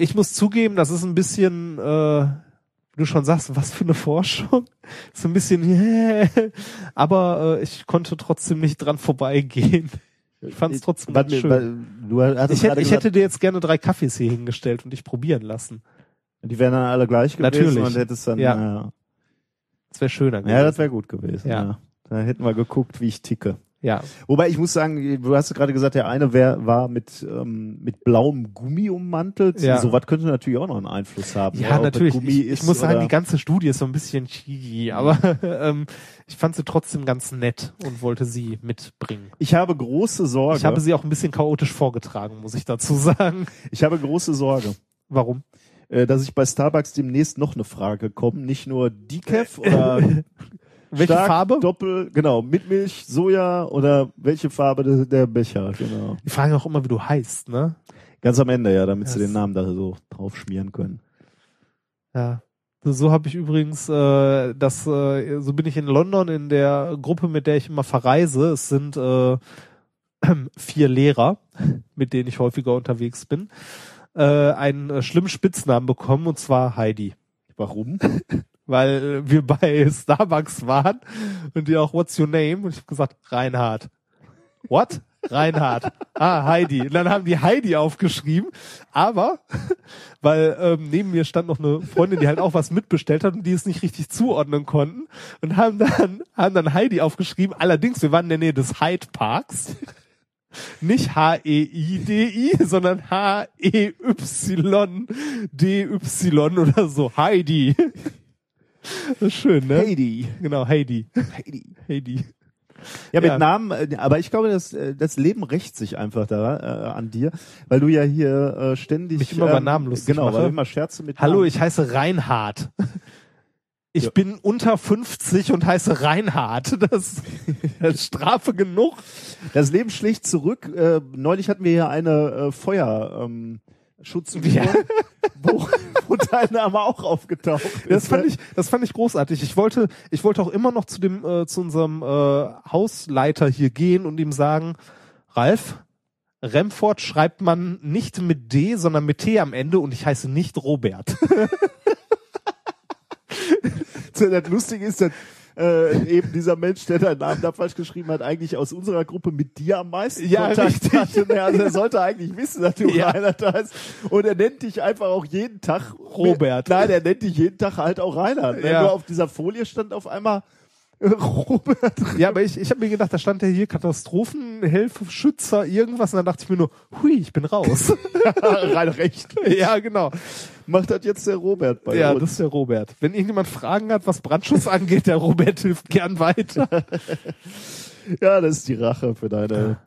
Ich muss zugeben, das ist ein bisschen, äh, wie du schon sagst, was für eine Forschung. So ein bisschen, aber äh, ich konnte trotzdem nicht dran vorbeigehen. Ich fand es trotzdem Warte, ganz schön. weil Du Ich hätte, ich hätte dir jetzt gerne drei Kaffees hier hingestellt und dich probieren lassen. die wären dann alle gleich gewesen Natürlich. und hättest dann, Ja. ja, Das wäre schöner ja das wäre gut gewesen. Ja. Ja. Da hätten wir geguckt, wie ich ticke. Ja. Wobei ich muss sagen, du hast gerade gesagt, der eine wär, war mit ähm, mit blauem Gummi ummantelt. Ja. So was könnte natürlich auch noch einen Einfluss haben. Ja, es natürlich. Gummi Ich, ich muss sagen, oder- die ganze Studie ist so ein bisschen cheesy, aber ähm, ich fand sie trotzdem ganz nett und wollte sie mitbringen. ich habe große Sorge. Ich habe sie auch ein bisschen chaotisch vorgetragen, muss ich dazu sagen. ich habe große Sorge. Warum? äh, dass ich bei Starbucks demnächst noch eine Frage komme. Nicht nur Decaf oder Welche stark, Farbe? Doppel, genau, mit Milch, Soja oder welche Farbe der, der Becher, genau. Die fragen auch immer, wie du heißt, ne? Ganz am Ende, ja, damit sie Das- den Namen da so drauf schmieren können. Ja. So, so habe ich übrigens, äh, das, äh, so bin ich in London in der Gruppe, mit der ich immer verreise. Es sind äh, vier Lehrer, mit denen ich häufiger unterwegs bin, äh, einen äh, schlimmen Spitznamen bekommen und zwar Heidi. Warum? Weil wir bei Starbucks waren und die auch What's your name? Und ich habe gesagt, Reinhard. What? Reinhard. Ah, Heidi. Und dann haben die Heidi aufgeschrieben, aber weil ähm, neben mir stand noch eine Freundin, die halt auch was mitbestellt hat und die es nicht richtig zuordnen konnten und haben dann haben dann Heidi aufgeschrieben. Allerdings, wir waren in der Nähe des Hyde Parks. Nicht H-E-I-D-I, sondern H-E-Y-D-Y oder so. Heidi. Das ist schön, ne? Heidi. Genau, Heidi. Heidi. Heidi. Ja, mit Ja. Namen, aber ich glaube, das, äh, das Leben rächt sich einfach da äh, an dir, weil du ja hier äh, ständig Mich immer über Namen lustig genau, mache. weil du immer Scherze mit Hallo, Namen. ich heiße Reinhard. Ich Ja. bin unter 50 und heiße Reinhard. Das, das ist Strafe genug. Das Leben schlägt zurück. Äh, neulich hatten wir hier eine äh, Feuer ähm, Schutzübung, Ja. wo, wo dein Name auch aufgetaucht Das ist. fand ich, das fand ich großartig. Ich wollte, ich wollte auch immer noch zu dem, äh, zu unserem äh, Hausleiter hier gehen und ihm sagen, Ralf, Remford schreibt man nicht mit D, sondern mit T am Ende und ich heiße nicht Robert. das Lustige ist, dass äh, eben dieser Mensch, der deinen Namen da falsch geschrieben hat, eigentlich aus unserer Gruppe mit dir am meisten Ja, Kontakt richtig. hatte. Ne? Also er sollte eigentlich wissen, dass du Ja. Reinhard da ist. Und er nennt dich einfach auch jeden Tag Robert. Nein, er nennt dich jeden Tag halt auch Reinhard. Ne? Ja. Nur auf dieser Folie stand auf einmal äh, Robert. Ja, aber ich, ich habe mir gedacht, da stand ja hier Katastrophenhilfe, Schützer, irgendwas. Und dann dachte ich mir nur, hui, ich bin raus. Rein recht. ja, genau. Macht das jetzt der Robert bei Ja, uns. das ist der Robert. Wenn irgendjemand Fragen hat, was Brandschutz angeht, der Robert hilft gern weiter. Ja, das ist die Rache für deine,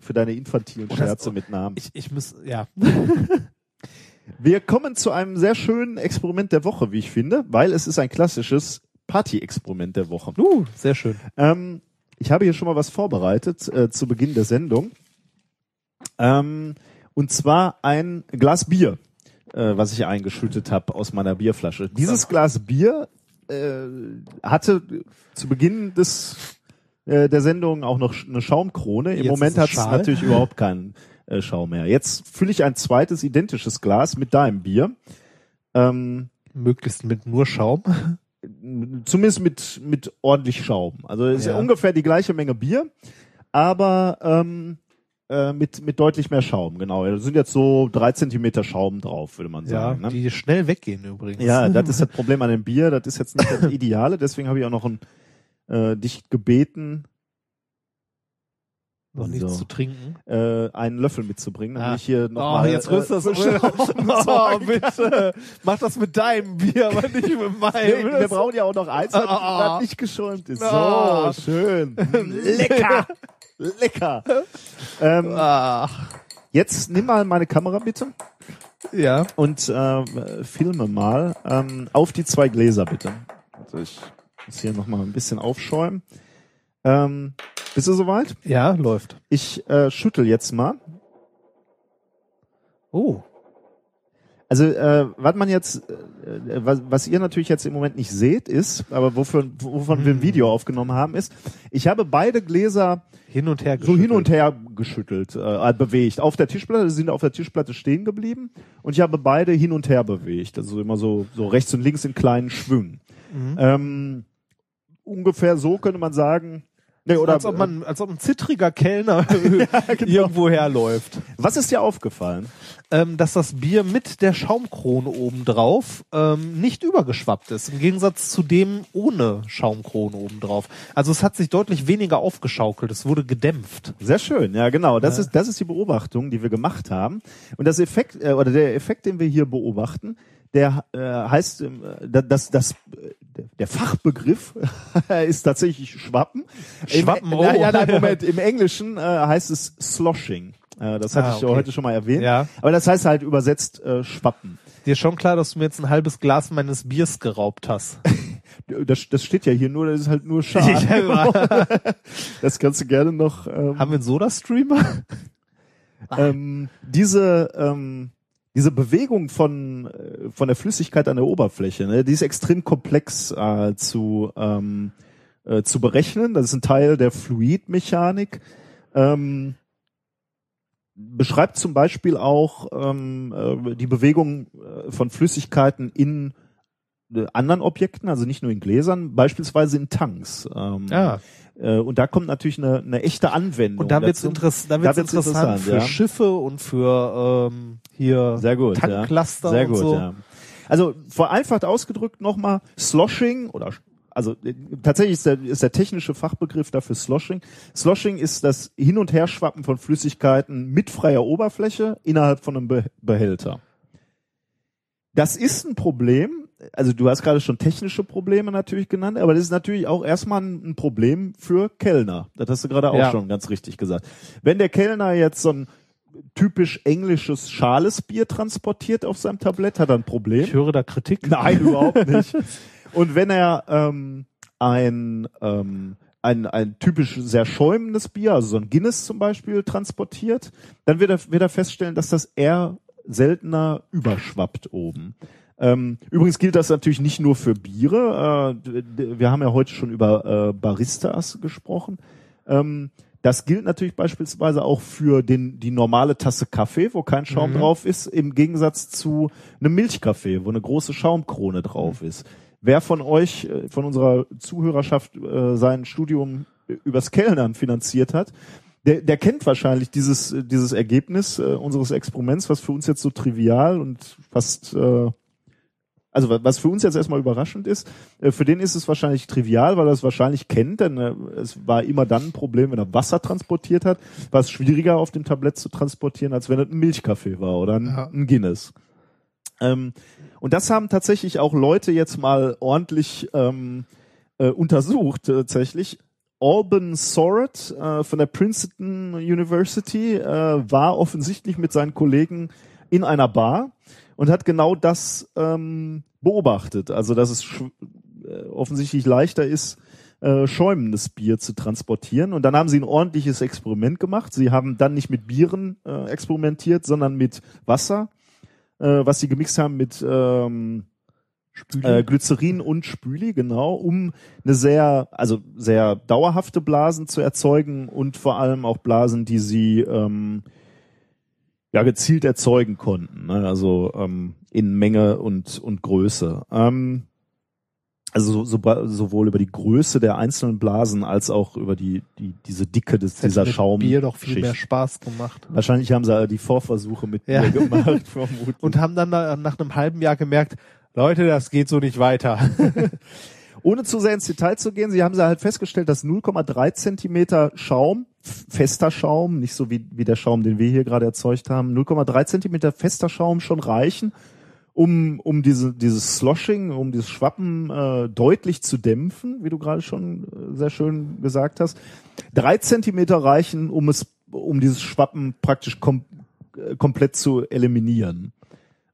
für deine, infantilen Scherze mit Namen. Ich, ich muss, ja. Wir kommen zu einem sehr schönen Experiment der Woche, wie ich finde, weil es ist ein klassisches Party-Experiment der Woche. Uh, sehr schön. Ähm, ich habe hier schon mal was vorbereitet äh, zu Beginn der Sendung. Ähm, und zwar ein Glas Bier, äh, was ich eingeschüttet habe aus meiner Bierflasche. Dieses Glas Bier äh, hatte zu Beginn des äh, der Sendung auch noch eine Schaumkrone. Im Jetzt Moment hat es natürlich überhaupt keinen äh, Schaum mehr. Jetzt fülle ich ein zweites identisches Glas mit deinem Bier. Ähm, Möglichst mit nur Schaum. zumindest mit mit ordentlich Schaum. Also es ist Ja. ungefähr die gleiche Menge Bier, aber ähm, äh, mit mit deutlich mehr Schaum. Genau, da sind jetzt so drei Zentimeter Schaum drauf, würde man Ja, sagen. ne? die schnell weggehen übrigens. Ja, das ist das Problem an dem Bier. Das ist jetzt nicht das Ideale. Deswegen habe ich auch noch ein, äh, dich gebeten, noch nichts So. zu trinken. äh, einen Löffel mitzubringen, damit Ah. ich hier noch Oh, mal jetzt rührst das äh. Schaum Oh, bitte. Mach das mit deinem Bier, aber nicht mit Nee, meinem. wir brauchen ja auch noch eins, das, Ah. das nicht geschäumt ist. So, Ah. schön. Lecker. Lecker. Ähm, Ach. jetzt nimm mal meine Kamera bitte Ja. und äh, filme mal ähm, auf die zwei Gläser bitte. Also ich muss hier nochmal ein bisschen aufschäumen. Ähm, bist du soweit? Ja, läuft. Ich äh, schüttel jetzt mal. Oh. Also äh, was man jetzt, äh, was, was ihr natürlich jetzt im Moment nicht seht, ist, aber wofür, wovon wir ein Video aufgenommen haben, ist, ich habe beide Gläser Hin und her so hin geschüttelt. und her geschüttelt, äh, bewegt. Auf der Tischplatte, sie sind auf der Tischplatte stehen geblieben und ich habe beide hin und her bewegt. Also immer so, so rechts und links in kleinen Schwüngen. Mhm. Ähm, ungefähr so könnte man sagen. Nee, oder als ob man, als ob ein zittriger Kellner genau. irgendwo herläuft. was ist dir aufgefallen? Ähm, dass das Bier mit der Schaumkrone obendrauf ähm, nicht übergeschwappt ist, im Gegensatz zu dem ohne Schaumkrone obendrauf. Also es hat sich deutlich weniger aufgeschaukelt, es wurde gedämpft. Sehr schön, ja genau. Das Ja. ist das ist die Beobachtung, die wir gemacht haben. Und das Effekt äh, oder der Effekt, den wir hier beobachten, der äh, heißt, ähm, da- das das äh, der Fachbegriff ist tatsächlich Schwappen. Schwappen, Im, oh. ja, ja, nein, Moment. Im Englischen äh, heißt es Sloshing. Äh, das hatte Ah, ich okay. heute schon mal erwähnt. Ja. Aber das heißt halt übersetzt äh, Schwappen. Dir ist schon klar, dass du mir jetzt ein halbes Glas meines Biers geraubt hast. Das, das steht ja hier nur, das ist halt nur Schal. Das kannst du gerne noch. Ähm, Haben wir einen Soda-Streamer? ähm, diese ähm, diese Bewegung von äh, von der Flüssigkeit an der Oberfläche, ne, die ist extrem komplex äh, zu ähm, äh, zu berechnen. Das ist ein Teil der Fluidmechanik. Ähm, beschreibt zum Beispiel auch ähm, äh, die Bewegung äh, von Flüssigkeiten in anderen Objekten, also nicht nur in Gläsern, beispielsweise in Tanks. Ähm, Ja. äh, und da kommt natürlich eine, eine echte Anwendung. Und da wird's dazu. interess da wird's wird's interessant, interessant, für ja. Schiffe und für ähm, hier Sehr gut. Tanklaster ja. Sehr und gut, so. ja. Also vereinfacht ausgedrückt nochmal Sloshing oder also äh, tatsächlich ist der, ist der technische Fachbegriff dafür Sloshing. Sloshing ist das Hin- und Herschwappen von Flüssigkeiten mit freier Oberfläche innerhalb von einem Be Behälter. Das ist ein Problem. Also du hast gerade schon technische Probleme natürlich genannt, aber das ist natürlich auch erstmal ein Problem für Kellner. Das hast du gerade auch Ja. schon ganz richtig gesagt. Wenn der Kellner jetzt so ein typisch englisches schales Bier transportiert auf seinem Tablett, hat er ein Problem. Ich höre da Kritik. Nein, überhaupt nicht. Und wenn er ähm, ein, ähm, ein, ein typisch sehr schäumendes Bier, also so ein Guinness zum Beispiel, transportiert, dann wird er, wird er feststellen, dass das eher seltener überschwappt oben. Ähm, übrigens gilt das natürlich nicht nur für Biere. Äh, wir haben ja heute schon über äh, Baristas gesprochen. Ähm, das gilt natürlich beispielsweise auch für den, die normale Tasse Kaffee, wo kein Schaum Mhm. drauf ist, im Gegensatz zu einem Milchkaffee, wo eine große Schaumkrone drauf ist. Wer von euch, äh, von unserer Zuhörerschaft, sein Studium übers Kellnern finanziert hat, der, der kennt wahrscheinlich dieses, dieses Ergebnis äh, unseres Experiments, was für uns jetzt so trivial und fast äh, also wa- was für uns jetzt erstmal überraschend ist, äh, für den ist es wahrscheinlich trivial, weil er es wahrscheinlich kennt, denn äh, es war immer dann ein Problem, wenn er Wasser transportiert hat, war es schwieriger auf dem Tablett zu transportieren, als wenn es ein Milchkaffee war oder ein, Ja. ein Guinness. Ähm, und das haben tatsächlich auch Leute jetzt mal ordentlich ähm, äh, untersucht, tatsächlich. Alban Soret äh, von der Princeton University äh, war offensichtlich mit seinen Kollegen in einer Bar und hat genau das ähm, beobachtet. Also dass es äh, offensichtlich leichter ist, äh, schäumendes Bier zu transportieren. Und dann haben sie ein ordentliches Experiment gemacht. Sie haben dann nicht mit Bieren äh, experimentiert, sondern mit Wasser, äh, was sie gemixt haben mit ähm, äh, Glycerin und Spüli, genau, um eine sehr, also sehr dauerhafte Blasen zu erzeugen und vor allem auch Blasen, die sie ähm, ja gezielt erzeugen konnten, ne? also ähm, in Menge und und Größe. Ähm, also so, so, sowohl über die Größe der einzelnen Blasen als auch über die die diese Dicke des Das dieser Schaum. Bier doch viel Schicht. mehr Spaß gemacht. Wahrscheinlich haben sie die Vorversuche mit Ja. Bier gemacht, vermutlich. Und haben dann da nach einem halben Jahr gemerkt, Leute, das geht so nicht weiter. Ohne zu sehr ins Detail zu gehen, sie haben sie halt festgestellt, dass 0,3 Zentimeter Schaum, fester Schaum, nicht so wie, wie der Schaum, den wir hier gerade erzeugt haben, 0,3 Zentimeter fester Schaum schon reichen, um, um diese, dieses Sloshing, um dieses Schwappen äh, deutlich zu dämpfen, wie du gerade schon äh, sehr schön gesagt hast. Drei Zentimeter reichen, um es, um dieses Schwappen praktisch kom äh, komplett zu eliminieren.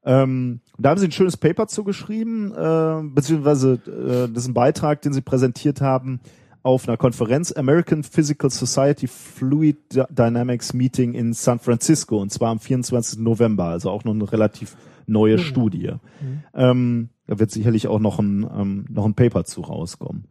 Ähm, da haben sie ein schönes Paper zugeschrieben, äh, beziehungsweise äh, das ist ein Beitrag, den sie präsentiert haben auf einer Konferenz American Physical Society Fluid Dy- Dynamics Meeting in San Francisco und zwar am 24. November, also auch noch eine relativ neue Studie. Ähm, da wird sicherlich auch noch ein, ähm, noch ein Paper zu rauskommen.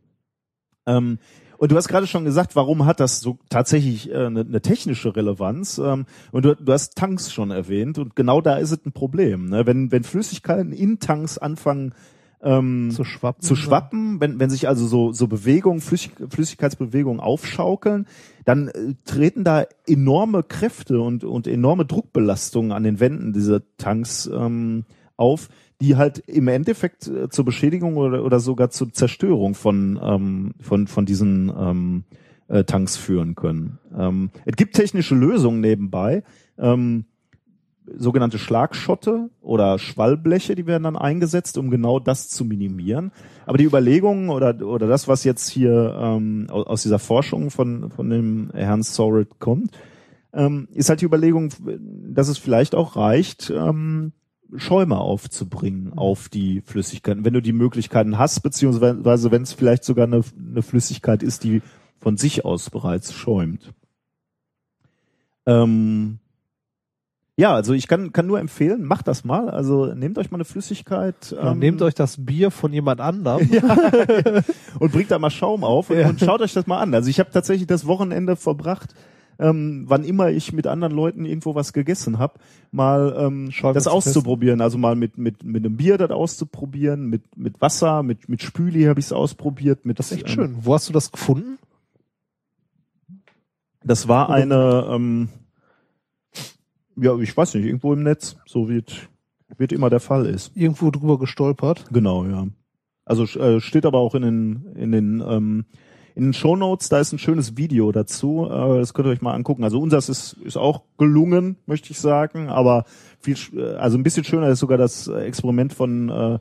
Ähm, und du hast gerade schon gesagt, warum hat das so tatsächlich äh, eine, eine technische Relevanz? Ähm, und du, du hast Tanks schon erwähnt und genau da ist es ein Problem. Ne? Wenn, wenn Flüssigkeiten in Tanks anfangen ähm, zu schwappen. zu schwappen, wenn, wenn sich also so, so Bewegungen, Flüssig, Flüssigkeitsbewegungen aufschaukeln, dann äh, treten da enorme Kräfte und, und enorme Druckbelastungen an den Wänden dieser Tanks ähm, auf, die halt im Endeffekt äh, zur Beschädigung oder, oder sogar zur Zerstörung von, ähm, von, von diesen ähm, äh, Tanks führen können. Ähm, es gibt technische Lösungen nebenbei. Ähm, sogenannte Schlagschotte oder Schwallbleche, die werden dann eingesetzt, um genau das zu minimieren. Aber die Überlegungen oder, oder das, was jetzt hier ähm, aus dieser Forschung von, von dem Herrn Soret kommt, ähm, ist halt die Überlegung, dass es vielleicht auch reicht, ähm, Schäume aufzubringen auf die Flüssigkeiten, wenn du die Möglichkeiten hast, beziehungsweise wenn es vielleicht sogar eine, eine Flüssigkeit ist, die von sich aus bereits schäumt. Ähm, ja, also ich kann, kann nur empfehlen, macht das mal. Also nehmt euch mal eine Flüssigkeit. Ja, ähm, nehmt euch das Bier von jemand anderem. und bringt da mal Schaum auf und, Ja. und schaut euch das mal an. Also ich habe tatsächlich das Wochenende verbracht, ähm, wann immer ich mit anderen Leuten irgendwo was gegessen habe, mal ähm, das zu auszuprobieren. Also mal mit mit mit einem Bier das auszuprobieren, mit mit Wasser, mit mit Spüli habe ich es ausprobiert. Mit Das ist echt ähm, schön. Wo hast du das gefunden? Das war eine, ähm, ja, ich weiß nicht, irgendwo im Netz, so wie es wird immer der Fall ist. Irgendwo drüber gestolpert. Genau, ja. Also äh, steht aber auch in den in den ähm, in den Shownotes, da ist ein schönes Video dazu. Äh, das könnt ihr euch mal angucken. Also unseres ist ist auch gelungen, möchte ich sagen, aber viel äh, also ein bisschen schöner ist sogar das Experiment von äh,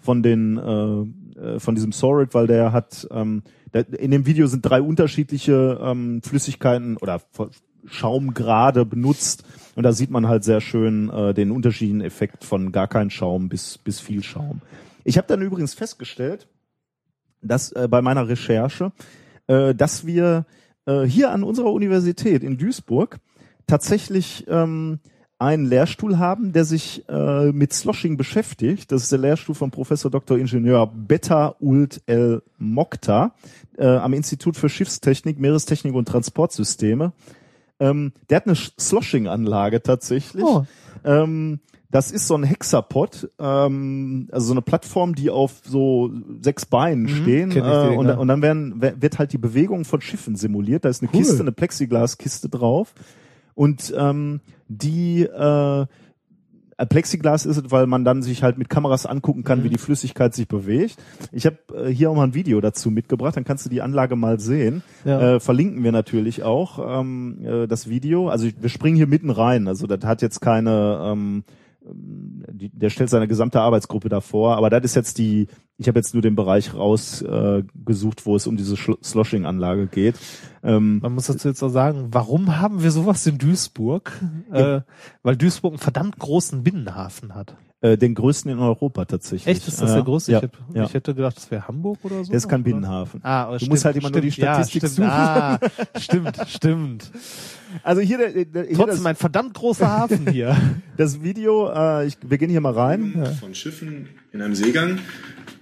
von den äh, äh, von diesem Sorit, weil der hat ähm, der, in dem Video sind drei unterschiedliche ähm, Flüssigkeiten oder Schaumgrade benutzt und da sieht man halt sehr schön äh, den unterschiedlichen Effekt von gar kein Schaum bis bis viel Schaum. Ich habe dann übrigens festgestellt, dass äh, bei meiner Recherche, äh, dass wir äh, hier an unserer Universität in Duisburg tatsächlich ähm, einen Lehrstuhl haben, der sich äh, mit Sloshing beschäftigt. Das ist der Lehrstuhl von Professor Dr. Ingenieur Betta Ult El Mokta äh, am Institut für Schiffstechnik, Meerestechnik und Transportsysteme. Ähm, der hat eine Sloshing-Anlage tatsächlich. Oh. Ähm, das ist so ein Hexapod, ähm, also so eine Plattform, die auf so sechs Beinen stehen. ich die Äh, und, und dann werden, wer- wird halt die Bewegung von Schiffen simuliert. Da ist eine Cool. Kiste, eine Plexiglaskiste drauf. Und ähm, die äh, Plexiglas ist es, weil man dann sich halt mit Kameras angucken kann, Mhm. wie die Flüssigkeit sich bewegt. Ich habe äh, hier auch mal ein Video dazu mitgebracht, dann kannst du die Anlage mal sehen. Ja. Äh, verlinken wir natürlich auch ähm, äh, das Video. Also wir springen hier mitten rein. Also das hat jetzt keine, ähm, die, der stellt seine gesamte Arbeitsgruppe davor, aber das ist jetzt die ich habe jetzt nur den Bereich rausgesucht, äh, wo es um diese Sloshing-Anlage geht. Ähm, Man muss dazu jetzt auch sagen, warum haben wir sowas in Duisburg? Äh, weil Duisburg einen verdammt großen Binnenhafen hat. äh, den größten in Europa tatsächlich. Echt, ist das Ja, der größte? Ja, ich, hätte, ja. ich hätte gedacht, das wäre Hamburg oder so. Der ist kein oder? Binnenhafen. Ah, aber Du stimmt, musst halt immer nur stimmt, die Statistik ja, stimmt, suchen. Ah, stimmt, stimmt. Also hier, der, der, hier Trotzdem das, ein verdammt großer Hafen hier. das Video, äh, ich, wir gehen hier mal rein. von Schiffen in einem Seegang.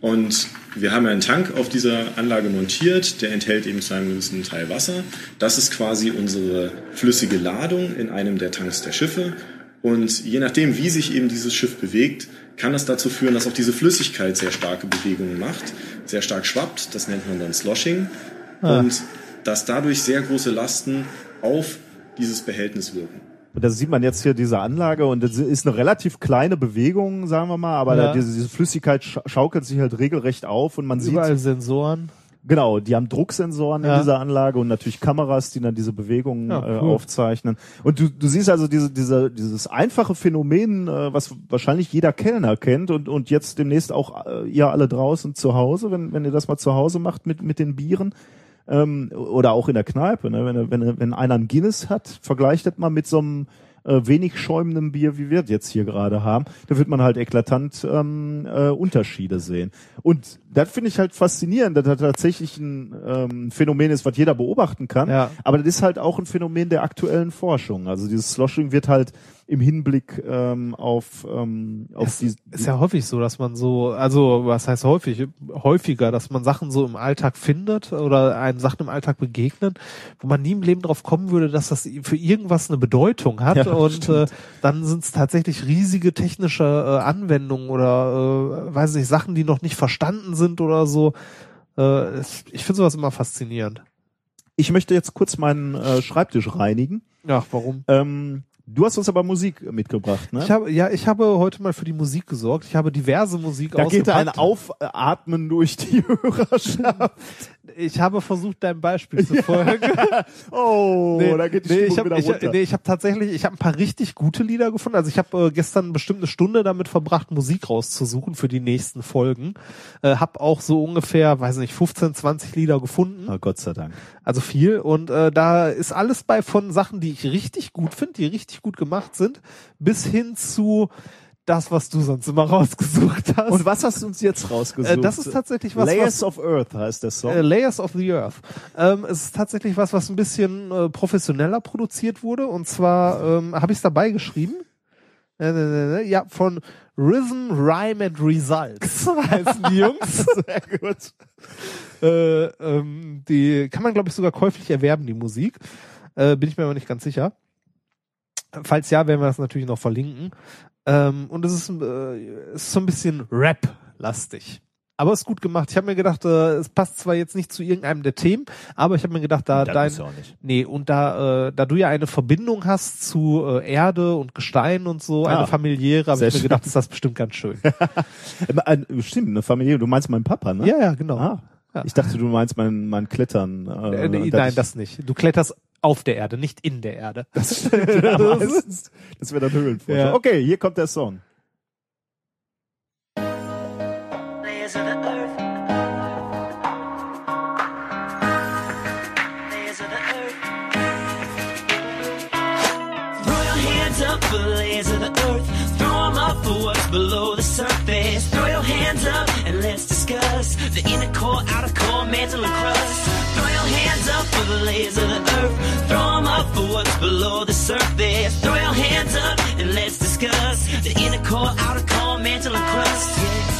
Und wir haben einen Tank auf dieser Anlage montiert, der enthält eben zu einem gewissen Teil Wasser. Das ist quasi unsere flüssige Ladung in einem der Tanks der Schiffe. Und je nachdem, wie sich eben dieses Schiff bewegt, kann das dazu führen, dass auch diese Flüssigkeit sehr starke Bewegungen macht, sehr stark schwappt. Das nennt man dann Sloshing. Und dass dadurch sehr große Lasten auf dieses Behältnis wirken. Und da sieht man jetzt hier diese Anlage und das ist eine relativ kleine Bewegung, sagen wir mal, aber Ja. da, diese, diese Flüssigkeit scha schaukelt sich halt regelrecht auf und man Überall sieht, Sensoren. genau, die haben Drucksensoren Ja. in dieser Anlage und natürlich Kameras, die dann diese Bewegungen Ja, äh, cool. aufzeichnen. Und du, du siehst also diese, diese, dieses einfache Phänomen, äh, was wahrscheinlich jeder Kellner kennt und, und jetzt demnächst auch äh, ihr alle draußen zu Hause, wenn, wenn ihr das mal zu Hause macht mit, mit den Bieren. Ähm, oder auch in der Kneipe, ne? wenn, wenn, wenn einer ein Guinness hat, vergleicht das mal mit so einem äh, wenig schäumendem Bier, wie wir es jetzt hier gerade haben, da wird man halt eklatant ähm, äh, Unterschiede sehen. Und das finde ich halt faszinierend, dass das tatsächlich ein ähm, Phänomen ist, was jeder beobachten kann. Ja. Aber das ist halt auch ein Phänomen der aktuellen Forschung. Also dieses Sloshing wird halt im Hinblick ähm, auf, ähm, auf die, Ist ja häufig so, dass man so, also was heißt häufig, häufiger, dass man Sachen so im Alltag findet oder einem Sachen im Alltag begegnen, wo man nie im Leben drauf kommen würde, dass das für irgendwas eine Bedeutung hat. Ja, und stimmt. äh, dann sind es tatsächlich riesige technische äh, Anwendungen oder äh, weiß nicht, Sachen, die noch nicht verstanden sind oder so. Äh, es- ich finde sowas immer faszinierend. Ich möchte jetzt kurz meinen äh, Schreibtisch reinigen. Ja, warum? Ähm, du hast uns aber Musik mitgebracht, ne? Ich habe, ja, ich habe heute mal für die Musik gesorgt. Ich habe diverse Musik da geht ein ausgepackt. Aufatmen durch die Hörerschaft. Ich habe versucht, deinem Beispiel zu folgen. Oh, da geht die nee, Stimmung ich habe wieder ich, runter. nee, ich hab tatsächlich, ich habe ein paar richtig gute Lieder gefunden. Also ich habe äh, gestern bestimmt eine Stunde damit verbracht, Musik rauszusuchen für die nächsten Folgen. Äh, hab auch so ungefähr, weiß nicht, 15, 20 Lieder gefunden. Oh, Gott sei Dank. Also viel. Und äh, da ist alles bei von Sachen, die ich richtig gut finde, die richtig gut gemacht sind, bis hin zu das, was du sonst immer rausgesucht hast. Und was hast du uns jetzt rausgesucht? äh, das ist tatsächlich was, was Layers of Earth heißt der Song. äh, Layers of the Earth. Ähm, es ist tatsächlich was, was ein bisschen äh, professioneller produziert wurde. Und zwar ähm, habe ich es dabei geschrieben. Äh, äh, äh, ja, von Rhythm, Rhyme and Results heißen die Jungs. Sehr gut. äh, ähm, die kann man, glaube ich, sogar käuflich erwerben, die Musik. Äh, bin ich mir aber nicht ganz sicher. Falls ja, werden wir das natürlich noch verlinken. Ähm, und es ist, äh, ist so ein bisschen Rap-lastig. Aber ist gut gemacht. Ich habe mir gedacht, äh, es passt zwar jetzt nicht zu irgendeinem der Themen, aber ich habe mir gedacht, da Das dein, ja nee, und da, äh, da du ja eine Verbindung hast zu äh, Erde und Gestein und so, Ah, eine familiäre, habe ich mir schön. gedacht, ist das bestimmt ganz schön. Stimmt, eine Familie. Du meinst meinen Papa, ne? ja, ja, genau. Ah. Ja. Ich dachte, du meinst mein, mein Klettern. Äh, Äh, nee, nein, ich- das nicht. Du kletterst auf der Erde, nicht in der Erde. Das, ja, das wäre dann Höhlenforscher. Ja. Okay, hier kommt der Song. Below the surface. Throw your hands up and let's discuss the inner core, outer core, mantle and crust. The layers of the earth. Throw 'em up for what's below the surface. Throw your hands up and let's discuss the inner core, outer core, mantle and crust. Yeah.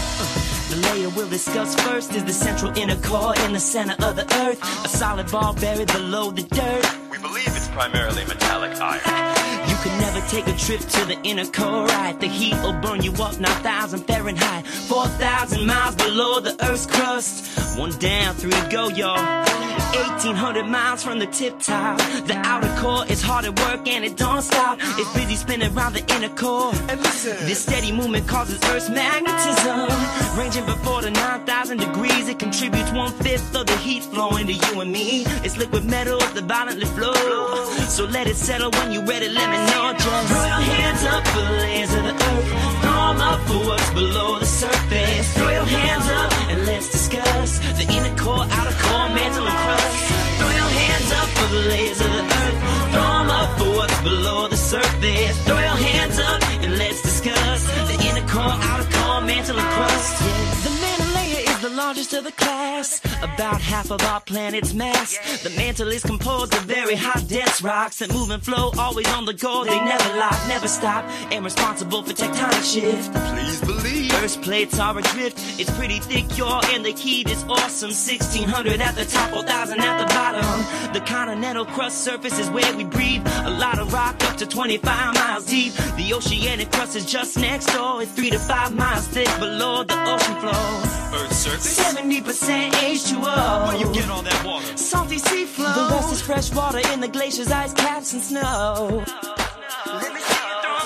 The layer we'll discuss first is the central inner core in the center of the earth. A solid ball buried below the dirt. We believe it's primarily metallic iron. You can never take a trip to the inner core, right? The heat will burn you up 9,000 Fahrenheit, 4,000 miles below the Earth's crust. One down, three to go, y'all. 1800 miles from the tip top. The outer core is hard at work and it don't stop. It's busy spinning around the inner core. This steady movement causes Earth's magnetism. Ranging before the 9,000 degrees, it contributes one fifth of the heat flowing to you and me. It's liquid metals that violently flow. So let it settle when you're ready, let me know. Just throw your hands up for the layers of the earth. Throw up for what's below the surface. Throw your hands up and let's discuss the inner core, outer core, mantle and crust. Of the earth. Throw 'em up for what's below the surface. Throw your hands up and let's discuss the inner core, outer core, mantle and crust. Largest of the class, about half of our planet's mass. The mantle is composed of very hot, dense rocks that move and flow, always on the go. They never lock, never stop, and responsible for tectonic shift. Please believe. Earth's plates are adrift. It's pretty thick, y'all, and the heat is awesome. 1600 at the top, 4000 at the bottom. The continental crust surface is where we breathe. A lot of rock up to 25 miles deep. The oceanic crust is just next door. It's three to five miles thick below the ocean floor. Earth's surface. 70% H2O. Where you get all that water? Salty sea flow. The rest is fresh water in the glaciers, ice caps, and snow.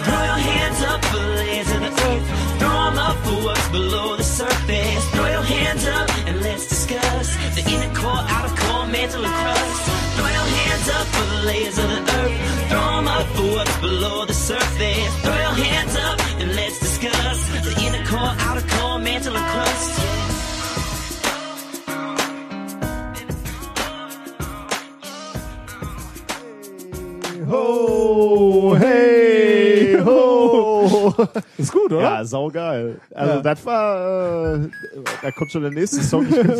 Throw your hands up for the layers of the earth. Throw 'em up for what's below the surface. Throw your hands up and let's discuss the inner core, outer core, mantle and crust. Throw your hands up for the layers of the earth. Throw 'em up for what's below the surface. Throw your hands up Ho, hey, ho. Ist gut, oder? Ja, saugeil. Also Ja. das war, äh, da kommt schon der nächste Song. Ich bin-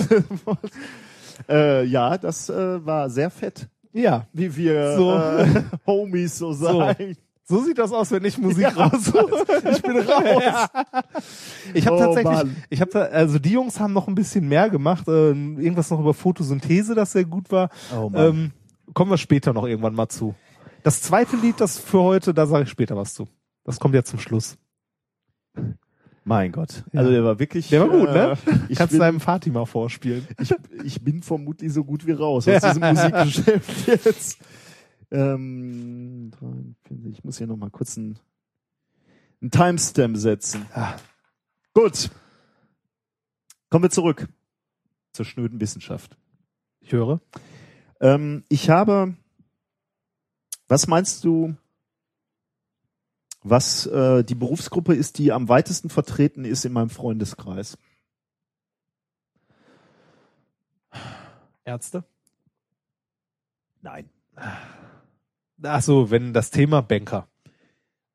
äh, ja, das äh, war sehr fett, Ja. wie wir So. äh, Homies so sagen. So sieht das aus, wenn ich Musik Ja, raussuche. Ich bin raus. Ich habe Oh, tatsächlich, Mann. ich habe also die Jungs haben noch ein bisschen mehr gemacht, äh, irgendwas noch über Photosynthese, das sehr gut war. Oh, Mann. ähm, kommen wir später noch irgendwann mal zu. Das zweite Lied, das für heute, da sage ich später was zu. Das kommt ja zum Schluss. Mein Gott. Ja. Also der war wirklich. Der war gut, ne? äh, Ich Kannst bin, deinem Fatima vorspielen. ich, ich bin vermutlich so gut wie raus aus diesem Musikgeschäft jetzt. Ähm, 43, ich muss hier noch mal kurz einen, einen Timestamp setzen. Ah. Gut. Kommen wir zurück zur schnöden Wissenschaft. Ich höre. Ähm, ich habe, was meinst du, was äh, die Berufsgruppe ist, die am weitesten vertreten ist in meinem Freundeskreis? Ärzte? Nein. Ach so, wenn das Thema Banker.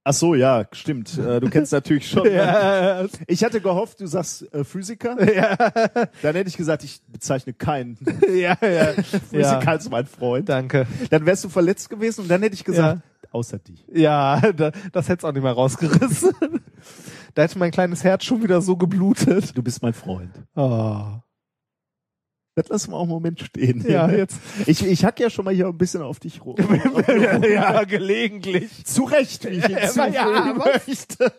Ach so, ja, stimmt. Äh, du kennst natürlich schon. ja, Ich hatte gehofft, du sagst äh, Physiker. ja, Dann hätte ich gesagt, ich bezeichne keinen ja, ja. Physiker ja. als mein Freund. Danke. Dann wärst du verletzt gewesen und dann hätte ich gesagt, außer die. Ja, da, das hätte es auch nicht mehr rausgerissen. da hätte mein kleines Herz schon wieder so geblutet. Du bist mein Freund. Oh. Das lassen wir auch einen Moment stehen. Ja, jetzt. Ich, ich hack ja schon mal hier ein bisschen auf dich rum. ja, gelegentlich. Zu Recht, wie ich hinzufügen Ja, möchte.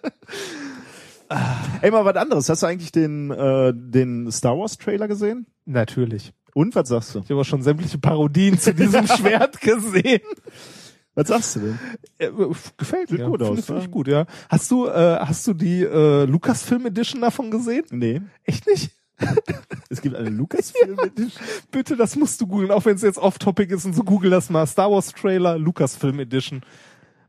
Ey, mal was anderes. Hast du eigentlich den, äh, den Star Wars Trailer gesehen? Natürlich. Und was sagst du? Ich habe auch schon sämtliche Parodien zu diesem Schwert gesehen. Was sagst du denn? Äh, gefällt Sieht mir. gut Finde- aus, Finde ich gut, ja. Hast du, äh, hast du die äh, Lucasfilm Edition davon gesehen? Nee. Echt nicht? Es gibt eine Lucasfilm Edition. Bitte, das musst du googeln, auch wenn es jetzt off-topic ist und so google das mal. Star Wars Trailer, Lucasfilm Edition.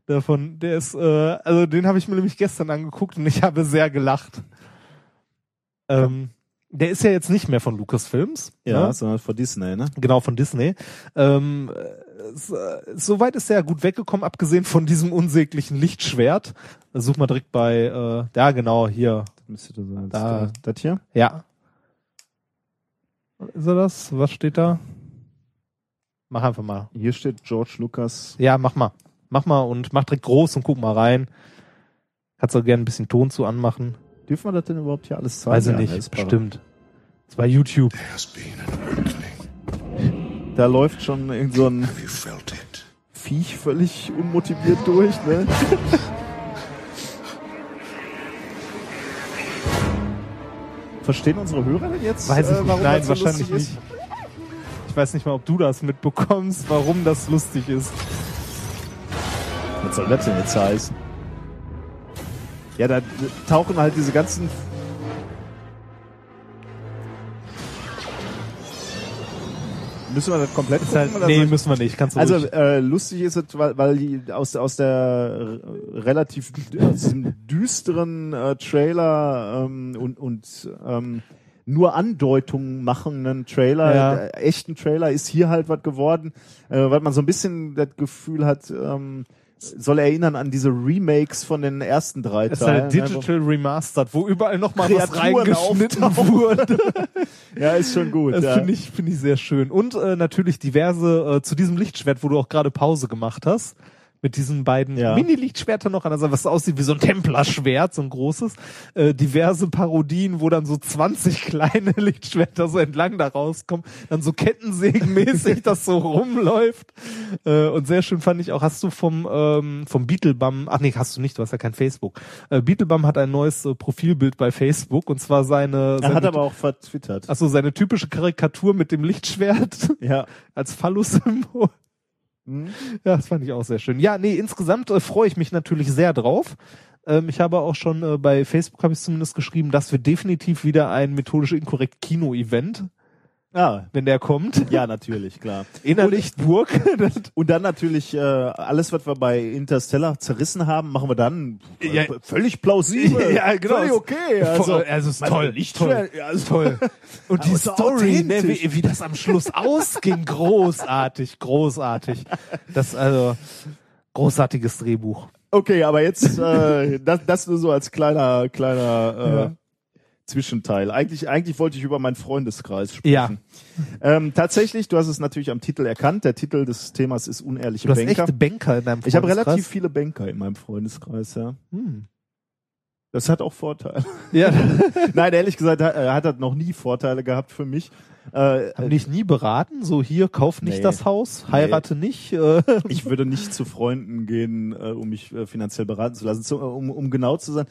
Davon, der ist, äh, also den habe ich mir nämlich gestern angeguckt und ich habe sehr gelacht. Ähm, der ist ja jetzt nicht mehr von Lucasfilms. Ja, ne? sondern von Disney, ne? Genau, von Disney. Ähm, äh, äh, soweit ist er gut weggekommen, abgesehen von diesem unsäglichen Lichtschwert. Such mal direkt bei, äh, ja genau, hier. Müsste das sein. Da. Das hier? Ja. Ist er das? Was steht da? Mach einfach mal. Hier steht George Lucas. Ja, mach mal. Mach mal und mach direkt groß und guck mal rein. Kannst auch gerne ein bisschen Ton zu anmachen. Dürfen wir das denn überhaupt hier alles zeigen? Weiß ich Ja, nicht, das ist para- bestimmt. Das war YouTube. Da läuft schon irgend so ein? Viech völlig unmotiviert durch, ne? Verstehen unsere Hörer denn jetzt? Weiß ich äh, nicht. Nein, so wahrscheinlich ist? nicht. Ich weiß nicht mal, ob du das mitbekommst, warum das lustig ist. Was soll das denn jetzt heißen? Ja, da tauchen halt diese ganzen. Müssen wir das komplett gucken? halt, nee, müssen wir nicht. Kannst du also äh, lustig ist es, weil, weil die aus aus der äh, relativ aus diesem düsteren äh, Trailer ähm, und und ähm, nur Andeutungen machenden Trailer, Ja. äh, echten Trailer ist hier halt was geworden, äh, weil man so ein bisschen das Gefühl hat, ähm, soll erinnern an diese Remakes von den ersten drei ist Teilen. halt ne, Digital Remastered, wo überall nochmal was reingeschnitten auftauchen. wurde. Ja, ist schon gut. Das ja. finde ich, finde ich sehr schön. Und äh, natürlich diverse, äh, zu diesem Lichtschwert, wo du auch gerade Pause gemacht hast, mit diesen beiden Ja. Mini-Lichtschwertern noch an der Seite, was aussieht wie so ein Templerschwert, so ein großes. Äh, diverse Parodien, wo dann so 20 kleine Lichtschwerter so entlang da rauskommen, dann so kettensägenmäßig das so rumläuft. Äh, und sehr schön fand ich auch, hast du vom, ähm, vom Beetlebum, ach nee, hast du nicht, du hast ja kein Facebook. Äh, Beetlebum hat ein neues äh, Profilbild bei Facebook und zwar seine, Er seine hat aber auch vertwittert. Achso, seine typische Karikatur mit dem Lichtschwert Ja. als Phallus-Symbol. Hm? Ja, das fand ich auch sehr schön. Ja, nee, insgesamt äh, freue ich mich natürlich sehr drauf. Ähm, ich habe auch schon äh, bei Facebook habe ich zumindest geschrieben, das wird definitiv wieder ein methodisch inkorrekt Kino-Event, Ah, wenn der kommt. ja, natürlich, klar. Innerlich Burg. Und dann natürlich äh, alles, was wir bei Interstellar zerrissen haben, machen wir dann äh, Ja. völlig plausibel. Ja, genau. Völlig okay. Also, also ist toll, Lichtschwer- Ja, also toll. Und die Story, ne, wie, wie das am Schluss ausging, großartig, großartig. Das also großartiges Drehbuch. Okay, aber jetzt äh, das, das nur so als kleiner kleiner äh, Ja. Zwischenteil. Eigentlich eigentlich wollte ich über meinen Freundeskreis sprechen. Ja. Ähm, tatsächlich, du hast es natürlich am Titel erkannt. Der Titel des Themas ist unehrliche Du hast Banker. echte Banker in deinem ich habe Freundeskreis? relativ viele Banker in meinem Freundeskreis, ja. Hm. Das hat auch Vorteile. Ja, Nein, ehrlich gesagt, hat, äh, hat das noch nie Vorteile gehabt für mich. Äh, haben dich nie beraten? So hier, kauf nicht Nee. das Haus, heirate nicht. Äh. ich würde nicht zu Freunden gehen, äh, um mich äh, finanziell beraten zu lassen. Zu, um, um genau zu sein.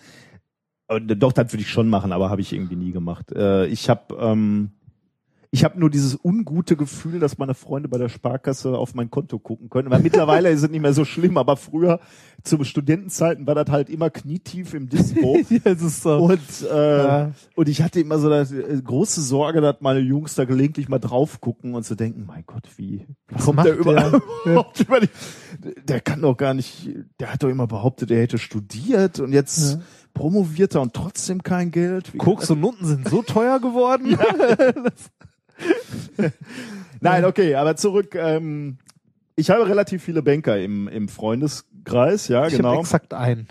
Äh, doch, das würde ich schon machen, aber habe ich irgendwie nie gemacht. Äh, ich habe ähm, ich habe nur dieses ungute Gefühl, dass meine Freunde bei der Sparkasse auf mein Konto gucken können. Weil mittlerweile ist es nicht mehr so schlimm, aber früher zu Studentenzeiten war das halt immer knietief im Dispo. so. Und, äh, Ja. und ich hatte immer so eine äh, große Sorge, dass meine Jungs da gelegentlich mal drauf gucken und zu denken, mein Gott, wie, wie Was kommt macht der über, der? überhaupt über die, der kann doch gar nicht, der hat doch immer behauptet, er hätte studiert und jetzt Ja. Promoviert er und trotzdem kein Geld. Wie Koks und Nutten sind so teuer geworden. Nein, okay, aber zurück, ähm, ich habe relativ viele Banker im, im Freundeskreis, ja, ich genau. exakt einen.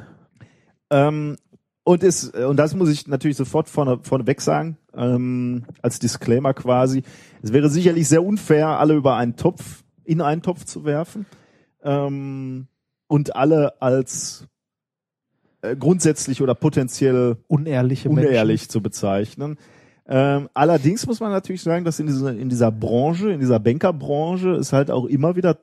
Ähm, und ist, und das muss ich natürlich sofort vorne, vorneweg sagen, ähm, als Disclaimer quasi. Es wäre sicherlich sehr unfair, alle über einen Topf, in einen Topf zu werfen. Ähm, und alle als äh, grundsätzlich oder potenziell Unehrliche unehrlich zu bezeichnen. Ähm, allerdings muss man natürlich sagen, dass in dieser, in dieser Branche, in dieser Bankerbranche es halt auch immer wieder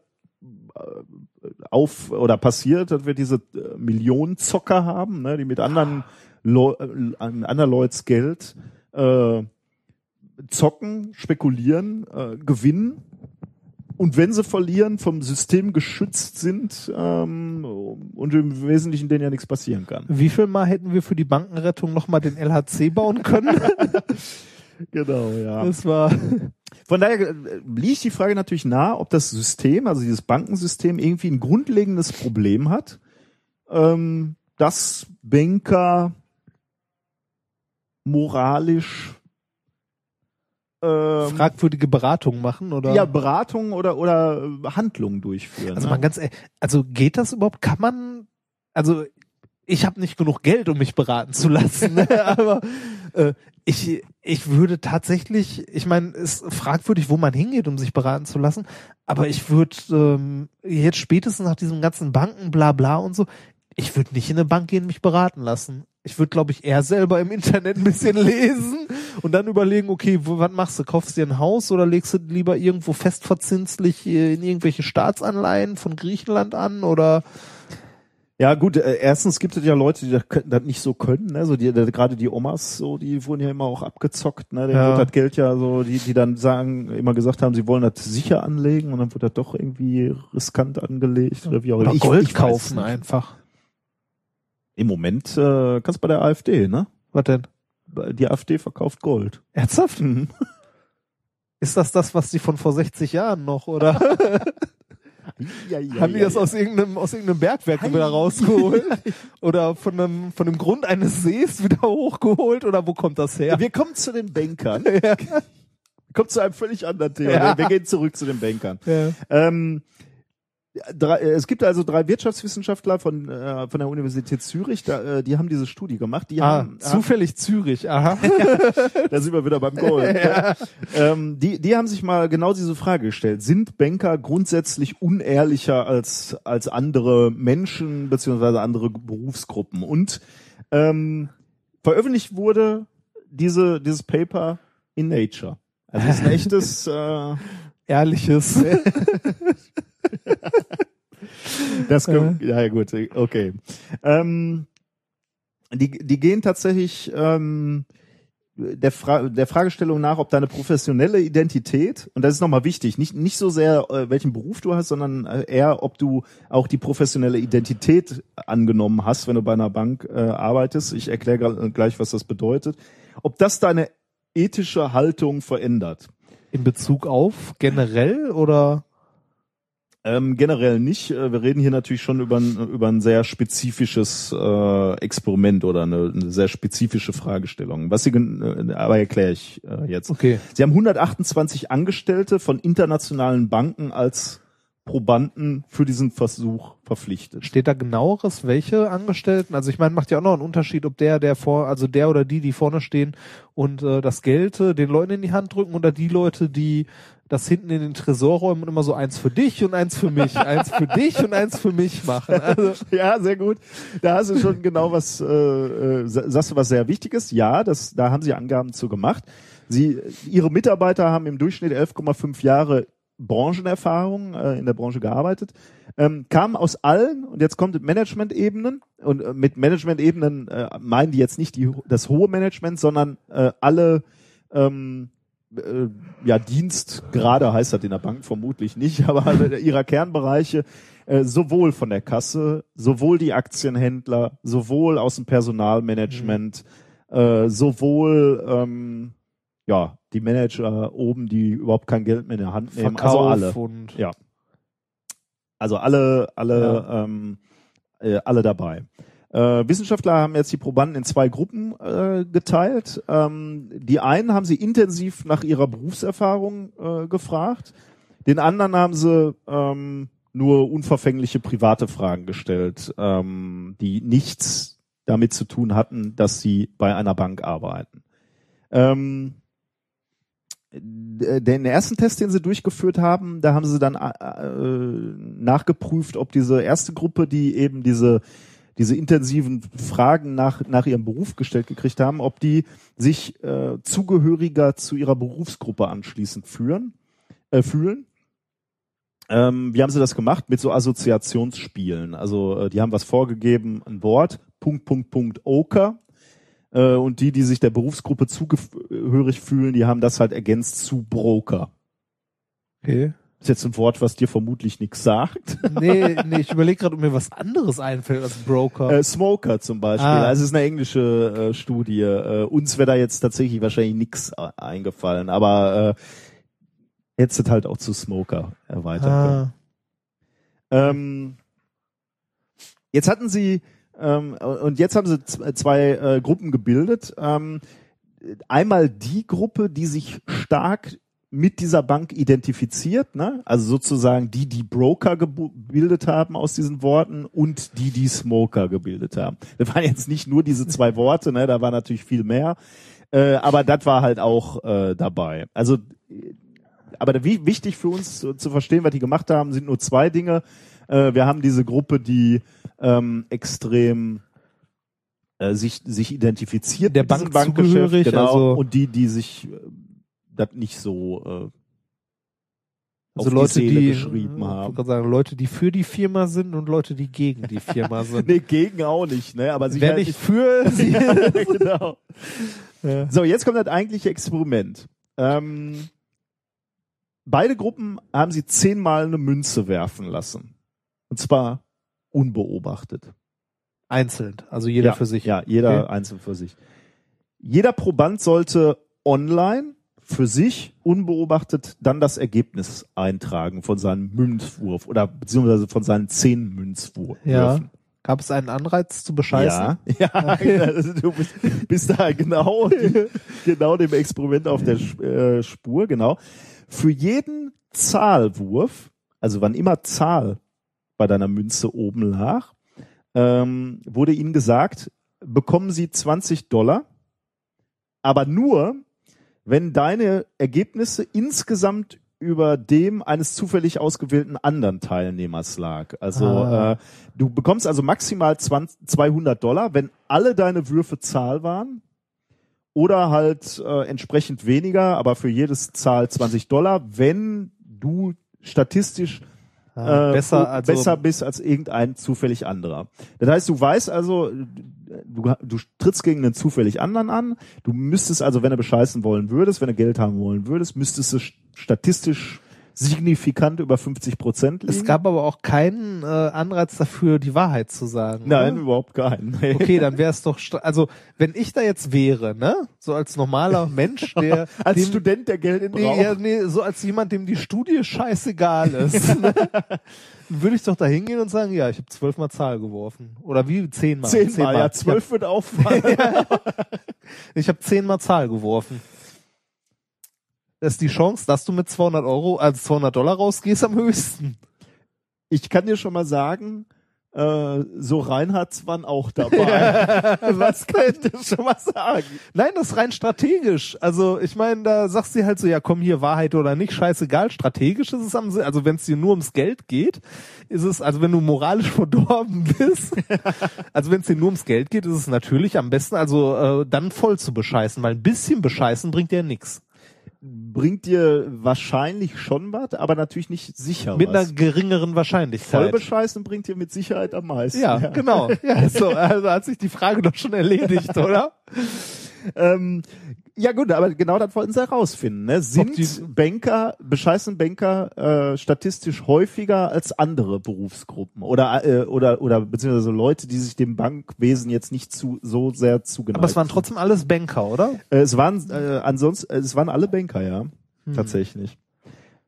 äh, auf oder passiert, dass wir diese äh, Millionenzocker haben, ne, die mit anderen, Leu an anderen Leuts Geld äh, zocken, spekulieren, äh, gewinnen und wenn sie verlieren, vom System geschützt sind ähm, und im Wesentlichen denen ja nichts passieren kann. Wie viel Mal hätten wir für die Bankenrettung nochmal den LHC bauen können? Genau, ja. Das war Von daher äh, liegt die Frage natürlich nahe, ob das System, also dieses Bankensystem, irgendwie ein grundlegendes Problem hat, ähm, dass Banker moralisch ähm, fragwürdige Beratung machen oder? ja, Beratung oder, oder äh, Handlungen durchführen. also ne? mal ganz, ehrlich, also geht das überhaupt? Kann man? Also ich habe nicht genug Geld, um mich beraten zu lassen, ne? aber äh, ich ich würde tatsächlich, ich meine, es ist fragwürdig, wo man hingeht, um sich beraten zu lassen, aber ich würde ähm, jetzt spätestens nach diesem ganzen Banken, bla bla und so, ich würde nicht in eine Bank gehen, mich beraten lassen. Ich würde, glaube ich, eher selber im Internet ein bisschen lesen und dann überlegen, okay, wo, was machst du? Kaufst du dir ein Haus oder legst du lieber irgendwo festverzinslich äh, in irgendwelche Staatsanleihen von Griechenland an oder Ja, gut, äh, erstens gibt es ja Leute, die das, das nicht so können, ne? So die, äh, gerade die Omas, so, die wurden ja immer auch abgezockt, ne? Denen Ja. wird das Geld ja so, die, die dann sagen, immer gesagt haben, sie wollen das sicher anlegen und dann wird das doch irgendwie riskant angelegt oder wie auch Ich- Gold ich weiß kaufen einfach. Im Moment äh, kannst du bei der AfD, ne? Was denn? Die AfD verkauft Gold. Ernsthaft? Mhm. Ist das das, was die von vor 60 Jahren noch, oder? Ja, ja, Haben die ja, das aus irgendeinem, aus irgendeinem Bergwerk wieder rausgeholt? Oder von einem, von dem Grund eines Sees wieder hochgeholt? Oder wo kommt das her? Wir kommen zu den Bankern. Kommt zu einem völlig anderen Thema. Wir gehen zurück zu den Bankern. Ähm, drei, äh, es gibt also drei Wirtschaftswissenschaftler von, äh, von der Universität Zürich, da, äh, die haben diese Studie gemacht. Die Ah, haben, haben, zufällig Zürich, aha. da sind wir wieder beim Gold. ähm, die, die haben sich mal genau diese Frage gestellt. Sind Banker grundsätzlich unehrlicher als, als andere Menschen beziehungsweise andere Berufsgruppen? Und ähm, veröffentlicht wurde diese, dieses Paper in Nature. Also es ist ein echtes äh, Ehrliches. Das können, ja gut, okay. Ähm, die, die gehen tatsächlich ähm, der, Fra der Fragestellung nach, ob deine professionelle Identität, und das ist nochmal wichtig, nicht, nicht so sehr, äh, welchen Beruf du hast, sondern äh, eher, ob du auch die professionelle Identität angenommen hast, wenn du bei einer Bank äh, arbeitest. Ich erkläre gleich, was das bedeutet. Ob das deine ethische Haltung verändert. In Bezug auf generell oder? Ähm, generell nicht. Äh, Wir reden hier natürlich schon über ein, über ein sehr spezifisches äh, Experiment oder eine, eine sehr spezifische Fragestellung. Was sie, äh, aber erkläre ich äh, jetzt. Okay. Sie haben 128 Angestellte von internationalen Banken als Probanden für diesen Versuch verpflichtet. Steht da genaueres, welche Angestellten? Also ich meine, macht ja auch noch einen Unterschied, ob der, der vor, also der oder die, die vorne stehen und äh, das Geld äh, den Leuten in die Hand drücken oder die Leute, die das hinten in den Tresor räumen und immer so eins für dich und eins für mich, eins für dich und eins für mich machen. Also Ja, sehr gut. Da hast du schon genau was, äh, äh, sa- sagst du was sehr Wichtiges. Ja, das, da haben sie Angaben zu gemacht. Sie, ihre Mitarbeiter haben im Durchschnitt 11,5 Jahre Branchenerfahrung, äh, in der Branche gearbeitet, ähm, kamen aus allen, und jetzt kommt Management-Ebenen, und äh, mit Management-Ebenen äh, meinen die jetzt nicht die, das hohe Management, sondern äh, alle ähm, äh, ja, Dienstgrade heißt das in der Bank vermutlich nicht, aber alle ihrer Kernbereiche, äh, sowohl von der Kasse, sowohl die Aktienhändler, sowohl aus dem Personalmanagement, äh, sowohl ähm, ja, die Manager oben, die überhaupt kein Geld mehr in der Hand nehmen, Verkauf also alle. Ja. Also alle, alle, ähm, äh, alle dabei. Äh, Wissenschaftler haben jetzt die Probanden in zwei Gruppen äh, geteilt. Ähm, die einen haben sie intensiv nach ihrer Berufserfahrung äh, gefragt. Den anderen haben sie ähm, nur unverfängliche private Fragen gestellt, ähm, die nichts damit zu tun hatten, dass sie bei einer Bank arbeiten. Ähm, den ersten Test, den sie durchgeführt haben, da haben sie dann äh, äh, nachgeprüft, ob diese erste Gruppe, die eben diese diese intensiven Fragen nach nach ihrem Beruf gestellt gekriegt haben, ob die sich äh, zugehöriger zu ihrer Berufsgruppe anschließend führen, äh, fühlen. Ähm, wie haben sie das gemacht? Mit so Assoziationsspielen. Also äh, die haben was vorgegeben, ein Wort, Punkt, Punkt, Punkt, Oker. Äh, und die, die sich der Berufsgruppe zugehörig fühlen, die haben das halt ergänzt zu Broker. okay. Ist jetzt ein Wort, was dir vermutlich nichts sagt. Nee, nee, ich überlege gerade, ob mir was anderes einfällt als Broker. Äh, Smoker zum Beispiel. Ah. Also es ist eine englische äh, Studie. Äh, uns wäre da jetzt tatsächlich wahrscheinlich nichts eingefallen, aber äh, hättest du halt auch zu Smoker erweitern können. ah, Ähm, jetzt hatten sie ähm, und jetzt haben sie z- zwei äh, Gruppen gebildet. Ähm, einmal die Gruppe, die sich stark mit dieser Bank identifiziert, ne? also sozusagen die, die Broker gebildet haben aus diesen Worten und die, die Smoker gebildet haben. Das waren jetzt nicht nur diese zwei Worte, ne? da war natürlich viel mehr, äh, aber das war halt auch äh, dabei. Also, aber wie, wichtig für uns zu, zu verstehen, was die gemacht haben, sind nur zwei Dinge. Äh, wir haben diese Gruppe, die ähm, extrem äh, sich, sich identifiziert Der Bank Bankgeschäft, genau, also- und die, die sich äh, das nicht so Also auf Leute, die die geschrieben haben. sagen, Leute, die für die Firma sind und Leute, die gegen die Firma sind. Nee, gegen auch nicht, ne? Aber Wer sicher nicht für sie ja, genau. So, jetzt kommt das eigentliche Experiment. Ähm, beide Gruppen haben sie zehnmal eine Münze werfen lassen. Und zwar unbeobachtet. einzeln, also jeder ja, für sich. Ja, jeder Okay. einzeln für sich. Jeder Proband sollte online für sich unbeobachtet dann das Ergebnis eintragen von seinem Münzwurf oder beziehungsweise von seinen zehn Münzwürfen. Ja. Gab es einen Anreiz zu bescheißen? Ja, ja also du bist, bist da genau, genau dem Experiment auf der äh, Spur, genau. Für jeden Zahlwurf, also wann immer Zahl bei deiner Münze oben lag, ähm, wurde ihnen gesagt, bekommen sie 20 Dollar, aber nur, wenn deine Ergebnisse insgesamt über dem eines zufällig ausgewählten anderen Teilnehmers lag. Also Ah. äh, du bekommst also maximal 20, 200 Dollar, wenn alle deine Würfe Zahl waren oder halt äh, entsprechend weniger, aber für jedes Zahl 20 Dollar, wenn du statistisch Ah, äh, besser, o- also besser bist als irgendein zufällig anderer. Das heißt, du weißt also, du, du trittst gegen einen zufällig anderen an. Du müsstest also, wenn du bescheißen wollen würdest, wenn du Geld haben wollen würdest, müsstest du st- statistisch signifikant über 50 Prozent liegen. es gab aber auch keinen äh, Anreiz dafür, die Wahrheit zu sagen. Nein, oder? überhaupt keinen. Nee. Okay, dann wäre es doch, also wenn ich da jetzt wäre, ne, so als normaler Mensch, der Als dem, Student, der Geld in nee, ja, nee, so als jemand, dem die Studie scheißegal ist, ne, würde ich doch da hingehen und sagen, ja, ich habe zwölfmal Zahl geworfen oder wie zehnmal, Zehnmal, ja, zwölf wird auffallen. Ich habe zehnmal Zahl geworfen. Das ist die Chance, dass du mit 200 Euro, also 200 Dollar rausgehst am höchsten. Ich kann dir schon mal sagen, äh, so Reinhards waren auch dabei. Was kann ich dir schon mal sagen? Nein, das ist rein strategisch. Also ich meine, da sagst du halt so, ja komm hier, Wahrheit oder nicht, scheißegal. Strategisch ist es am Sinn. Also wenn es dir nur ums Geld geht, ist es, also wenn du moralisch verdorben bist, also wenn es dir nur ums Geld geht, ist es natürlich am besten, also äh, dann voll zu bescheißen, weil ein bisschen bescheißen bringt dir nix. Bringt dir wahrscheinlich schon was, aber natürlich nicht sicher Mit was. einer geringeren Wahrscheinlichkeit. Vollbescheißen bringt dir mit Sicherheit am meisten. Ja, genau. Ja, so, also hat sich die Frage doch schon erledigt, oder? Ähm, ja gut, aber genau das wollten sie herausfinden. Ne? Sind Banker, bescheißen Banker äh, statistisch häufiger als andere Berufsgruppen oder äh, oder oder beziehungsweise Leute, die sich dem Bankwesen jetzt nicht zu so sehr zugeneigt. Aber es waren trotzdem alles Banker, oder? Äh, es waren äh, ansonsten, äh, es waren alle Banker, ja, tatsächlich.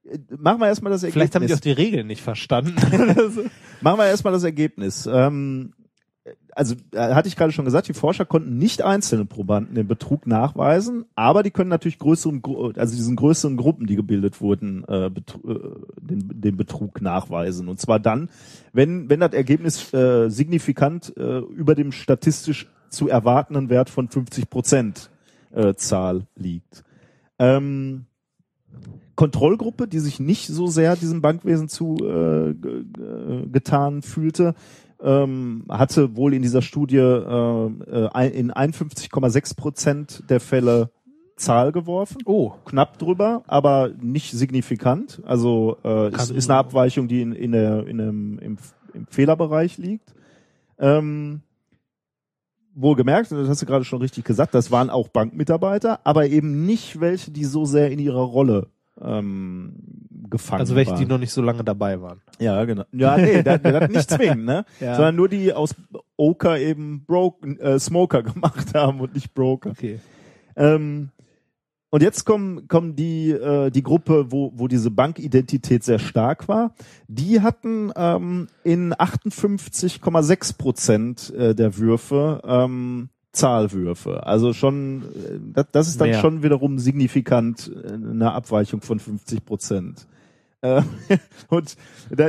Äh, Machen wir erstmal das Ergebnis. Vielleicht haben die auch die Regeln nicht verstanden. Machen wir erstmal das Ergebnis. Ähm, also äh, hatte ich gerade schon gesagt, die Forscher konnten nicht einzelne Probanden den Betrug nachweisen, aber die können natürlich größeren, also diesen größeren Gruppen, die gebildet wurden, äh, äh, den, den Betrug nachweisen. Und zwar dann, wenn wenn das Ergebnis äh, signifikant äh, über dem statistisch zu erwartenden Wert von 50 Prozent äh, Zahl liegt. Ähm, Kontrollgruppe, die sich nicht so sehr diesem Bankwesen zu äh, ge- ge- getan fühlte, ähm, hatte wohl in dieser Studie äh, äh, in 51,6 Prozent der Fälle Zahl geworfen. Oh. Knapp drüber, aber nicht signifikant. Also äh, es Kann- ist eine Abweichung, die in, in der, in dem, im, im Fehlerbereich liegt. Ähm, wohlgemerkt, das hast du gerade schon richtig gesagt, das waren auch Bankmitarbeiter, aber eben nicht welche, die so sehr in ihrer Rolle ähm, gefangen Also welche, waren. die noch nicht so lange dabei waren. Ja, genau. Ja, nee, das, das nicht zwingen, ne? Ja. Sondern nur die aus Oker eben Broken, äh, Smoker gemacht haben und nicht Broker. Okay. Ähm, und jetzt kommen, kommen die, äh, die Gruppe, wo, wo diese Bankidentität sehr stark war. Die hatten ähm, in 58,6 Prozent äh, der Würfe ähm, Zahlwürfe. Also schon, äh, das, ist dann Mehr. schon wiederum signifikant äh, eine Abweichung von 50 Prozent. Äh, und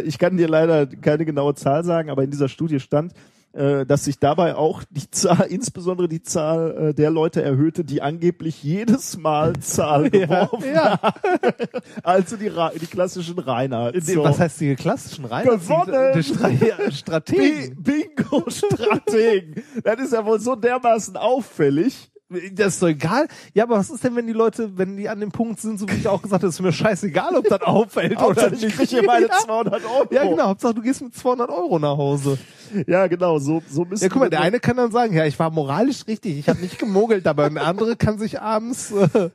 ich kann dir leider keine genaue Zahl sagen, aber in dieser Studie stand, dass sich dabei auch die Zahl, insbesondere die Zahl äh, der Leute erhöhte, die angeblich jedes Mal Zahl geworfen ja. haben. Also die, die klassischen Reinhardt. So. Was heißt die klassischen Reihen? Gewonnen! Die, die Stra Strategen. Bi- Bingo-Strategen. das ist ja wohl so dermaßen auffällig. Das ist doch egal. Ja, aber was ist denn, wenn die Leute, wenn die an dem Punkt sind, so wie ich auch gesagt habe, ist mir scheißegal, ob das auffällt oder Hauptsache, ich nicht. kriege hier meine ja. 200 Euro. ja, genau. Hauptsache, du gehst mit 200 Euro nach Hause. Ja, genau, so, so müssen Ja, guck mal, der eine kann dann sagen, ja, ich war moralisch richtig, ich habe nicht gemogelt, aber der andere kann sich abends, äh,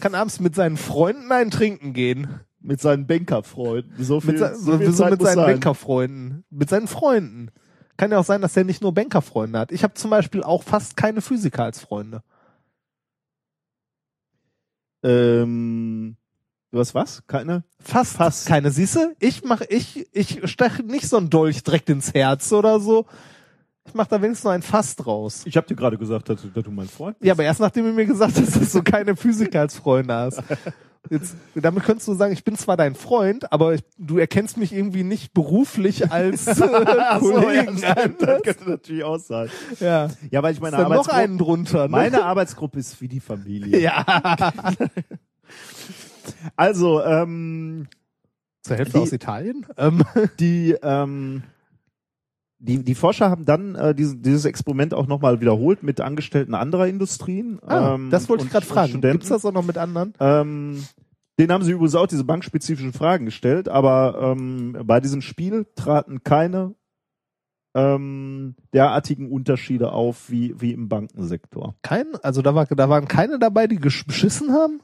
kann abends mit seinen Freunden ein Trinken gehen. mit seinen Bankerfreunden. So viel, Mit, se so viel Zeit mit seinen sein. Bankerfreunden. Mit seinen Freunden. Kann ja auch sein, dass der nicht nur Bankerfreunde hat. Ich habe zum Beispiel auch fast keine Physiker als Freunde. Ähm, du hast was? Keine? Fast, Fast. keine. Siehste, ich mach, ich, ich steche nicht so einen Dolch direkt ins Herz oder so. Ich mach da wenigstens noch ein Fass draus. Ich habe dir gerade gesagt, dass, du- dass du mein Freund bist. Ja, aber erst nachdem du mir gesagt hast, dass du keine Physiker als Freunde hast. Jetzt, damit könntest du sagen, ich bin zwar dein Freund, aber ich, du erkennst mich irgendwie nicht beruflich als äh, Ach so, ja, Kollegen an. das könnte natürlich auch sein. Ja. Ja, weil ich meine dann noch Arbeitsgruppe, einen drunter. Ne? meine Arbeitsgruppe ist wie die Familie. ja. Also, ähm, Zur Hälfte Die- aus Italien? Ähm, die, ähm, die, die Forscher haben dann äh, dieses, dieses Experiment auch nochmal wiederholt mit Angestellten anderer Industrien. ah, ähm, das wollte ich gerade fragen. Studenten. Gibt's das auch noch mit anderen? Ähm, den haben sie übrigens auch diese bankspezifischen Fragen gestellt, aber ähm, bei diesem Spiel traten keine ähm, derartigen Unterschiede auf wie, wie im Bankensektor. Kein, also da, war, da waren keine dabei, die gesch- beschissen haben?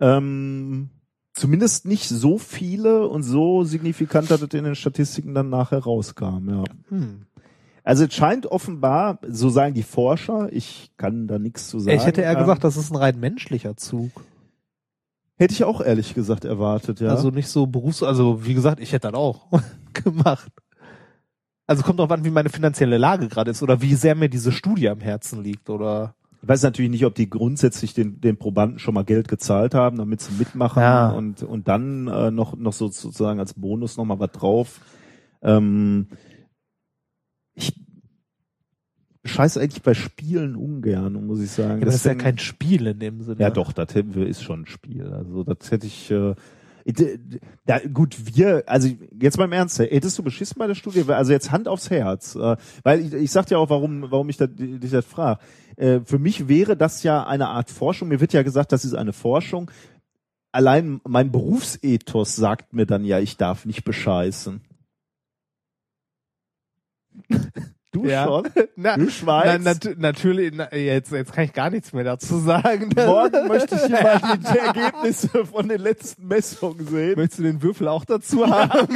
Ähm, zumindest nicht so viele und so signifikant, dass es in den Statistiken dann nachher rauskam, ja. Hm. Also es scheint offenbar, so sagen die Forscher, ich kann da nichts zu sagen. ich hätte eher ähm, gesagt, das ist ein rein menschlicher Zug. Hätte ich auch ehrlich gesagt erwartet, ja. Also nicht so berufs-, also wie gesagt, ich hätte das auch gemacht. Also kommt drauf an, wie meine finanzielle Lage gerade ist oder wie sehr mir diese Studie am Herzen liegt oder. Ich weiß natürlich nicht, ob die grundsätzlich den, den Probanden schon mal Geld gezahlt haben, damit sie mitmachen Ja. und, und dann äh, noch, noch so sozusagen als Bonus noch mal was drauf. Ähm, ich scheiße eigentlich bei Spielen ungern, muss ich sagen. Ja, aber das ist ja kein Spiel in dem Sinne. Ja, doch, das ist schon ein Spiel. Also das hätte ich. Äh, d- d- ja, gut, wir, also jetzt beim Ernst, hättest du beschissen bei der Studie? Also jetzt Hand aufs Herz, äh, weil ich, ich sag dir auch, warum, warum ich das, dich das frage. Äh, für mich wäre das ja eine Art Forschung. Mir wird ja gesagt, das ist eine Forschung. Allein mein Berufsethos sagt mir dann ja, ich darf nicht bescheißen. Du Ja. schon? Na, Du na, schweigst. nat natürlich, na, jetzt, jetzt kann ich gar nichts mehr dazu sagen. Morgen möchte ich hier mal die Ergebnisse von den letzten Messungen sehen. Möchtest du den Würfel auch dazu haben?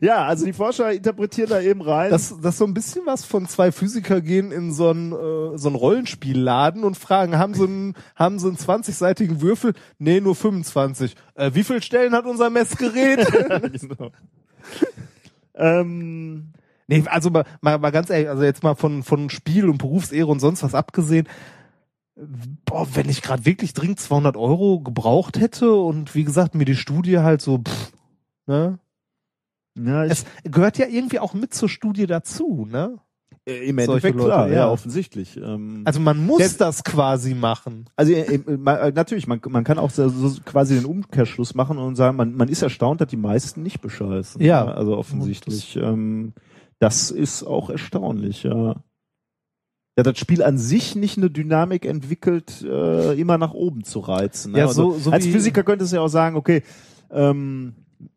Ja, also die Forscher interpretieren da eben rein. Das, das so ein bisschen was von zwei Physiker gehen in so einen, äh, so einen Rollenspielladen und fragen, haben sie einen, haben sie einen 20-seitigen Würfel? Nee, nur 25. Äh, wie viele Stellen hat unser Messgerät? genau. ähm, nee, also mal, mal, mal ganz ehrlich, also jetzt mal von, von Spiel und Berufsehre und sonst was abgesehen, boah, wenn ich gerade wirklich dringend 200 Euro gebraucht hätte und wie gesagt, mir die Studie halt so, pff, ne? ja, Es gehört ja irgendwie auch mit zur Studie dazu, ne? äh, im Endeffekt Leute, klar, ja, ja. offensichtlich. Ähm, Also man muss Der- das quasi machen. also äh, äh, natürlich, man, man kann auch so, so quasi den Umkehrschluss machen und sagen, man, man ist erstaunt, dass die meisten nicht bescheißen. Ja. Also offensichtlich. ähm, das ist auch erstaunlich, ja. Ja, das Spiel an sich nicht eine Dynamik entwickelt, äh, immer nach oben zu reizen. Ne? Ja, also, so- so als Physiker könntest du ja auch sagen, okay, ähm,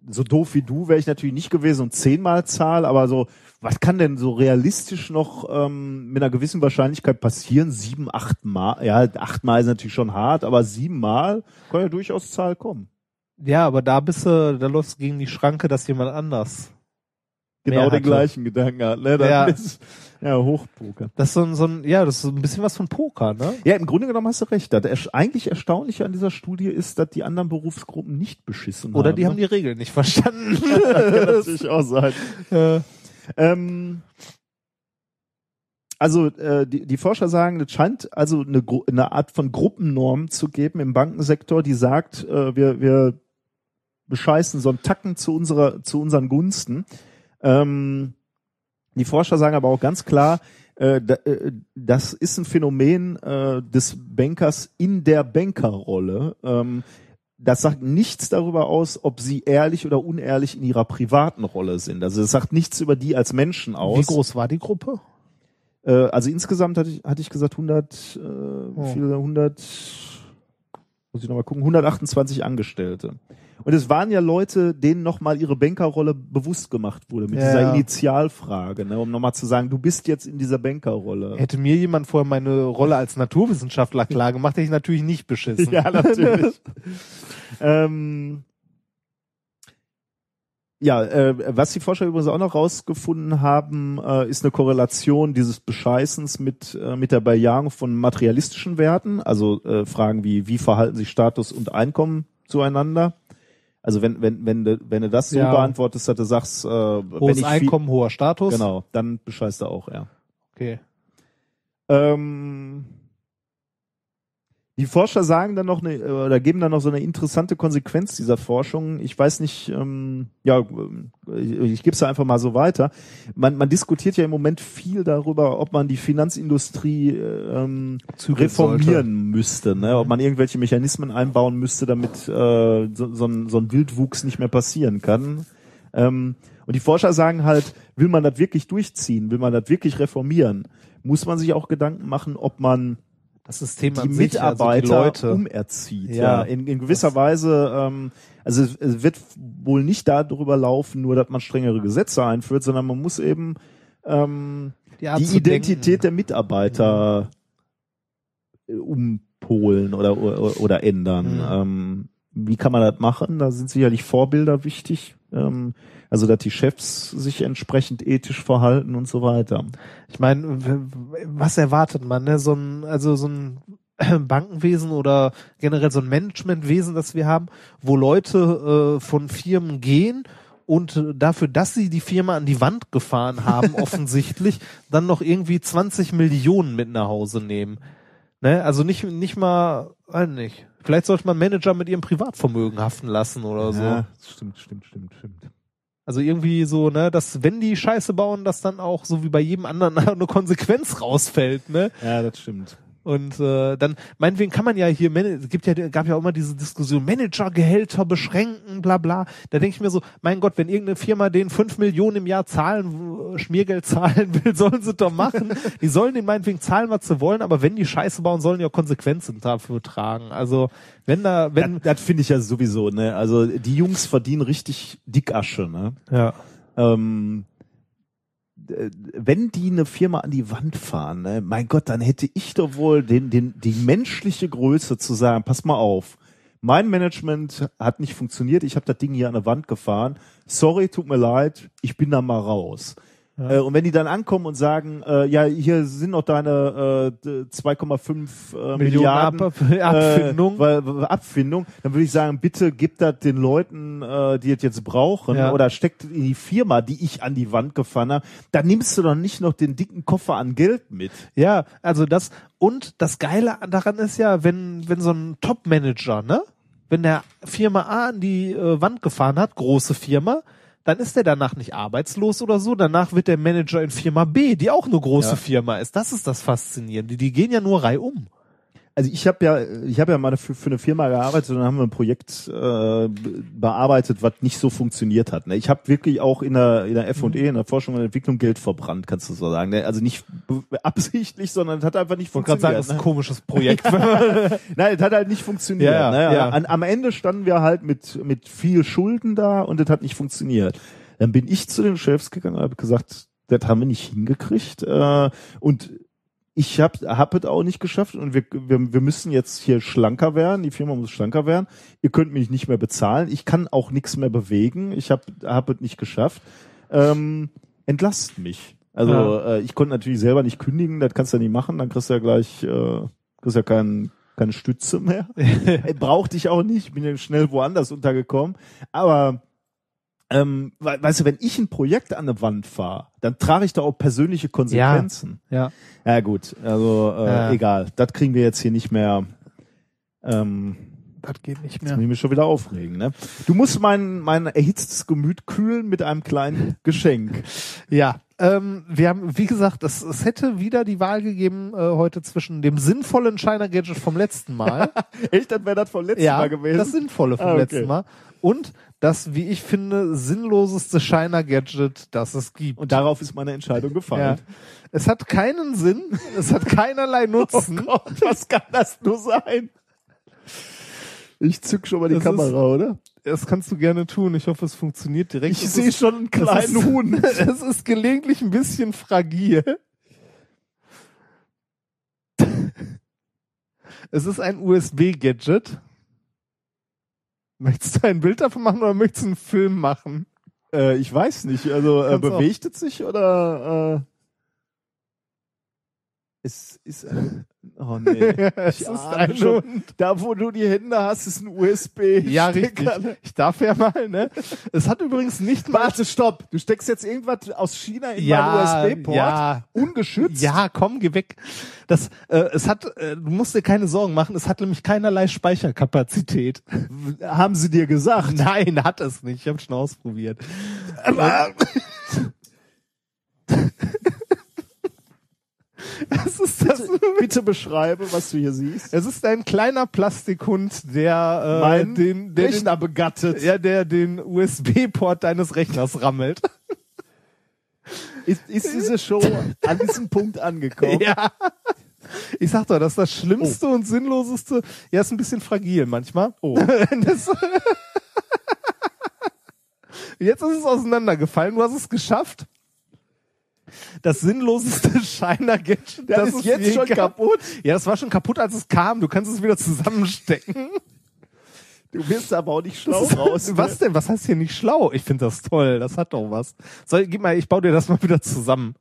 so doof wie du wäre ich natürlich nicht gewesen und zehnmal Zahl, aber so, was kann denn so realistisch noch ähm, mit einer gewissen Wahrscheinlichkeit passieren? Sieben, acht Mal, ja, achtmal ist natürlich schon hart, aber siebenmal kann ja durchaus Zahl kommen. Ja, aber da bist du, da läufst du gegen die Schranke, dass jemand anders. Genau den gleichen Gedanken hat, ne? Dann Ja. Ist, ja, Hochpoker. Das ist so ein, so ein, ja, das ist so ein bisschen was von Poker, ne? Ja, im Grunde genommen hast du recht. Das eigentlich Erstaunliche an dieser Studie ist, dass die anderen Berufsgruppen nicht beschissen Oder haben. die haben die Regeln nicht verstanden. kann natürlich auch sein. Äh, Ähm, also äh, die, die Forscher sagen, es scheint also eine, eine Art von Gruppennorm zu geben im Bankensektor, die sagt, äh, wir, wir bescheißen so einen Tacken zu unserer zu unseren Gunsten. Ähm, die Forscher sagen aber auch ganz klar, äh, äh, das ist ein Phänomen äh, des Bankers in der Bankerrolle. Ähm, das sagt nichts darüber aus, ob sie ehrlich oder unehrlich in ihrer privaten Rolle sind. Also das sagt nichts über die als Menschen aus. wie groß war die Gruppe? Äh, also insgesamt hatte ich, hatte ich gesagt 100, äh, viele, 100, muss ich nochmal gucken, 128 Angestellte. Und es waren ja Leute, denen nochmal ihre Bankerrolle bewusst gemacht wurde mit Ja, dieser. Initialfrage, ne, um nochmal zu sagen, du bist jetzt in dieser Bankerrolle. Hätte mir jemand vorher meine Rolle als Naturwissenschaftler klar gemacht, hätte ich natürlich nicht beschissen. Ja, natürlich. ähm, ja, äh, was die Forscher übrigens auch noch rausgefunden haben, äh, ist eine Korrelation dieses Bescheißens mit, äh, mit der Bejahung von materialistischen Werten, also äh, Fragen wie, wie verhalten sich Status und Einkommen zueinander. Also wenn, wenn, wenn du, wenn du das so Ja. beantwortest, dass du sagst, äh, wenn Hohes Einkommen, hoher Status. genau, dann bescheißt er auch, ja. Okay. Ähm, die Forscher sagen dann noch eine, äh, oder geben dann noch so eine interessante Konsequenz dieser Forschung. Ich weiß nicht, ähm, ja, ich, ich gebe es einfach mal so weiter. Man, man diskutiert ja im Moment viel darüber, ob man die Finanzindustrie äh, ähm, reformieren müsste, ne? ob man irgendwelche Mechanismen einbauen müsste, damit äh, so, so, ein, so ein Wildwuchs nicht mehr passieren kann. Ähm, und die Forscher sagen halt, will man das wirklich durchziehen, will man das wirklich reformieren, muss man sich auch Gedanken machen, ob man Das System die an sich, also Mitarbeiter die Leute. umerzieht. Ja. Ja, in, in gewisser Weise, ähm, also es, es wird wohl nicht darüber laufen, nur dass man strengere Gesetze einführt, sondern man muss eben ähm, die zu Identität denken. der Mitarbeiter äh, umpolen oder, oder, oder ändern. Mhm. Ähm, wie kann man das machen? Da sind sicherlich Vorbilder wichtig. Ähm, also, dass die Chefs sich entsprechend ethisch verhalten und so weiter. Ich meine, was erwartet man, ne? So ein, also so ein Bankenwesen oder generell so ein Managementwesen, das wir haben, wo Leute äh, von Firmen gehen und dafür, dass sie die Firma an die Wand gefahren haben, offensichtlich, dann noch irgendwie 20 Millionen mit nach Hause nehmen. Ne? Also nicht, nicht mal, weiß nicht. Vielleicht sollte man Manager mit ihrem Privatvermögen haften lassen oder so. Ja, stimmt, stimmt, stimmt, stimmt. Also irgendwie so, ne, dass wenn die Scheiße bauen, dass dann auch so wie bei jedem anderen eine Konsequenz rausfällt, ne? Ja, das stimmt. Und äh, dann, meinetwegen kann man ja hier, es gibt ja, gab ja auch immer diese Diskussion, Managergehälter beschränken, bla bla. Da denke ich mir so, mein Gott, wenn irgendeine Firma den fünf Millionen im Jahr zahlen, Schmiergeld zahlen will, sollen sie doch machen. die sollen den meinetwegen zahlen, was sie wollen, aber wenn die Scheiße bauen, sollen die auch Konsequenzen dafür tragen. Also wenn da, wenn, das das finde ich ja sowieso, ne? Also die Jungs verdienen richtig Dickasche, ne? ja. Ähm, wenn die eine Firma an die Wand fahren, ne, mein Gott, dann hätte ich doch wohl den, den, die menschliche Größe zu sagen, pass mal auf, mein Management hat nicht funktioniert, ich habe das Ding hier an der Wand gefahren, sorry, tut mir leid, ich bin da mal raus. Äh, und wenn die dann ankommen und sagen, äh, ja, hier sind noch deine äh, d- 2,5 äh, Milliarden Ab- Abfindung. äh, Abfindung, dann würde ich sagen, bitte gib das den Leuten, äh, die es jetzt brauchen, Ja. oder steckt in die Firma, die ich an die Wand gefahren habe. Dann nimmst du doch nicht noch den dicken Koffer an Geld mit. Ja, also das und das Geile daran ist ja, wenn wenn so ein Top-Manager, ne, wenn der Firma A an die äh, Wand gefahren hat, große Firma, dann ist der danach nicht arbeitslos oder so. Danach wird der Manager in Firma B, die auch eine große Ja. Firma ist. Das ist das Faszinierende. Die gehen ja nur reihum. Also ich habe ja, ich habe ja mal für, für eine Firma gearbeitet und dann haben wir ein Projekt äh, be- bearbeitet, was nicht so funktioniert hat. Ne? Ich habe wirklich auch in der in der F&E, in der Forschung und Entwicklung Geld verbrannt, kannst du so sagen. Ne? Also nicht absichtlich, sondern es hat einfach nicht Ich wollte gerade sagen, funktioniert. das ist ein ne? komisches Projekt. Nein, es hat halt nicht funktioniert. Ja, ne? ja. An, am Ende standen wir halt mit, mit viel Schulden da und es hat nicht funktioniert. Dann bin ich zu den Chefs gegangen und habe gesagt, das haben wir nicht hingekriegt. Äh, und ich habe hab es auch nicht geschafft und wir, wir, wir müssen jetzt hier schlanker werden. Die Firma muss schlanker werden. Ihr könnt mich nicht mehr bezahlen. Ich kann auch nichts mehr bewegen. Ich habe hab es nicht geschafft. Ähm, entlasst mich. Also Ja. äh, ich konnte natürlich selber nicht kündigen. Das kannst du ja nicht machen. Dann kriegst du ja gleich äh, kriegst ja keinen keine Stütze mehr. Äh, Brauchte ich auch nicht, bin ja schnell woanders untergekommen. Aber ähm, we weißt du, wenn ich ein Projekt an eine Wand fahre, dann trage ich da auch persönliche Konsequenzen. ja. Ja, gut, also äh, Ja. egal. Das kriegen wir jetzt hier nicht mehr. Ähm, Das geht nicht jetzt mehr. muss ich mich schon wieder aufregen. Ne? Du musst mein, mein erhitztes Gemüt kühlen mit einem kleinen Geschenk. Ja, ähm, wir haben, wie gesagt, es, es hätte wieder die Wahl gegeben äh, heute zwischen dem sinnvollen China Gadget vom letzten Mal Echt, das wäre das vom letzten Mal gewesen? Das Sinnvolle vom Ah, okay. letzten Mal. Und das, wie ich finde, sinnloseste Shiner-Gadget, das es gibt. Und darauf ist meine Entscheidung ja. gefallen. Es hat keinen Sinn, es hat keinerlei Nutzen. Oh Gott, was kann das nur sein? Ich zück schon mal die Das Kamera, oder? Das kannst du gerne tun. Ich hoffe, es funktioniert direkt. Ich sehe ist- schon einen kleinen ist- Huhn. Es ist gelegentlich ein bisschen fragil. Es ist ein USB-Gadget. Möchtest du ein Bild davon machen oder möchtest du einen Film machen? Äh, ich weiß nicht. Also äh, bewegt es sich oder? Äh, es ist ein. Oh nee. es Ich ist ein schon. Da, wo du die Hände hast, ist ein USB. Ja, richtig. Ich darf ja mal, ne? Es hat übrigens nicht mal. Warte, stopp. Du steckst jetzt irgendwas aus China in Ja, meinen USB-Port. ja. Ungeschützt. Ja, komm, geh weg. Das, äh, es hat, äh, du musst dir keine Sorgen machen, es hat nämlich keinerlei Speicherkapazität. Haben sie dir gesagt? Nein, hat es nicht. Ich habe schon ausprobiert. Es ist das. Bitte beschreibe, was du hier siehst. Es ist ein kleiner Plastikhund, der äh, Mein den, der Rechner begattet. ja, der den USB-Port deines Rechners rammelt. Ist, ist diese Show an diesem Punkt angekommen? Ja. Ich sag doch, das ist das Schlimmste und Sinnloseste. Ja, ist ein bisschen fragil manchmal. Oh. Das Jetzt ist es auseinandergefallen. Du hast es geschafft. Das sinnloseste Shiner-Gadget, Das das ist jetzt je schon gab. kaputt. Ja, das war schon kaputt, als es kam. Du kannst es wieder zusammenstecken. Du wirst aber auch nicht schlau ist- raus. ne? Was denn? Was heißt hier nicht schlau? Ich finde das toll. Das hat doch was. Soll, gib mal, ich baue dir das mal wieder zusammen.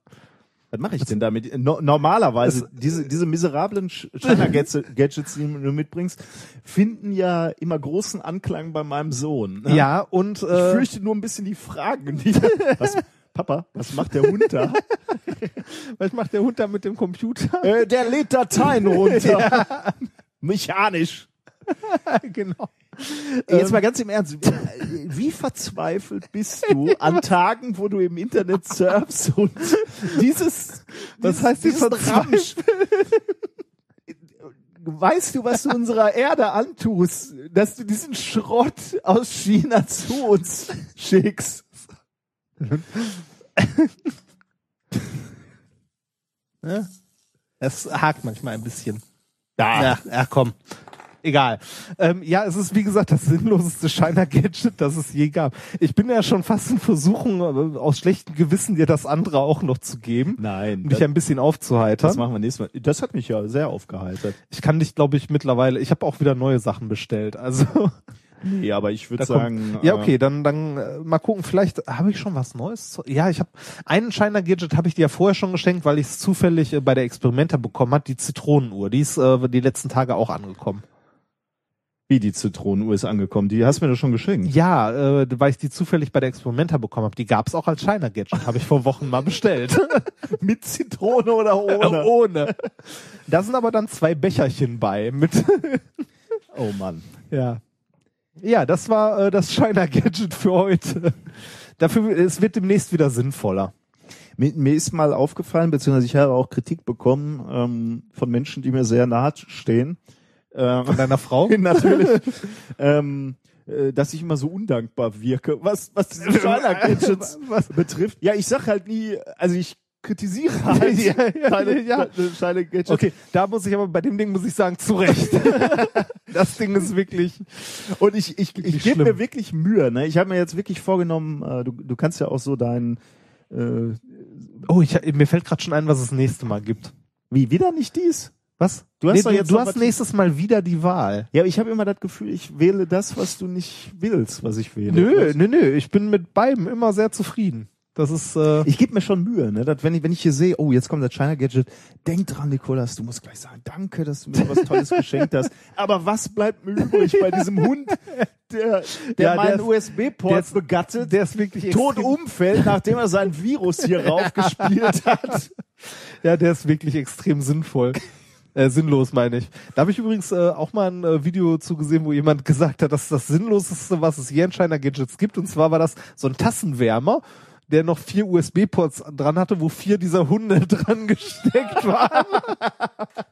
Was mache ich denn damit? No normalerweise, diese, diese miserablen China-Gadgets, die du mitbringst, finden ja immer großen Anklang bei meinem Sohn. ne? Ja, und Ich äh, fürchte nur ein bisschen die Fragen. Die, was, Papa, was macht der Hund da? was macht der Hund da mit dem Computer? äh, der lädt Dateien runter. Mechanisch. genau. Jetzt mal ganz im Ernst, wie, verzweifelt bist du an Tagen, wo du im Internet surfst und dieses, Was heißt die diesen verzweifelt? Weißt du, was du unserer Erde antust, dass du diesen Schrott aus China zu uns schickst? Ja. Es hakt manchmal ein bisschen. Da. Ja, ja komm. Egal. Ähm, ja, es ist wie gesagt das sinnloseste Shiner-Gadget, das es je gab. Ich bin ja schon fast in Versuchung, äh, aus schlechtem Gewissen dir das andere auch noch zu geben, Nein, um dich das, ein bisschen das aufzuheitern. machen wir nächstes Mal. Das hat mich ja sehr aufgeheitert. Ich kann dich, glaube ich, mittlerweile, ich habe auch wieder neue Sachen bestellt. Also Nee, aber ich würde sagen, Ja, äh, okay, dann, dann äh, mal gucken. Vielleicht habe ich schon was Neues. zu- Ja, ich habe einen Shiner Gadget habe ich dir ja vorher schon geschenkt, weil ich es zufällig äh, bei der Experimenta bekommen hat. Die Zitronenuhr, die ist äh, die letzten Tage auch angekommen. wie die Zitronenuhr ist angekommen. Die hast du mir doch schon geschenkt. Ja, äh, weil ich die zufällig bei der Experimenta bekommen habe. Die gab es auch als Shiner Gadget. Habe ich vor Wochen mal bestellt. Mit Zitrone oder ohne? Ohne. Da sind aber dann zwei Becherchen bei mit. Oh Mann. Ja. Ja, das war äh, das Shiner Gadget für heute. Dafür, es wird demnächst wieder sinnvoller. Mir, mir ist mal aufgefallen, beziehungsweise ich habe auch Kritik bekommen ähm, von Menschen, die mir sehr nahe stehen. Ähm, Von deiner Frau? natürlich. ähm, äh, dass ich immer so undankbar wirke, was, was diese Shiner-Gadgets Was? betrifft. Ja, ich sag halt nie, also ich kritisiere halt Ja, ja, deine, ja. deine. Okay, da muss ich aber bei dem Ding muss ich sagen, zu Recht. das Ding ist wirklich. Und ich, ich, Wirklich ich gebe mir wirklich Mühe. Ne? Ich habe mir jetzt wirklich vorgenommen, äh, du, du kannst ja auch so deinen äh, Oh, ich, mir fällt gerade schon ein, was es nächste Mal gibt. wie wieder nicht dies? Was? Du hast nee, du, jetzt du hast nächstes Mal wieder die Wahl. Ja, aber ich habe immer das Gefühl, ich wähle das, was du nicht willst, was ich wähle. Nö, nö, nö. Ich bin mit beidem immer sehr zufrieden. Das ist. Äh, Ich gebe mir schon Mühe, ne? dass wenn ich, wenn ich hier sehe, oh, jetzt kommt das China Gadget, denk dran, Nikolas, du musst gleich sagen, danke, dass du mir was Tolles geschenkt hast. Aber was bleibt mir übrig bei diesem Hund, der, der Ja, meinen USB-Port begattet, der ist wirklich tot umfällt, nachdem er sein Virus hier raufgespielt hat. Ja, der ist wirklich extrem sinnvoll. Äh, sinnlos meine ich. Da habe ich übrigens äh, auch mal ein äh, Video zugesehen, wo jemand gesagt hat, das ist das Sinnloseste, was es je in China Gadgets gibt. Und zwar war das so ein Tassenwärmer, der noch vier USB-Ports dran hatte, wo vier dieser Hunde dran gesteckt waren.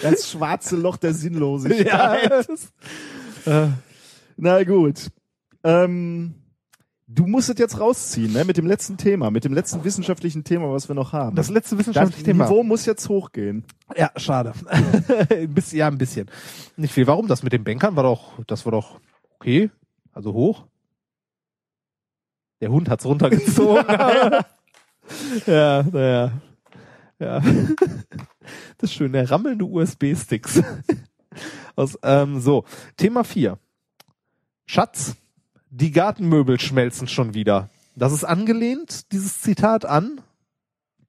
Das schwarze Loch der ja, Sinnlosigkeit. das, äh, Na gut. Ähm, du musst es jetzt rausziehen, ne? Mit dem letzten Thema, mit dem letzten wissenschaftlichen Thema, was wir noch haben. Das letzte wissenschaftliche Thema. Niveau muss jetzt hochgehen. Ja, schade. ein bisschen, ja, ein bisschen. Nicht viel. Warum? Das mit den Bankern war doch, das war doch okay. Also hoch. Der Hund hat's runtergezogen. ja, naja. Ja. Das schöne rammelnde USB-Sticks. Aus, ähm, so, Thema 4. Schatz, die Gartenmöbel schmelzen schon wieder. Das ist angelehnt, dieses Zitat an.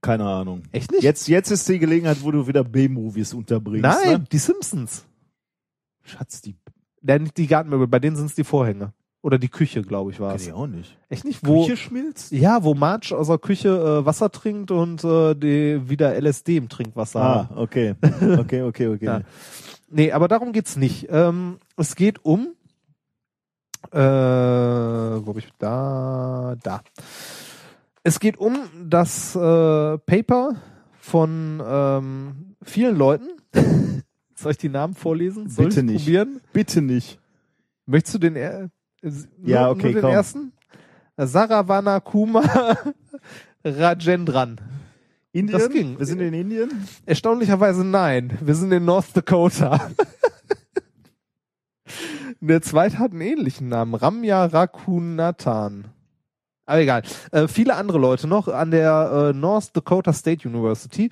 Keine Ahnung. Echt nicht? Jetzt, jetzt ist die Gelegenheit, wo du wieder B-Movies unterbringst. Nein, Ne? die Simpsons. Schatz, die nicht die Gartenmöbel, bei denen sind es die Vorhänge. Oder die Küche, glaube ich, war kenn es. ich auch nicht. Echt nicht? Wo, Küche schmilzt? ja, wo Marge aus der Küche äh, Wasser trinkt und äh, die wieder LSD im Trinkwasser Ah, haben. okay. Okay, okay, okay. Ja. Nee, aber darum geht's nicht. Ähm, es geht um äh, wo hab ich da da. Es geht um das äh, Paper von ähm, vielen Leuten. Soll ich die Namen vorlesen? Soll Bitte ich nicht. probieren? Bitte nicht. Möchtest du den, äh, Ja, nur, okay, nur den komm. ersten? Saravana Kuma Rajendran. Indien? Das ging. Wir sind in Indien. Erstaunlicherweise nein. Wir sind in North Dakota. Der zweite hat einen ähnlichen Namen. Ramya Rakunathan. Aber egal. Äh, viele andere Leute noch an der äh, North Dakota State University.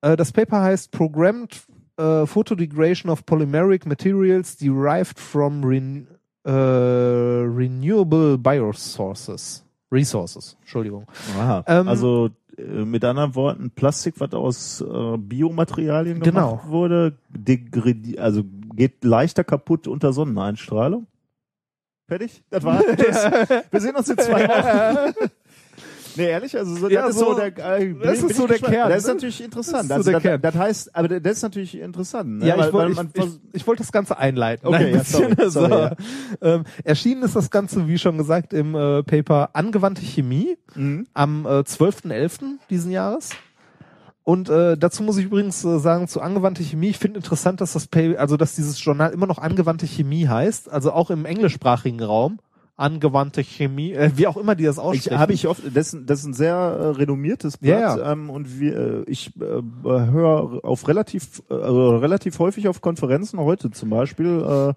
Äh, das Paper heißt Programmed äh, Photodegradation of Polymeric Materials Derived from ren äh, Renewable Biosources. Resources. Entschuldigung. Aha. Ähm, also äh, mit anderen Worten, Plastik, was aus äh, Biomaterialien Genau. gemacht wurde, degradi also geht leichter kaputt unter Sonneneinstrahlung. Fertig? Das war das. Wir sehen uns in zwei Wochen. Nee, ehrlich, also so, Ja, das ist so- so, der, äh, das ist so der gespannt. Kern, Das ist ne? natürlich interessant. Das ist so also, der das, Kern. das heißt, aber das ist natürlich interessant. Ne? Ja, weil, ich, wollte ich, ich, ich wollte das Ganze einleiten. Okay, Ein ja, bisschen. sorry, sorry, so. ja. ähm, erschienen ist das Ganze, wie schon gesagt, im äh, Paper Angewandte Chemie Mhm. am äh, 12.11. diesen Jahres. Und äh, dazu muss ich übrigens äh, sagen, zu angewandte Chemie, ich finde interessant, dass das Paper, also dass dieses Journal immer noch angewandte Chemie heißt, also auch im englischsprachigen Raum. Angewandte Chemie, äh, wie auch immer die das Ich aussprechen. habe ich oft, das, ist- das ist ein sehr äh, renommiertes Blatt ja. Ähm, und wir, äh, ich äh, höre auf relativ, äh, also relativ häufig auf Konferenzen heute zum Beispiel äh,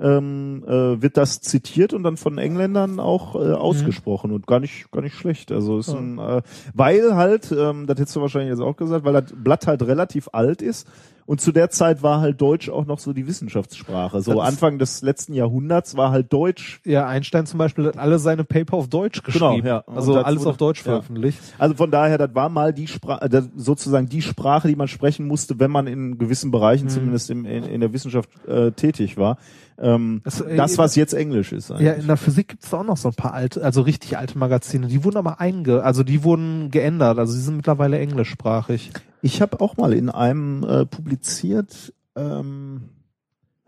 ähm, äh, wird das zitiert und dann von Engländern auch äh, ausgesprochen und gar nicht gar nicht schlecht. Also ist ein, äh, weil halt, ähm, das hättest du wahrscheinlich jetzt auch gesagt, weil das Blatt halt relativ alt ist. Und zu der Zeit war halt Deutsch auch noch so die Wissenschaftssprache. So Das Anfang des letzten Jahrhunderts war halt Deutsch ja, Einstein zum Beispiel hat alle seine Paper auf Deutsch Genau, geschrieben. ja. Und Also alles wurde- auf Deutsch ja. veröffentlicht. Also von daher, das war mal die Sprache, das sozusagen die Sprache, die man sprechen musste, wenn man in gewissen Bereichen, Mhm. zumindest im, in, in der Wissenschaft äh, tätig war. Ähm, Das, das, äh, was jetzt Englisch ist. Ja, Eigentlich. in der Physik gibt's da auch noch so ein paar alte, also richtig alte Magazine. Die wurden aber einge, also die wurden geändert. Also die sind mittlerweile englischsprachig. Ich habe auch mal in einem äh, publiziert, ähm,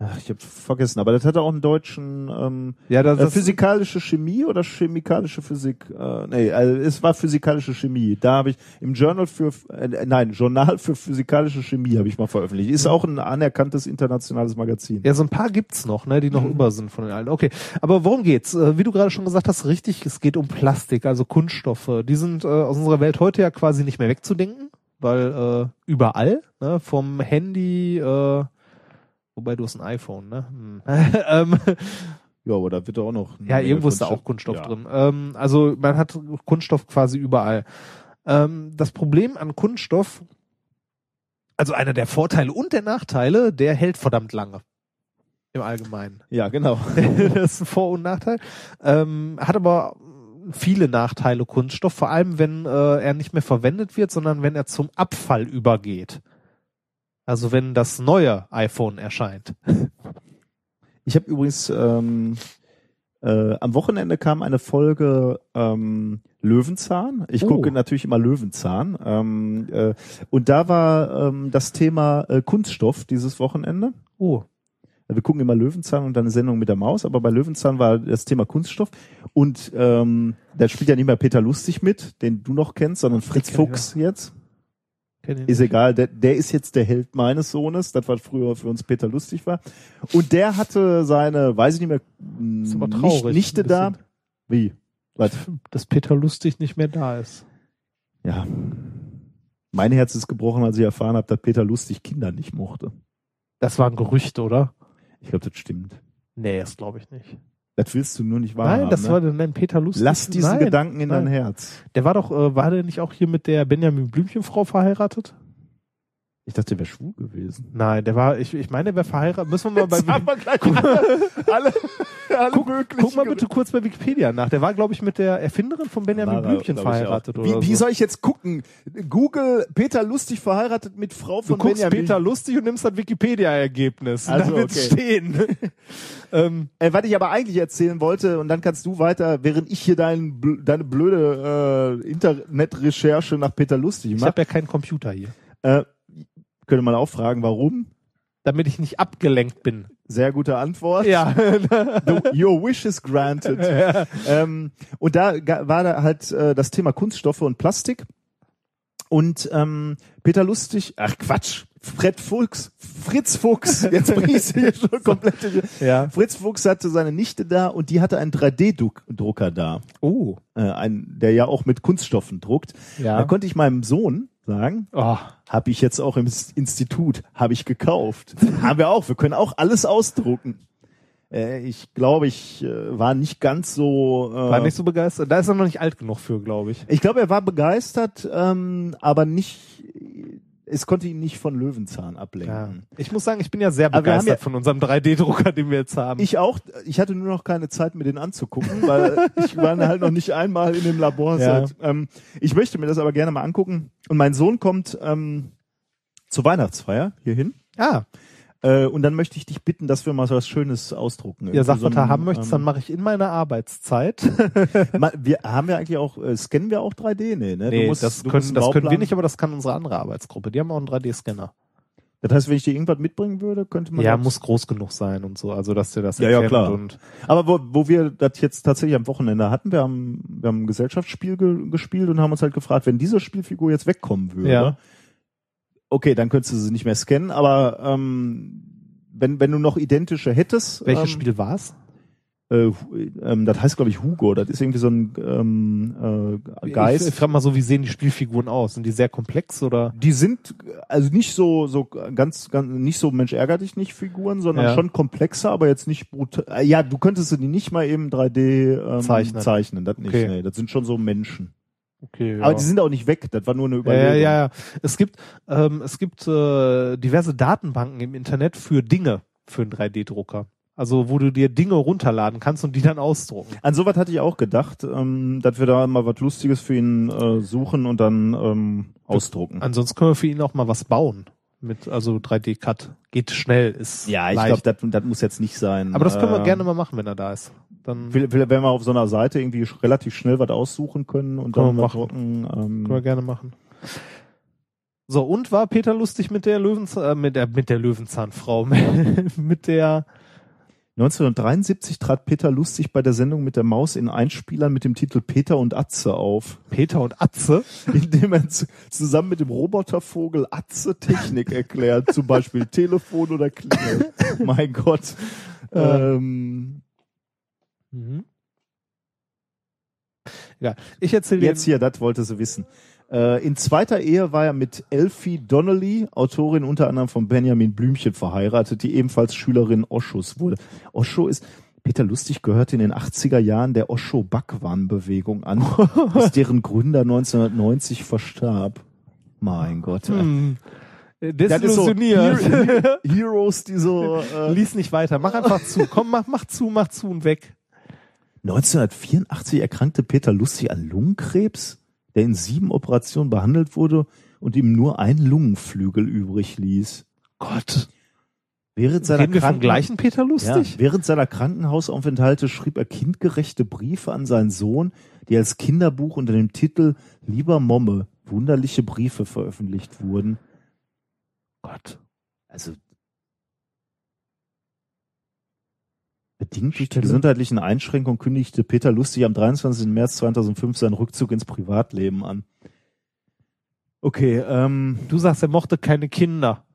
ach, ich habe vergessen, aber das hatte auch einen deutschen ähm, Ja, das, äh, physikalische Chemie oder chemikalische Physik? Äh, nee, also es war physikalische Chemie. Da habe ich im Journal für äh, nein, Journal für physikalische Chemie habe ich mal veröffentlicht. Ist auch ein anerkanntes internationales Magazin. ja, so ein paar gibt's noch, ne, die noch Mhm. über sind von den alten. Okay, aber worum geht's? Äh, wie du gerade schon gesagt hast, richtig, es geht um Plastik, also Kunststoffe. Die sind äh, aus unserer Welt heute ja quasi nicht mehr wegzudenken, weil äh, überall, ne, vom Handy, äh, wobei du hast ein iPhone, ne? Hm. ähm, Ja, aber da wird auch noch. Ja, irgendwo ist da auch Kunststoff ja. drin. Ähm, also man hat Kunststoff quasi überall. Ähm, das Problem an Kunststoff, also einer der Vorteile und der Nachteile, der hält verdammt lange. Im Allgemeinen. Ja, genau. das ist ein Vor- und Nachteil. Ähm, hat aber viele Nachteile Kunststoff, vor allem wenn äh, er nicht mehr verwendet wird, sondern wenn er zum Abfall übergeht. Also wenn das neue iPhone erscheint. Ich habe übrigens ähm, äh, am Wochenende kam eine Folge ähm, Löwenzahn. Ich Oh. gucke natürlich immer Löwenzahn. Ähm, äh, und da war ähm, das Thema äh, Kunststoff dieses Wochenende. Oh. Wir gucken immer Löwenzahn und dann eine Sendung mit der Maus, aber bei Löwenzahn war das Thema Kunststoff. Und ähm, da spielt ja nicht mehr Peter Lustig mit, den du noch kennst, sondern Fritz Fuchs jetzt. Ist egal, der, der ist jetzt der Held meines Sohnes, das was früher für uns Peter lustig war. Und der hatte seine, weiß ich nicht mehr, aber nicht, Nichte da. Wie? Was? Dass Peter Lustig nicht mehr da ist. Ja. Mein Herz ist gebrochen, als ich erfahren habe, dass Peter Lustig Kinder nicht mochte. Das war ein Gerücht, oder? Ich glaube, das stimmt. Nee, das glaube ich nicht. Das willst du nur nicht wahrhaben. Nein, das ne? war nein, Peter Lustig. Lass diesen nein, Gedanken in dein nein. Herz. Der war doch, äh, war der nicht auch hier mit der Benjamin Blümchen-Frau verheiratet? Ich dachte, der wäre schwul gewesen. Nein, der war, ich, ich meine, der wäre verheiratet. Müssen wir mal bei wir gleich alle, alle, alle guck, möglichen guck mal bitte kurz bei Wikipedia nach. Der war, glaube ich, mit der Erfinderin von Benjamin Lara, Blümchen ich verheiratet oder wie, wie so. soll ich jetzt gucken? Google Peter Lustig verheiratet mit Frau Du von guckst Benjamin. Peter lustig und nimmst das Wikipedia-Ergebnis. Also, da wird's okay. stehen. ähm, Äh, was ich aber eigentlich erzählen wollte, und dann kannst du weiter, während ich hier dein, deine blöde äh, Internetrecherche nach Peter Lustig ich mache, habe ja keinen Computer hier. äh, könnte man auch fragen, warum? Damit ich nicht abgelenkt bin. Sehr gute Antwort. Ja. The, your wish is granted. ähm, und da war da halt äh, das Thema Kunststoffe und Plastik. Und ähm, Peter Lustig, ach Quatsch, Fred Fuchs, Fritz Fuchs, jetzt bring ich hier schon komplett. ja. Fritz Fuchs hatte seine Nichte da und die hatte einen 3D-Drucker da, Oh. äh, ein, der ja auch mit Kunststoffen druckt. Ja. Da konnte ich meinem Sohn sagen, Oh. habe ich jetzt auch im Institut, habe ich gekauft. Haben wir auch, wir können auch alles ausdrucken. Äh, ich glaube, ich äh, war nicht ganz so. Äh, War nicht so begeistert. Da ist er noch nicht alt genug für, glaube ich. ich glaube, er war begeistert, ähm, aber nicht. Es konnte ihn nicht von Löwenzahn Ja. ablenken. Ich muss sagen, ich bin ja sehr begeistert ja- von unserem 3D-Drucker, den wir jetzt haben. Ich auch. Ich hatte nur noch keine Zeit, mir den anzugucken, weil ich war halt noch nicht einmal in dem Labor. Ja. Seit, ähm, ich möchte mir das aber gerne mal angucken. Und mein Sohn kommt ähm, zur Weihnachtsfeier hierhin. ah, Äh, und dann möchte ich dich bitten, dass wir mal so was Schönes ausdrucken. ja, sag, so was du haben möchtest, dann ähm, mache ich in meiner Arbeitszeit. wir haben wir eigentlich auch, äh, scannen wir auch 3D? Nee, ne? nee, musst, das, können, das können wir nicht, aber das kann unsere andere Arbeitsgruppe. Die haben auch einen 3D-Scanner. Das heißt, wenn ich dir irgendwas mitbringen würde, könnte man Ja, muss groß genug sein und so, also dass dir das Ja, ja, klar. Und Aber wo, wo wir das jetzt tatsächlich am Wochenende hatten, wir haben, wir haben ein Gesellschaftsspiel ge gespielt und haben uns halt gefragt, wenn diese Spielfigur jetzt wegkommen würde, Ja. Okay, dann könntest du sie nicht mehr scannen, aber ähm, wenn, wenn du noch identische hättest, welches ähm, Spiel war's? Äh, ähm, das heißt, glaube ich, Hugo. Das ist irgendwie so ein ähm, äh, Geist. Ich, ich frage mal so, wie sehen die Spielfiguren aus? Sind die sehr komplex oder? die sind also nicht so so ganz ganz nicht so Mensch ärger dich nicht Figuren, sondern Ja. schon komplexer, aber jetzt nicht brutal. Ja, du könntest sie nicht mal eben 3D ähm, Zeichnen. zeichnen, das nicht. Okay. Nee, das sind schon so Menschen. Okay, ja. Aber die sind auch nicht weg. Das war nur eine Überlegung. ja, ja, ja. Es gibt, ähm, es gibt äh, diverse Datenbanken im Internet für Dinge für einen 3D-Drucker. Also wo du dir Dinge runterladen kannst und die dann ausdrucken. An sowas hatte ich auch gedacht, ähm, dass wir da mal was Lustiges für ihn äh, suchen und dann ähm, ausdrucken. Ansonsten können wir für ihn auch mal was bauen. Mit, also 3D-Cut. Geht schnell, ist Ja, ich glaube, das, muss jetzt nicht sein. Aber das können wir Ähm, gerne mal machen, wenn er da ist. Dann Will, will, wenn wir auf so einer Seite irgendwie relativ schnell was aussuchen können und dann machen. drucken. Ähm, können wir gerne machen. So, und war Peter lustig mit der Löwenzahn, äh, mit der, mit der Löwenzahnfrau, mit der, 1973 trat Peter Lustig bei der Sendung mit der Maus in Einspielern mit dem Titel Peter und Atze auf, Peter und Atze. indem er zu, zusammen mit dem Robotervogel Atze Technik erklärt, zum Beispiel Telefon oder Klingel. mein Gott. Ähm, Mhm. Ja, ich erzähle jetzt hier, das wollte sie wissen. Äh, in zweiter Ehe war er mit Elfie Donnelly, Autorin unter anderem von Benjamin Blümchen, verheiratet, die ebenfalls Schülerin Oschos wurde. Osho ist, Peter Lustig gehörte in den 80er Jahren der Osho-Bhagwan-Bewegung an, bis deren Gründer 1990 verstarb. Mein Gott. Hm. Das ist so Desillusioniert. Hero- Heroes, die so... Äh, Lies nicht weiter. Mach einfach zu. Komm, mach, mach zu, mach zu und weg. 1984 erkrankte Peter Lustig an Lungenkrebs, der in sieben Operationen behandelt wurde und ihm nur ein Lungenflügel übrig ließ. Gott. Während seiner, Kranken Peter ja, Lustig? während seiner Krankenhausaufenthalte schrieb er kindgerechte Briefe an seinen Sohn, die als Kinderbuch unter dem Titel Lieber Momme, wunderliche Briefe veröffentlicht wurden. Gott. Also Bedingt durch die gesundheitlichen Einschränkungen kündigte Peter Lustig am 23. März 2005 seinen Rückzug ins Privatleben an. Okay, ähm, Du sagst, er mochte keine Kinder.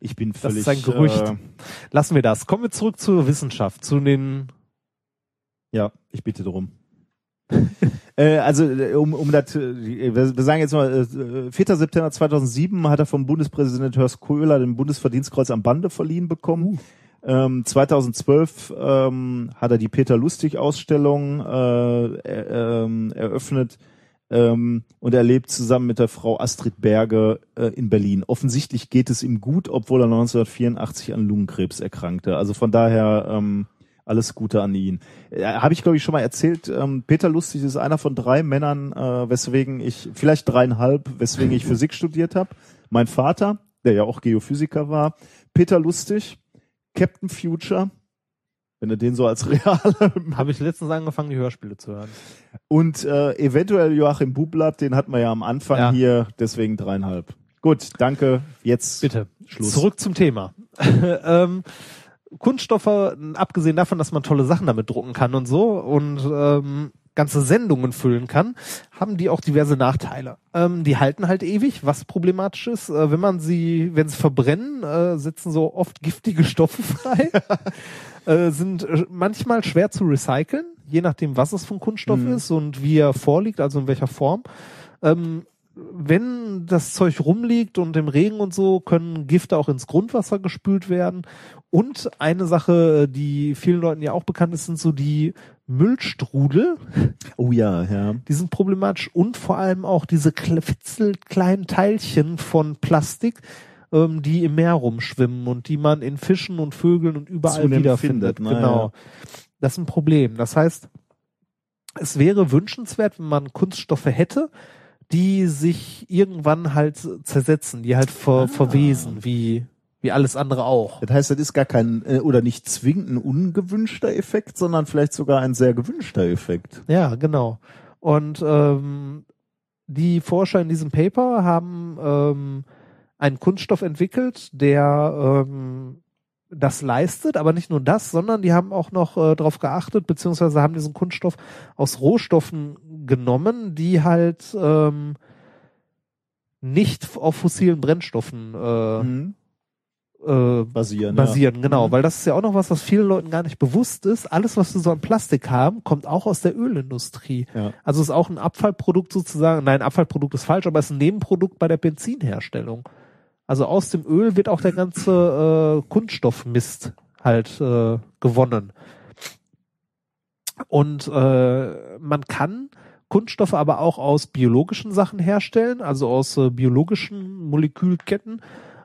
ich bin Das völlig. ist ein Gerücht. Äh, Lassen wir das. Kommen wir zurück zur Wissenschaft, zu den ja, ich bitte drum. äh, also äh, um, um das, äh, wir, wir sagen jetzt mal, äh, 4. September 2007 hat er vom Bundespräsident Horst Köhler den Bundesverdienstkreuz am Bande verliehen bekommen. Ähm, 2012 ähm, hat er die Peter Lustig Ausstellung äh, ähm, eröffnet ähm, und er lebt zusammen mit der Frau Astrid Berge äh, in Berlin. Offensichtlich geht es ihm gut, obwohl er 1984 an Lungenkrebs erkrankte. Also von daher ähm, alles Gute an ihn. Äh, Habe ich glaube ich schon mal erzählt. Ähm, Peter Lustig ist einer von drei Männern, äh, weswegen ich vielleicht dreieinhalb, weswegen ich Physik studiert habe. Mein Vater, der ja auch Geophysiker war, Peter Lustig, Captain Future, wenn du den so als reale habe ich letztens angefangen, die Hörspiele zu hören. und äh, eventuell Joachim Bublatt, den hatten wir ja am Anfang Ja. hier, deswegen dreieinhalb. Gut, danke. Jetzt Bitte. Schluss. Zurück zum Thema. ähm, Kunststoffe, abgesehen davon, dass man tolle Sachen damit drucken kann und so und ähm, ganze Sendungen füllen kann, haben die auch diverse Nachteile. Ähm, die halten halt ewig, was problematisch ist. Äh, wenn man sie, wenn sie verbrennen, äh, setzen so oft giftige Stoffe frei, äh, sind äh, manchmal schwer zu recyceln, je nachdem, was es für ein Kunststoff ist und wie er vorliegt, also in welcher Form. Ähm, wenn das Zeug rumliegt und im Regen und so, können Gifte auch ins Grundwasser gespült werden. Und eine Sache, die vielen Leuten ja auch bekannt ist, sind so die Müllstrudel. Oh ja, ja. Die sind problematisch und vor allem auch diese kle- fitzelkleinen Teilchen von Plastik, ähm, die im Meer rumschwimmen und die man in Fischen und Vögeln und überall wiederfindet. findet, genau. ja. Das ist ein Problem. Das heißt, es wäre wünschenswert, wenn man Kunststoffe hätte, die sich irgendwann halt zersetzen, die halt ver verwesen, wie, wie alles andere auch. Das heißt, das ist gar kein äh, oder nicht zwingend ein ungewünschter Effekt, sondern vielleicht sogar ein sehr gewünschter Effekt. Ja, genau. Und ähm, die Forscher in diesem Paper haben ähm, einen Kunststoff entwickelt, der ähm, das leistet, aber nicht nur das, sondern die haben auch noch äh, darauf geachtet, beziehungsweise haben diesen Kunststoff aus Rohstoffen genommen, die halt ähm, nicht auf fossilen Brennstoffen äh, Mhm. Äh, Basieren. basieren, genau, Mhm. weil das ist ja auch noch was, was vielen Leuten gar nicht bewusst ist. Alles, was wir so an Plastik haben, kommt auch aus der Ölindustrie. Ja. Also ist auch ein Abfallprodukt sozusagen, nein, Abfallprodukt ist falsch, aber es ist ein Nebenprodukt bei der Benzinherstellung. Also aus dem Öl wird auch der ganze äh, Kunststoffmist halt äh, gewonnen. Und äh, man kann Kunststoffe aber auch aus biologischen Sachen herstellen, also aus äh, biologischen Molekülketten.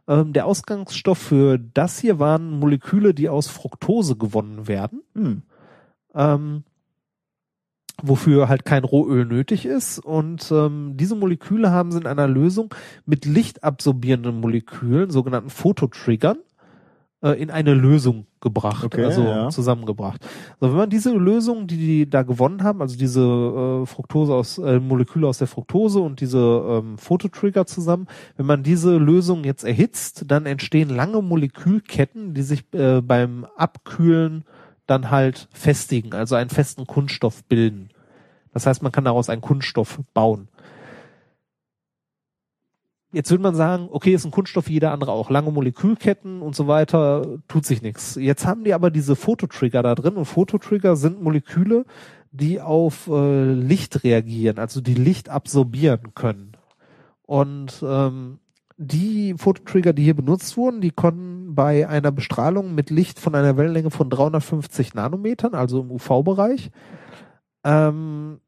Ähm, der Ausgangsstoff für das hier waren Moleküle, die aus Fructose gewonnen werden Hm. ähm, wofür halt kein Rohöl nötig ist. Und ähm, diese Moleküle haben sie in einer Lösung mit lichtabsorbierenden Molekülen, sogenannten Phototriggern, in eine Lösung gebracht, Okay, also ja. zusammengebracht. So, wenn man diese Lösung, die die da gewonnen haben, also diese äh, Fructose aus äh, Moleküle aus der Fructose und diese ähm, Phototrigger zusammen, wenn man diese Lösung jetzt erhitzt, dann entstehen lange Molekülketten, die sich äh, beim Abkühlen dann halt festigen, also einen festen Kunststoff bilden. Das heißt, man kann daraus einen Kunststoff bauen. Jetzt würde man sagen, okay, ist ein Kunststoff wie jeder andere auch. Lange Molekülketten und so weiter, tut sich nichts. Jetzt haben die aber diese Phototrigger da drin und Phototrigger sind Moleküle, die auf äh, Licht reagieren, also die Licht absorbieren können. Und ähm, die Fototrigger, die hier benutzt wurden, die konnten bei einer Bestrahlung mit Licht von einer Wellenlänge von 350 Nanometern, also im UV-Bereich, ähm,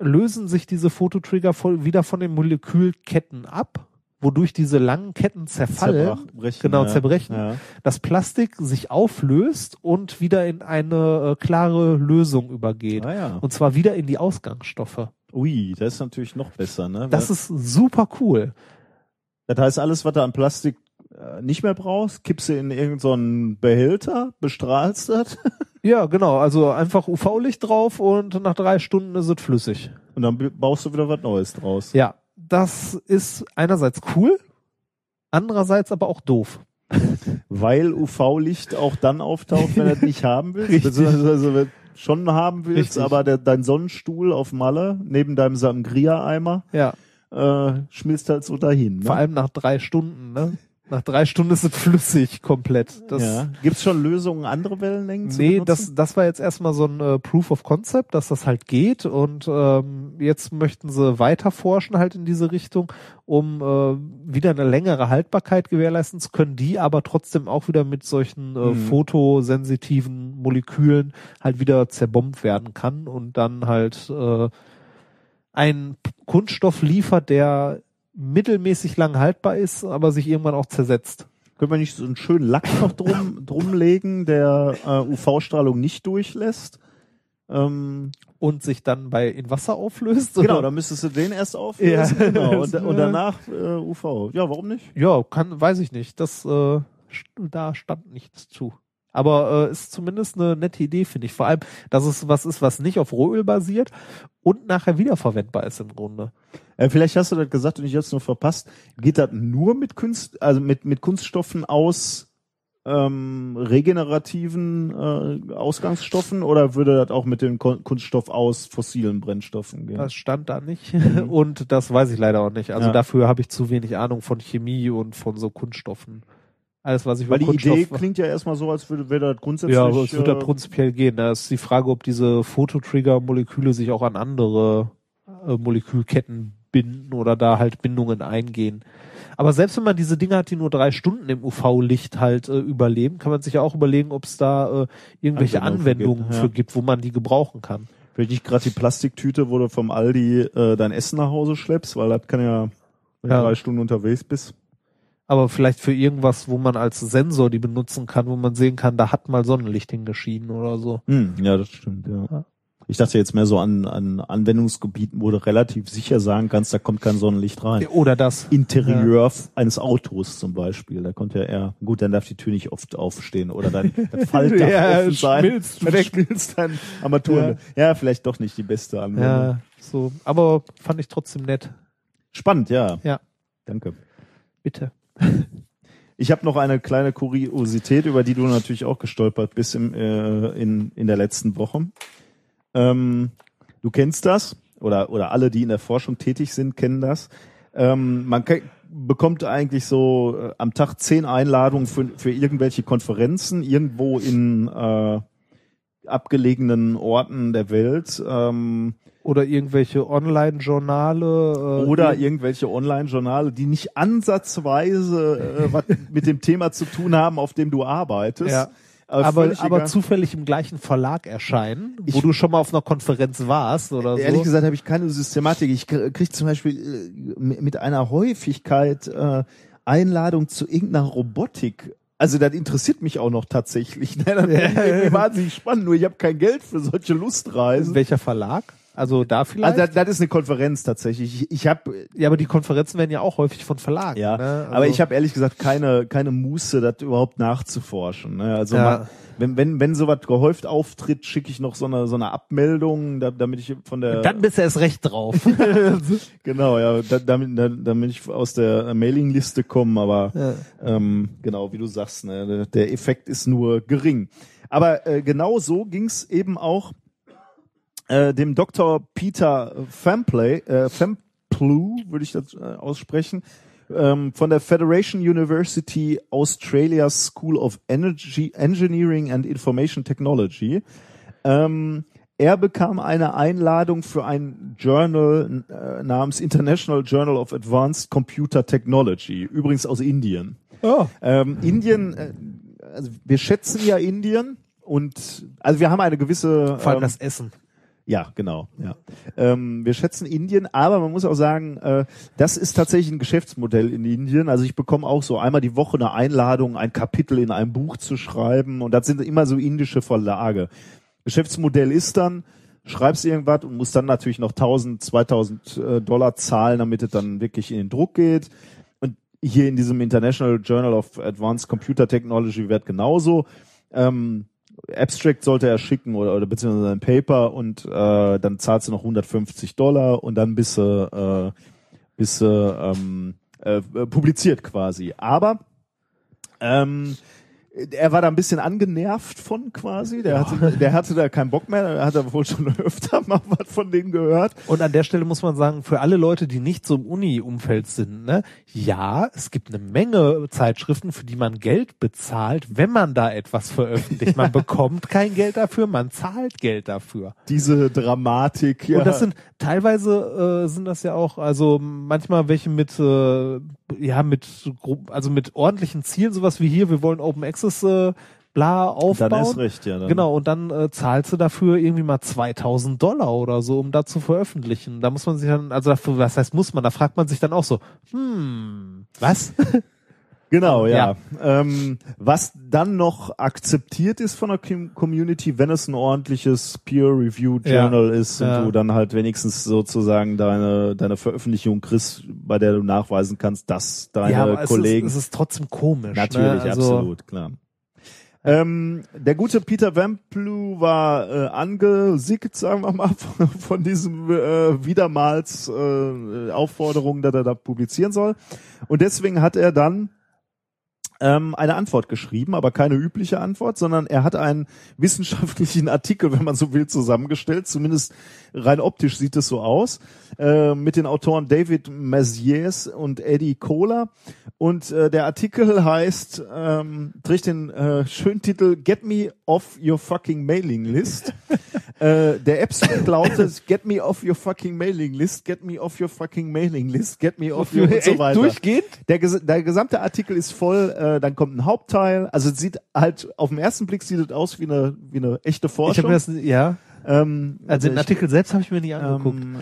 lösen sich diese Fototrigger voll wieder von den Molekülketten ab, wodurch diese langen Ketten zerfallen, Zerbrechen, genau, ja. zerbrechen, Ja. das Plastik sich auflöst und wieder in eine äh, klare Lösung übergeht. Ah, ja. Und zwar wieder in die Ausgangsstoffe. Ui, das ist natürlich noch besser, ne? Das ist super cool. Das heißt, alles, was du an Plastik äh, nicht mehr brauchst, kippst du in irgendeinen so Behälter, bestrahlst das Ja, genau. Also einfach UV-Licht drauf und nach drei Stunden ist es flüssig. und dann baust du wieder was Neues draus. Ja, das ist einerseits cool, andererseits aber auch doof. Weil UV-Licht auch dann auftaucht, wenn du es nicht haben willst. Beziehungsweise wenn du schon haben willst, Richtig. aber der, dein Sonnenstuhl auf Malle neben deinem Sangria-Eimer Ja, äh, schmilzt halt so dahin. Ne? Vor allem nach drei Stunden, ne? Nach drei Stunden ist es flüssig komplett. Das, ja. Gibt's schon Lösungen, andere Wellenlängen zu Nee, benutzen? das, das war jetzt erstmal so ein äh, Proof of Concept, dass das halt geht und ähm, jetzt möchten sie weiter forschen halt in diese Richtung, um äh, wieder eine längere Haltbarkeit gewährleisten zu können, die aber trotzdem auch wieder mit solchen äh, Mhm. fotosensitiven Molekülen halt wieder zerbombt werden kann und dann halt äh, ein Kunststoff liefert, der mittelmäßig lang haltbar ist, aber sich irgendwann auch zersetzt. Können wir nicht so einen schönen Lack noch drum, drumlegen, der äh, UV-Strahlung nicht durchlässt? Ähm, Und sich dann bei in Wasser auflöst? genau, oder? dann müsstest du den erst auflösen. Ja. Genau, und, und danach äh, UV. Ja, warum nicht? Ja, kann, weiß ich nicht. Das, äh, da stand nichts zu. Aber äh, ist zumindest eine nette Idee, finde ich. Vor allem, dass es was ist, was nicht auf Rohöl basiert und nachher wiederverwendbar ist im Grunde. Äh, vielleicht hast du das gesagt und ich hab's nur verpasst. Geht das nur mit Kunst, also mit, mit Kunststoffen aus ähm, regenerativen äh, Ausgangsstoffen oder würde das auch mit dem Kon Kunststoff aus fossilen Brennstoffen gehen? Das stand da nicht. und das weiß ich leider auch nicht. Also Ja. dafür habe ich zu wenig Ahnung von Chemie und von so Kunststoffen. Alles, was ich Weil die über Idee Kunststoff klingt ja erstmal so, als würde, wäre das grundsätzlich. Ja, aber es wird da äh, prinzipiell gehen. Da ist die Frage, ob diese Fototrigger-Moleküle sich auch an andere äh, Molekülketten binden oder da halt Bindungen eingehen. Aber selbst wenn man diese Dinge hat, die nur drei Stunden im UV-Licht halt äh, überleben, kann man sich ja auch überlegen, ob es da äh, irgendwelche Anwendungen für Anwendungen gibt, ja. für gibt, wo man die gebrauchen kann. Vielleicht nicht gerade die Plastiktüte, wo du vom Aldi äh, dein Essen nach Hause schleppst, weil das kann ja, wenn Ja. du drei Stunden unterwegs bist. Aber vielleicht für irgendwas, wo man als Sensor die benutzen kann, wo man sehen kann, da hat mal Sonnenlicht hingeschienen oder so. Hm, ja, das stimmt, ja. Ja. Ich dachte jetzt mehr so an, an Anwendungsgebieten, wo du relativ sicher sagen kannst, da kommt kein Sonnenlicht rein. Oder das. Interieur f- eines Autos zum Beispiel, da kommt ja eher, gut, dann darf die Tür nicht oft aufstehen oder dann das Faltdach Ja, offen sein. schmilzt Dann schmilzt dein Armaturen. Ja. vielleicht doch nicht die beste Anwendung. Ja, so. Aber fand ich trotzdem nett. Spannend, ja. Ja. Danke. Bitte. Ich habe noch eine kleine Kuriosität, über die du natürlich auch gestolpert bist im, äh, in, in der letzten Woche. Ähm, du kennst das, oder, oder alle, die in der Forschung tätig sind, kennen das. Ähm, man ke- bekommt eigentlich so äh, am Tag zehn Einladungen für, für irgendwelche Konferenzen irgendwo in äh, abgelegenen Orten der Welt. Ähm, Oder irgendwelche Online-Journale. Äh, oder ir- irgendwelche Online-Journale, die nicht ansatzweise äh, was mit dem Thema zu tun haben, auf dem du arbeitest. Ja. Aber, aber, aber zufällig im gleichen Verlag erscheinen, wo Ich- du schon mal auf einer Konferenz warst oder so. Ehrlich gesagt habe ich keine Systematik. Ich krie- krieg zum Beispiel äh, mit einer Häufigkeit äh, Einladung zu irgendeiner Robotik. Also das interessiert mich auch noch tatsächlich. Ne? Das ist irgendwie wahnsinnig spannend. Nur ich habe kein Geld für solche Lustreisen. Welcher Verlag? Also da vielleicht? Also das, das ist eine Konferenz tatsächlich. Ich, ich habe ja, aber die Konferenzen werden ja auch häufig von Verlagen. Ja, ne? also, aber ich habe ehrlich gesagt keine keine Muße, das überhaupt nachzuforschen. Ne? Also Ja. mal, wenn wenn wenn sowas gehäuft auftritt, schicke ich noch so eine so eine Abmeldung, da, damit ich von der Dann bist du erst recht drauf. genau ja, da, damit da, damit ich aus der Mailingliste komme. Aber Ja. ähm, genau wie du sagst, ne, der- der Effekt ist nur gering. Aber äh, genau so ging's eben auch äh, dem Dr. Peter Famplay, äh, Famplew, würde ich das äh, aussprechen, ähm, von der Federation University Australia School of Energy, Engineering and Information Technology. Ähm, er bekam eine Einladung für ein Journal äh, namens International Journal of Advanced Computer Technology, übrigens aus Indien. oh. Ähm, Indien, äh, also wir schätzen ja Indien und also wir haben eine gewisse Vor allem ähm, das Essen. Ja, genau. Ja. Ähm, wir schätzen Indien, aber man muss auch sagen, äh, das ist tatsächlich ein Geschäftsmodell in Indien. Also ich bekomme auch so einmal die Woche eine Einladung, ein Kapitel in einem Buch zu schreiben und das sind immer so indische Verlage. Geschäftsmodell ist dann, schreibst irgendwas und musst dann natürlich noch 1000, 2000 äh, Dollar zahlen, damit es dann wirklich in den Druck geht. Und hier in diesem International Journal of Advanced Computer Technology wird genauso. Ähm, Abstract sollte er schicken oder, oder beziehungsweise ein Paper und äh, dann zahlst du noch 150 Dollar und dann bist du, äh, bist du ähm, äh, publiziert quasi. Aber ähm, er war da ein bisschen angenervt von quasi. Der, hatte, der hatte da keinen Bock mehr. Er hat aber wohl schon öfter mal was von denen gehört. Und an der Stelle muss man sagen, für alle Leute, die nicht so im Uni-Umfeld sind, ne, ja, es gibt eine Menge Zeitschriften, für die man Geld bezahlt, wenn man da etwas veröffentlicht. Man bekommt kein Geld dafür, man zahlt Geld dafür. Diese Dramatik. Ja. Und das sind teilweise äh, sind das ja auch, also manchmal welche mit äh, ja mit also mit ordentlichen Zielen, sowas wie hier, wir wollen Open Access äh, bla aufbauen. dann ist recht, ja. Dann. Genau, und dann äh, zahlst du dafür irgendwie mal 2000 Dollar oder so, um da zu veröffentlichen. Da muss man sich dann, also dafür, was heißt muss man, da fragt man sich dann auch so, hm, was? Genau, ja. Ähm, was dann noch akzeptiert ist von der Com- Community, wenn es ein ordentliches Peer-Review-Journal ist und Ja. du dann halt wenigstens sozusagen deine, deine Veröffentlichung kriegst, bei der du nachweisen kannst, dass deine ja, aber Kollegen Es ist, es ist trotzdem komisch. Natürlich, ne? also, absolut, klar. Ähm, der gute Peter Vamplu war äh, angesickt, sagen wir mal, von, von diesem äh, wiedermals äh, Aufforderung, dass er da publizieren soll. Und deswegen hat er dann ähm, eine Antwort geschrieben, aber keine übliche Antwort, sondern er hat einen wissenschaftlichen Artikel, wenn man so will, zusammengestellt. Zumindest rein optisch sieht es so aus, äh, mit den Autoren David Maziers und Eddie Kohler. Und äh, der Artikel heißt, ähm, trägt den äh, schönen Titel Get Me Off Your Fucking Mailing List. äh, der Abstract lautet Get Me Off Your Fucking Mailing List, Get Me Off Your Fucking Mailing List, Get Me Off Your und so weiter. durchgehend? Der, der gesamte Artikel ist voll, äh, dann kommt ein Hauptteil. Also es sieht halt, auf den ersten Blick sieht es aus wie eine, wie eine echte Ich Forschung. habe mir das, ja, ähm, also den ich- Artikel selbst habe ich mir nicht angeguckt. ähm,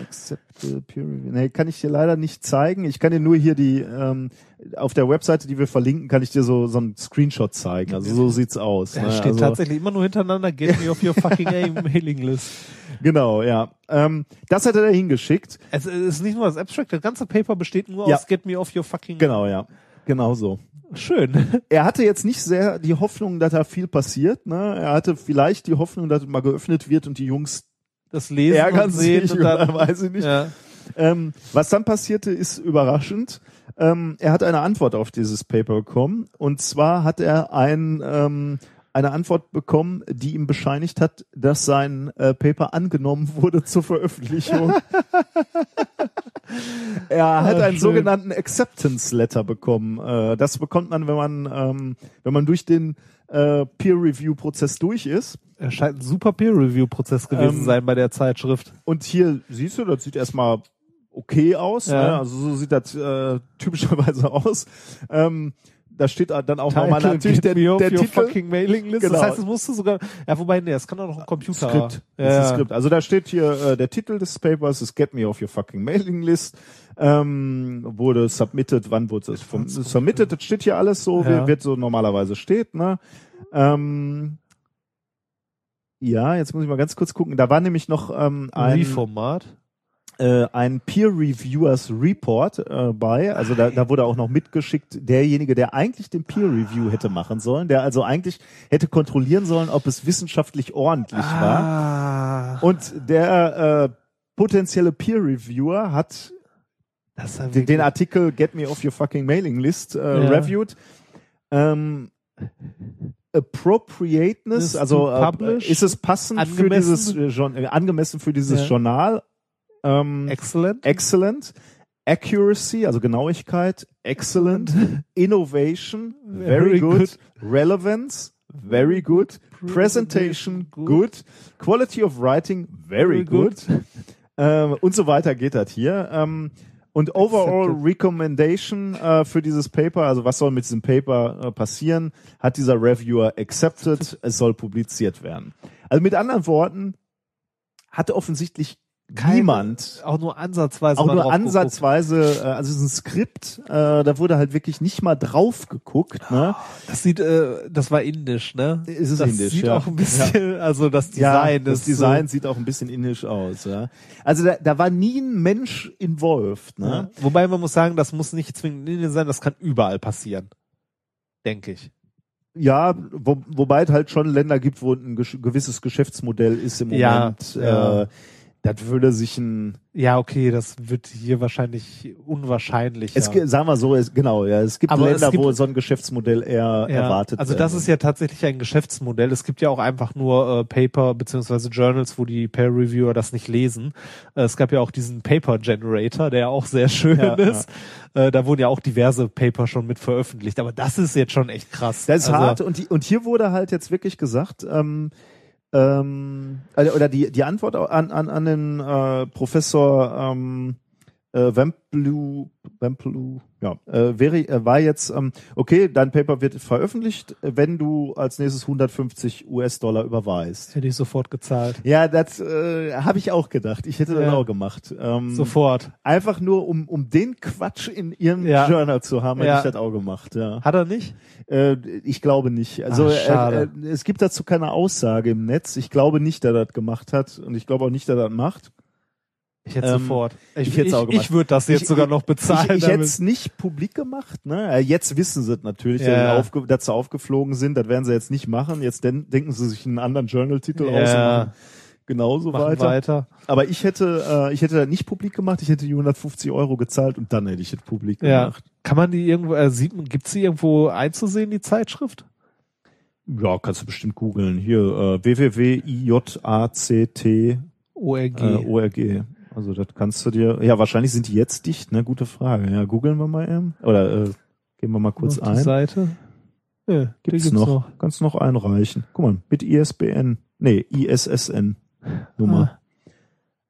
peer review. Nee, kann ich dir leider nicht zeigen. Ich kann dir nur hier die, ähm, auf der Webseite, die wir verlinken, kann ich dir so, so einen Screenshot zeigen. Also so sieht's aus. Da ne? steht also, tatsächlich immer nur hintereinander, get me off your fucking mailing list. Genau, ja. Ähm, das hat er da hingeschickt. Es ist nicht nur das Abstract, das ganze Paper besteht nur Ja. aus get me off your fucking Genau, ja. Genau so. Schön. Er hatte jetzt nicht sehr die Hoffnung, dass da viel passiert. Ne? Er hatte vielleicht die Hoffnung, dass es mal geöffnet wird und die Jungs Das Lesen ärgern und Sehen sich und dann, weiß ich nicht. ja. Ähm, was dann passierte, ist überraschend. Ähm, er hat eine Antwort auf dieses Paper bekommen. Und zwar hat er ein, ähm, eine Antwort bekommen, die ihm bescheinigt hat, dass sein äh, Paper angenommen wurde zur Veröffentlichung. er hat Ah, einen schön. sogenannten Acceptance Letter bekommen. Äh, das bekommt man, wenn man, ähm, wenn man durch den äh, Peer-Review-Prozess durch ist. Er scheint ein super Peer-Review-Prozess gewesen Ähm, sein bei der Zeitschrift. Und hier siehst du, das sieht erstmal okay aus. Ja. Ne? Also so sieht das äh, typischerweise aus. Ähm, da steht dann auch nochmal natürlich der, der your Titel. fucking mailing list. Genau. Das heißt, es musst du sogar, ja, wobei, nee, das kann doch noch ein Computer. Skript. Ja, Das. Skript. Also da steht hier äh, der Titel des Papers ist Get Me Off Your Fucking Mailing List. Ähm, wurde submitted, wann wurde es vom, submitted? Das steht hier alles so, Ja. wie wird so normalerweise steht. Ne? Ähm, ja, jetzt muss ich mal ganz kurz gucken. Da war nämlich noch ähm, ein, Reformat. Äh, ein Peer Reviewers Report äh, bei. Also da, da wurde auch noch mitgeschickt, derjenige, der eigentlich den Peer Review hätte machen sollen, der also eigentlich hätte kontrollieren sollen, ob es wissenschaftlich ordentlich war. Ah, Und der äh, potenzielle Peer Reviewer hat den, den Artikel Get Me Off Your Fucking Mailing List äh, Ja. reviewed. Ähm, Appropriateness, Ist also äh, ist es passend für Angemessen? dieses äh, äh, angemessen für dieses Ja. Journal? Ähm, Excellent. excellent. Accuracy, also Genauigkeit, excellent. Innovation, Very very, good. Relevance, very good. Presentation, good. Quality of writing, very, Very good. good. ähm, und so weiter geht das hier. Ähm, und overall Accepted. recommendation äh, für dieses Paper, also was soll mit diesem Paper äh, passieren, hat dieser Reviewer accepted, es soll publiziert werden. Also mit anderen Worten, hatte offensichtlich Keine- niemand Auch nur ansatzweise auch nur ansatzweise, äh, also es ist ein Skript, äh, da wurde halt wirklich nicht mal drauf geguckt, ne? geguckt. Das sieht, äh, das war indisch, ne? Ist es das indisch, sieht ja. auch ein bisschen, also das Design das ist Design sieht auch ein bisschen indisch aus, ja. Also da, da war nie ein Mensch involved, So, ja. ne? Wobei man muss sagen, das muss nicht zwingend Indien sein, das kann überall passieren. Denke ich. Ja, wo, wobei es halt schon Länder gibt, wo ein gewisses Geschäftsmodell ist im Ja, Moment. ja. Äh, das würde sich ein, Ja, okay, das wird hier wahrscheinlich unwahrscheinlich. es, ge- sagen wir so, es, genau, ja, es gibt Aber es Länder, wo gibt- so ein Geschäftsmodell eher erwartet Also das ist ja tatsächlich ein Geschäftsmodell. Es gibt ja auch einfach nur äh, Paper beziehungsweise Journals, wo die Peer Reviewer das nicht lesen. Äh, es gab ja auch diesen Paper Generator, der ja auch sehr schön Ja, ist. Äh, da wurden ja auch diverse Paper schon mit veröffentlicht. Aber das ist jetzt schon echt krass. Das ist also, hart und, die, und hier wurde halt jetzt wirklich gesagt, ähm, ähm, also- oder die, die Antwort an, an, an den äh, Professor ähm, äh, ja, äh, wäre, äh, war jetzt, ähm, okay, dein Paper wird veröffentlicht, wenn du als nächstes 150 US-Dollar überweist. Hätte ich sofort gezahlt. Ja, das äh, habe ich auch gedacht. Ich hätte das Ja. auch gemacht. Ähm, Sofort. Einfach nur, um, um den Quatsch in ihrem Ja. Journal zu haben, hätte Ja. ich das auch gemacht. Ja. Hat er nicht? Äh, ich glaube nicht. Also Ach, äh, äh, es gibt dazu keine Aussage im Netz. Ich glaube nicht, dass er das gemacht hat und ich glaube auch nicht, dass er das macht. Ich hätte Ähm, sofort. Ich, ich ich, hätte es auch gemacht. ich würde das jetzt Ich- sogar noch bezahlen. ich ich hätte es nicht publik gemacht. Ne? Jetzt wissen sie es natürlich, Ja. dass, sie sie aufgeflogen sind. Das werden sie jetzt nicht machen. Jetzt den denken sie sich einen anderen Journal-Titel Ja. aus und machen genauso Machen weiter. weiter. Aber ich hätte, äh, ich hätte das nicht publik gemacht. Ich hätte die 150 Euro gezahlt und dann hätte ich es publik Ja. gemacht. Kann man die irgendwo, äh, sieht, gibt's die irgendwo einzusehen, die Zeitschrift? Ja, kannst du bestimmt googeln. Hier äh, www.ijact ORG. äh, ORG. Also das kannst du dir. Ja, wahrscheinlich sind die jetzt dicht, ne? Gute Frage. Ja, googeln wir mal eben. Oder äh, gehen wir mal kurz Auf die ein. Seite. Ja, die Gibt's, noch. Kannst noch einreichen. Guck mal, mit ISBN. Nee, ISSN Nummer.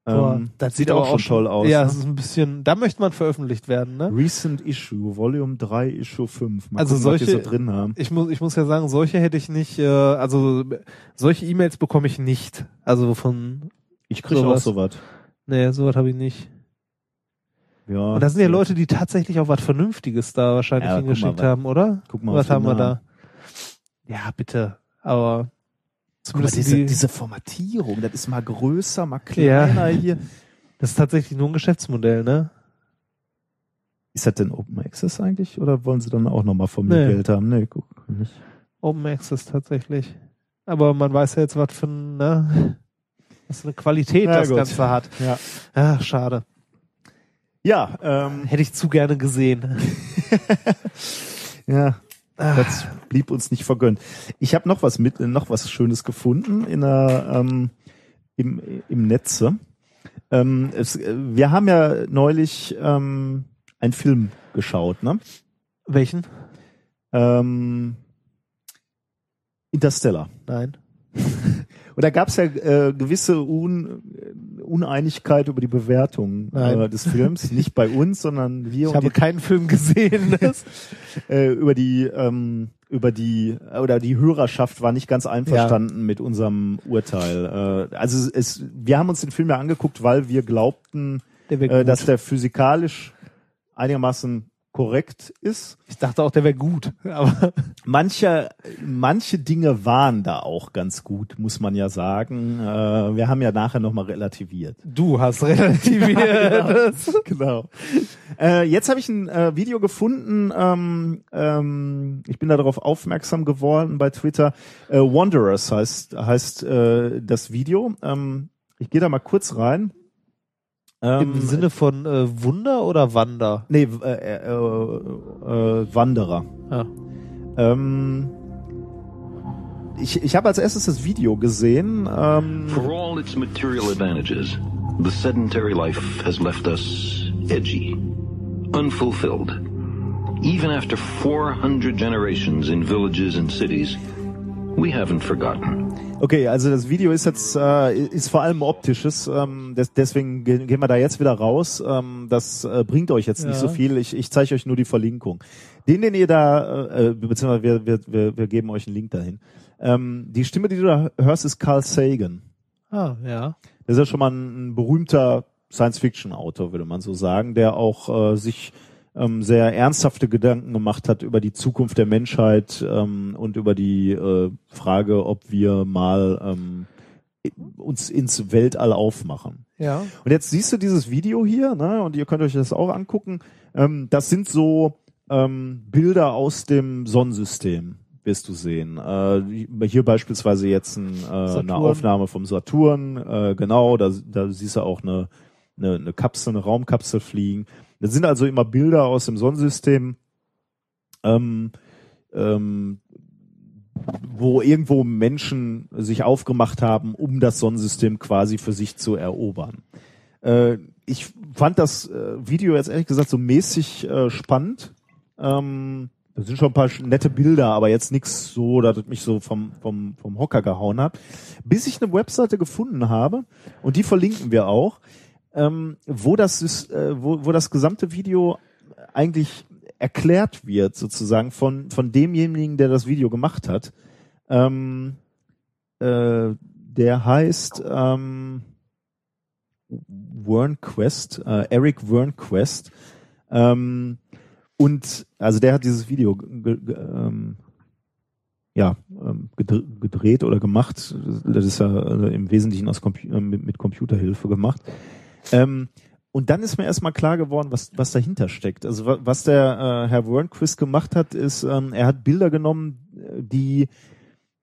Boah, ähm, das sieht auch schon toll aus. Ja, ne? es ist ein bisschen, da möchte man veröffentlicht werden, ne? Recent Issue, Volume 3, Issue 5. Mal Also gucken, die solche- so drin haben. Ich muss, ich muss ja sagen, solche hätte ich nicht, äh, also solche E-Mails bekomme ich nicht. Also von, Ich krieg auch sowas. Nee, sowas habe ich nicht. Ja. Und das sind ja Leute, die tatsächlich auch was Vernünftiges da wahrscheinlich Ja, mal, hingeschickt was- haben, oder? Guck mal, was haben wir da? Ja, bitte. Aber Guck mal, zumindest diese, die, diese Formatierung, das ist mal größer, mal kleiner hier. das ist tatsächlich nur ein Geschäftsmodell, ne? Ist das denn Open Access eigentlich oder wollen sie dann auch nochmal von mir Nee. Geld haben? Nee, guck nicht. Open Access tatsächlich. Aber man weiß ja jetzt, was für ein, ne? Was für eine Qualität Ja, das gut. Ganze hat. Ja. Ach, schade. Ja, ähm, Hätte ich zu gerne gesehen. ja, das blieb uns nicht vergönnt. Ich habe noch was mit, noch was Schönes gefunden in der, ähm, im, im Netze. Ähm, es, äh, wir haben ja neulich ähm, einen Film geschaut, ne? Welchen? Ähm, Interstellar. Nein. Und da gab es ja äh, gewisse Un Uneinigkeit über die Bewertung äh, des Films. Nicht bei uns, sondern wir Ich habe keinen Film gesehen. äh, über die ähm, über die oder die Hörerschaft war nicht ganz einverstanden mit unserem Urteil. Äh, also es, wir haben uns den Film ja angeguckt, weil wir glaubten, Der äh, dass der physikalisch einigermaßen korrekt ist. ich dachte auch, der wäre gut. Aber Manche, manche Dinge waren da auch ganz gut, muss man ja sagen. Äh, wir haben ja nachher nochmal relativiert. du hast relativiert. genau. Äh, jetzt habe ich ein äh, Video gefunden. Ähm, ähm, ich bin darauf aufmerksam geworden bei Twitter. Äh, Wanderers heißt heißt äh, das Video. Ähm, ich gehe da mal kurz rein. Ähm, Im Sinne von äh, Wunder oder Wander? nee, äh, äh, äh, Wanderer. Ah. Ähm, ich ich habe als erstes das Video gesehen. Ähm, For all its material advantages, the sedentary life has left us edgy, unfulfilled. Even after 400 generations in villages and cities, we haven't forgotten. Okay, also das Video ist jetzt äh, ist vor allem optisches, ähm, des, deswegen ge- gehen wir da jetzt wieder raus. Ähm, das äh, bringt euch jetzt nicht Ja. so viel. Ich, ich zeige euch nur die Verlinkung. Den, den ihr da, äh, äh, beziehungsweise wir, wir, wir, wir geben euch einen Link dahin. Ähm, die Stimme, die du da hörst, ist Carl Sagan. Ah, ja. Das ist ja schon mal ein, ein berühmter Science-Fiction-Autor, würde man so sagen, der auch äh, sich ähm, sehr ernsthafte Gedanken gemacht hat über die Zukunft der Menschheit ähm, und über die äh, Frage, ob wir mal ähm, uns ins Weltall aufmachen. Ja. Und jetzt siehst du dieses Video hier, ne, und ihr könnt euch das auch angucken. Ähm, das sind so ähm, Bilder aus dem Sonnensystem. wirst du sehen. Äh, hier beispielsweise jetzt ein, äh, eine. Aufnahme vom Saturn, äh, genau, da, da siehst du auch eine, eine, eine Kapsel, eine Raumkapsel fliegen. Das sind also immer Bilder aus dem Sonnensystem, ähm, ähm, wo irgendwo Menschen sich aufgemacht haben, um das Sonnensystem quasi für sich zu erobern. Äh, ich fand das äh, Video jetzt ehrlich gesagt so mäßig äh, spannend. Ähm, da sind schon ein paar nette Bilder, aber jetzt nichts so, dass es mich so vom, vom, vom Hocker gehauen hat. Bis ich eine Webseite gefunden habe, und die verlinken wir auch, ähm, wo, das, Sys- äh, wo, wo das gesamte Video eigentlich erklärt wird, sozusagen, von, von demjenigen, der das Video gemacht hat. Ähm, äh, der heißt ähm, Wernquest, äh, Eric Wernquest. Ähm, und also der hat dieses Video ähm, ja, ähm, gedr gedreht oder gemacht. Das ist ja äh, im Wesentlichen aus Compu äh, mit, mit Computerhilfe gemacht. Ähm, und dann ist mir erstmal klar geworden, was, was dahinter steckt. Also wa- was der äh, Herr Wernquist gemacht hat, ist, ähm, er hat Bilder genommen, äh, die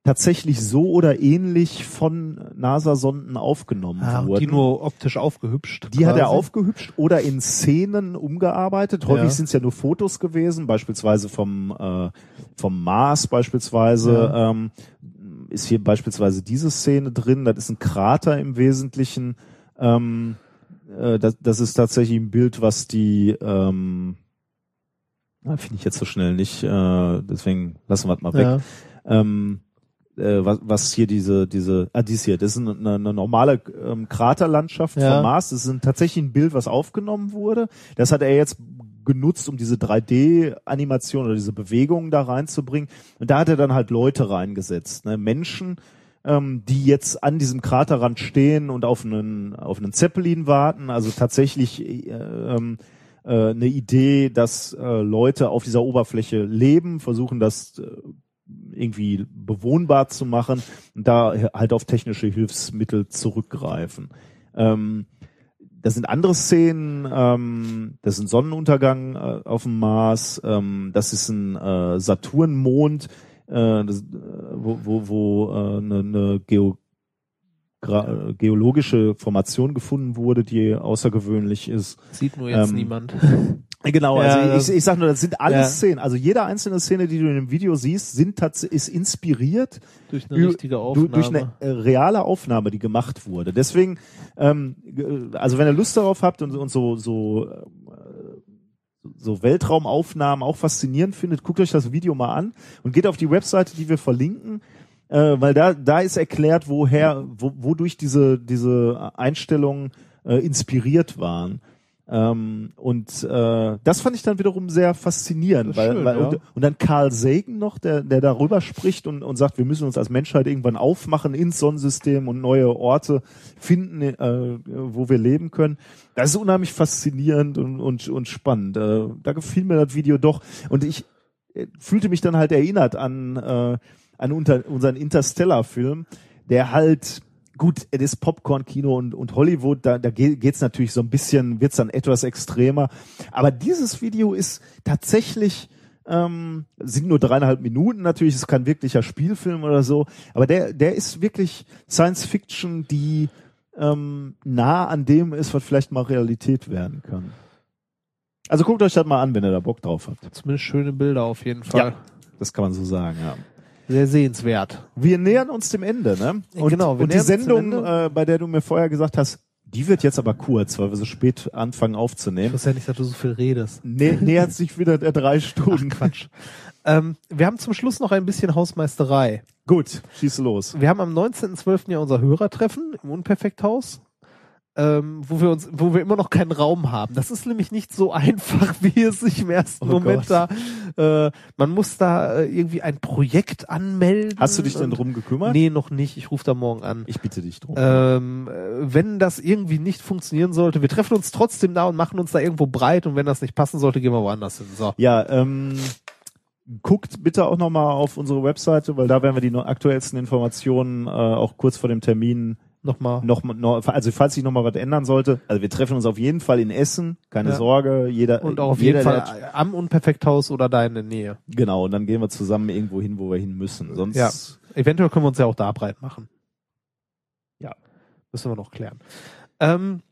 tatsächlich so oder ähnlich von NASA-Sonden aufgenommen Ah, wurden. die nur optisch aufgehübscht. Die hat er quasi. aufgehübscht oder in Szenen umgearbeitet. Häufig Ja. sind es ja nur Fotos gewesen, beispielsweise vom, äh, vom Mars beispielsweise. Ja. Ähm, ist hier beispielsweise diese Szene drin. Das ist ein Krater im Wesentlichen. Ähm, äh, das, das ist tatsächlich ein Bild, was die ähm, finde ich jetzt so schnell nicht, äh, deswegen lassen wir es mal weg Ja. ähm, äh, was, was hier diese, diese, ah, dies hier, das ist eine, eine normale ähm, Kraterlandschaft Ja. vom Mars. Das ist ein, tatsächlich ein Bild, was aufgenommen wurde. Das hat er jetzt genutzt, um diese 3D-Animation oder diese Bewegungen da reinzubringen. Und da hat er dann halt Leute reingesetzt, ne? Menschen, ähm, die jetzt an diesem Kraterrand stehen und auf einen, auf einen Zeppelin warten. Also tatsächlich äh, ähm, äh, eine Idee, dass äh, Leute auf dieser Oberfläche leben, versuchen das äh, irgendwie bewohnbar zu machen und da halt auf technische Hilfsmittel zurückgreifen. Ähm, das sind andere Szenen, ähm, das ist ein Sonnenuntergang äh, auf dem Mars, ähm, das ist ein äh, Saturnmond, äh, das, äh, wo, wo, wo äh, eine, eine Geo geologische Formation gefunden wurde, die außergewöhnlich ist. Sieht nur jetzt Ähm, niemand. Genau, Ja, also das- ich, ich sag nur, das sind alles Ja. Szenen. Also jede einzelne Szene, die du in dem Video siehst, sind ist inspiriert Durch eine richtige Aufnahme. durch eine reale Aufnahme, die gemacht wurde. Deswegen, ähm, äh, also wenn ihr Lust darauf habt und, und so so so Weltraumaufnahmen auch faszinierend findet, guckt euch das Video mal an und geht auf die Webseite, die wir verlinken, äh, weil da da ist erklärt, woher wo, wodurch diese diese Einstellungen äh, inspiriert waren. Ähm, und äh, das fand ich dann wiederum sehr faszinierend, weil, schön, weil ja. und, und dann Carl Sagan noch, der, der darüber spricht und, und sagt, wir müssen uns als Menschheit irgendwann aufmachen ins Sonnensystem und neue Orte finden, äh, wo wir leben können. Das ist unheimlich faszinierend und, und, und spannend. Äh, da gefiel mir das Video doch. Und ich äh, fühlte mich dann halt erinnert an, äh, an unter, unseren Interstellar-Film, der halt gut, es ist Popcorn-Kino und, und Hollywood, da, da ge- geht's natürlich so ein bisschen, wird's dann etwas extremer. Aber dieses Video ist tatsächlich, ähm, sind nur dreieinhalb Minuten natürlich, ist kein wirklicher Spielfilm oder so, aber der, der ist wirklich Science Fiction, die ähm, nah an dem ist, was vielleicht mal Realität werden kann. Also guckt euch das mal an, wenn ihr da Bock drauf habt. Zumindest schöne Bilder auf jeden Fall. Ja. Das kann man so sagen, ja. Sehr sehenswert. Wir nähern uns dem Ende, ne? Und, Genau, und die Sendung, äh, bei der du mir vorher gesagt hast, die wird jetzt aber kurz, weil wir so spät anfangen Ich aufzunehmen. wusste ja nicht, dass du so viel redest. Nä nähert sich wieder der drei Stunden. Quatsch. Ähm, wir haben zum Schluss noch ein bisschen Hausmeisterei. Gut, schieß los. Wir haben am 19.12. ja unser Hörertreffen im Unperfekthaus, ähm, wo wir uns, wo wir immer noch keinen Raum haben. Das ist nämlich nicht so einfach, wie es sich im ersten Oh Moment Gott. da. Äh, man muss da äh, irgendwie ein Projekt anmelden. Hast du dich denn drum gekümmert? Nee, noch nicht. Ich rufe da morgen an. Ich bitte dich drum. Ähm, äh, wenn das irgendwie nicht funktionieren sollte, wir treffen uns trotzdem da und machen uns da irgendwo breit und wenn das nicht passen sollte, gehen wir woanders hin. So. Ja, ähm, guckt bitte auch nochmal auf unsere Webseite, weil da werden wir die aktuellsten Informationen äh, auch kurz vor dem Termin Nochmal. noch, noch also falls sich noch mal was ändern sollte, also wir treffen uns auf jeden Fall in Essen, keine Ja. Sorge, jeder Und auch auf jeder, jeden der- Fall am Unperfekthaus oder da in der Nähe. genau, und dann gehen wir zusammen irgendwo hin, wo wir hin müssen. Sonst Ja. Eventuell können wir uns ja auch da breit machen. Ja. Müssen wir noch klären. Ähm,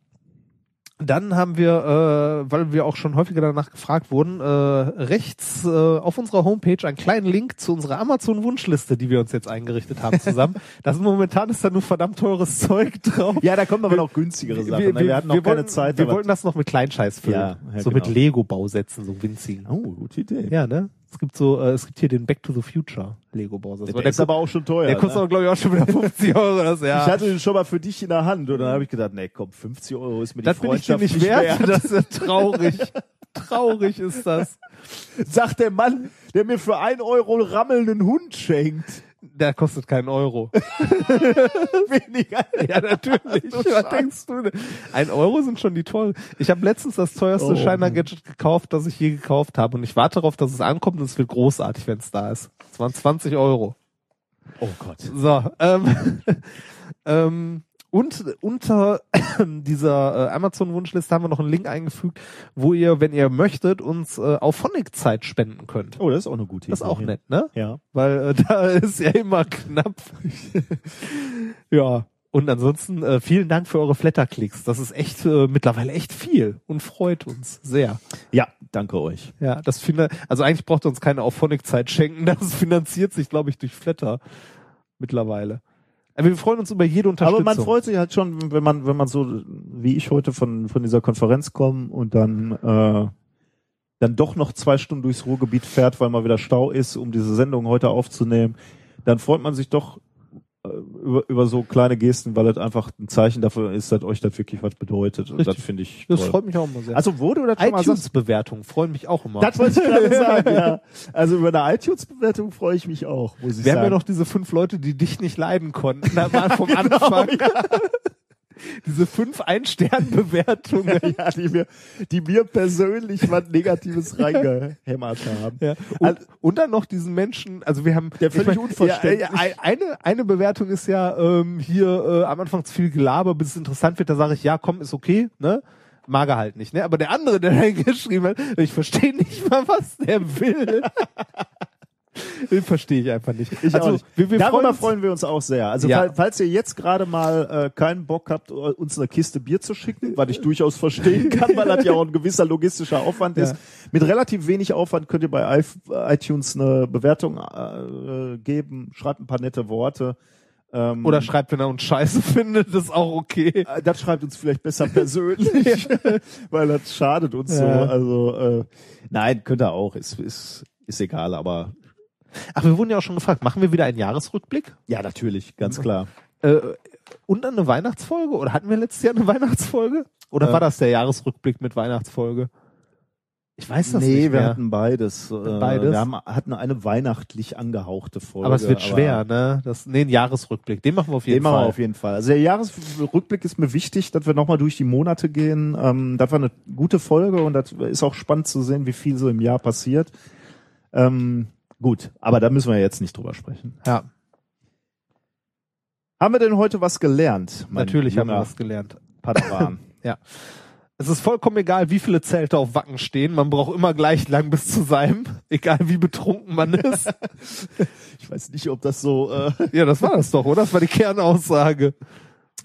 dann haben wir, äh, weil wir auch schon häufiger danach gefragt wurden, äh, rechts äh, auf unserer Homepage einen kleinen Link zu unserer Amazon-Wunschliste, die wir uns jetzt eingerichtet haben zusammen. da sind momentan ist da nur verdammt teures Zeug drauf. Ja, da kommen aber noch günstigere Sachen. ne? Wir, hatten noch keine wollten, Zeit. Wir wollten das noch mit Kleinscheiß füllen. Ja, ja, so genau. mit Lego-Bausätzen, so winzigen. oh, gute Idee. Ja, ne? Es gibt so, äh, es gibt hier den Back to the Future Lego-Bausatz. Der, ist aber auch schon teuer. der kostet ne? aber, glaube ich, auch schon wieder 50 Euro. Das, ja. Ich hatte den schon mal für dich in der Hand und dann habe ich gedacht, nee, komm, 50 Euro ist mir das die bin ich dir Freundschaft nicht wert. Das ist ja traurig. traurig ist das. Sagt der Mann, der mir für ein Euro rammelnden Hund schenkt. Der kostet keinen Euro. Weniger. ja, natürlich. Was denkst du denn? Ein Euro sind schon die tollen. Ich habe letztens das teuerste Oh. Shiner-Gadget gekauft, das ich je gekauft habe. Und ich warte darauf, dass es ankommt und es wird großartig, wenn es da ist. Es waren 20 Euro. Oh Gott. So, ähm, ähm, und unter dieser äh, Amazon-Wunschliste haben wir noch einen Link eingefügt, wo ihr, wenn ihr möchtet, uns äh, auf Phonic-Zeit spenden könnt. Oh, das ist auch eine gute Idee. Das ist auch nett, ne? Ja. Weil äh, da ist ja immer knapp. ja. Und ansonsten äh, vielen Dank für eure Flatterklicks. Das ist echt äh, mittlerweile echt viel und freut uns sehr. Ja, danke euch. Ja, das finde also eigentlich braucht ihr uns keine auf Phonic-Zeit schenken. Das finanziert sich, glaube ich, durch Flatter mittlerweile. Aber wir freuen uns über jede Unterstützung. Aber man freut sich halt schon, wenn man, wenn man so wie ich heute von, von dieser Konferenz komme und dann, äh, dann doch noch zwei Stunden durchs Ruhrgebiet fährt, weil mal wieder Stau ist, um diese Sendung heute aufzunehmen, dann freut man sich doch äh, über, über so kleine Gesten, weil das einfach ein Zeichen dafür ist, dass euch das wirklich was bedeutet. Und das Richtig. finde ich Das toll. freut mich auch immer sehr. Also wurde das schon iTunes-Bewertungen freuen mich auch immer. Das wollte ich gerade sagen, ja. Also über eine iTunes-Bewertung freue ich mich auch, muss ich Wir haben sagen. ja noch diese fünf Leute, die dich nicht leiden konnten. Da waren vom Genau, Anfang diese fünf Ein-Stern-Bewertungen. ja, die mir, die mir persönlich was Negatives reingehämmert haben. Ja. Und, und dann noch diesen Menschen, also wir haben Der völlig ich mein, unverständlich- Ja, eine, eine Bewertung ist ja ähm, hier äh, am Anfang zu viel Gelaber, bis es interessant wird, da sage ich, ja komm, ist okay, ne? Mag er halt nicht, ne? Aber der andere, der da geschrieben hat, ich verstehe nicht mal, was der will. Verstehe ich einfach nicht. Ich also, nicht. Wir, wir Darüber freuen freuen wir uns auch sehr. Also Ja. fall- falls ihr jetzt gerade mal äh, keinen Bock habt, äh, uns eine Kiste Bier zu schicken, was ich durchaus verstehen kann, weil das ja auch ein gewisser logistischer Aufwand Ja. ist. Mit relativ wenig Aufwand könnt ihr bei iTunes eine Bewertung äh, geben, schreibt ein paar nette Worte. Ähm, oder schreibt, wenn er uns scheiße findet, ist auch okay. äh, das schreibt uns vielleicht besser persönlich, weil das schadet uns Ja. so. Also äh, nein, könnt ihr auch, ist, ist, ist egal, aber Ach, wir wurden ja auch schon gefragt, machen wir wieder einen Jahresrückblick? ja, natürlich, ganz klar. Äh, und dann eine Weihnachtsfolge? Oder hatten wir letztes Jahr eine Weihnachtsfolge? Oder Äh. war das der Jahresrückblick mit Weihnachtsfolge? Ich weiß das nee, nicht wir mehr. hatten beides. Äh, Beides? Wir haben, hatten eine weihnachtlich angehauchte Folge. aber es wird schwer, ne? Das, nee, ein Jahresrückblick. Den machen wir auf jeden Den machen Fall. wir auf jeden Fall. Also der Jahresrückblick ist mir wichtig, dass wir nochmal durch die Monate gehen. Ähm, das war eine gute Folge und das ist auch spannend zu sehen, wie viel so im Jahr passiert. Ähm, gut, aber da müssen wir jetzt nicht drüber sprechen. ja, Haben wir denn heute was gelernt? natürlich haben wir was gelernt. Padawan. Es ist vollkommen egal, wie viele Zelte auf Wacken stehen. Man braucht immer gleich lang bis zu seinem, egal wie betrunken man ist. ich weiß nicht, ob das so. Äh, ja, das war das doch, oder? Das war die Kernaussage.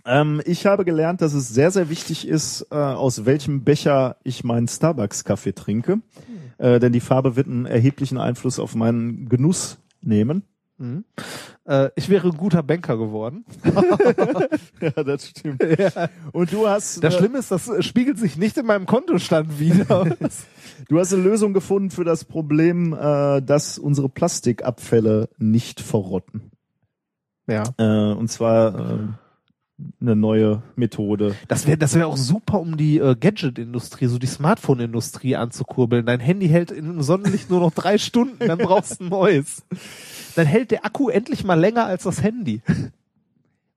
ähm, ich habe gelernt, dass es sehr, sehr wichtig ist, äh, aus welchem Becher ich meinen Starbucks-Kaffee trinke. Äh, denn die Farbe wird einen erheblichen Einfluss auf meinen Genuss nehmen. Mhm. Äh, ich wäre ein guter Banker geworden. Ja, das stimmt. Und du hast, Das äh, Schlimme ist, das spiegelt sich nicht in meinem Kontostand wieder. du hast eine Lösung gefunden für das Problem, äh, dass unsere Plastikabfälle nicht verrotten. ja. Äh, und zwar äh, eine neue Methode. Das wäre das wär auch super, um die äh, Gadget-Industrie, so die Smartphone-Industrie anzukurbeln. Dein Handy hält im Sonnenlicht nur noch drei Stunden, dann brauchst du ein neues. Dann hält der Akku endlich mal länger als das Handy.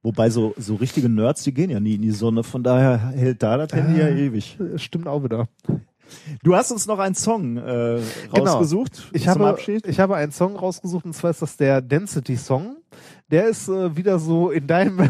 Wobei so, so richtige Nerds, die gehen ja nie in die Sonne, von daher hält da das Handy ja Ah. ewig. Stimmt auch wieder. Du hast uns noch einen Song äh, Genau. rausgesucht Ich zum habe, Abschied. ich habe einen Song rausgesucht und zwar ist das der Density Song. Der ist äh, wieder so in deinem,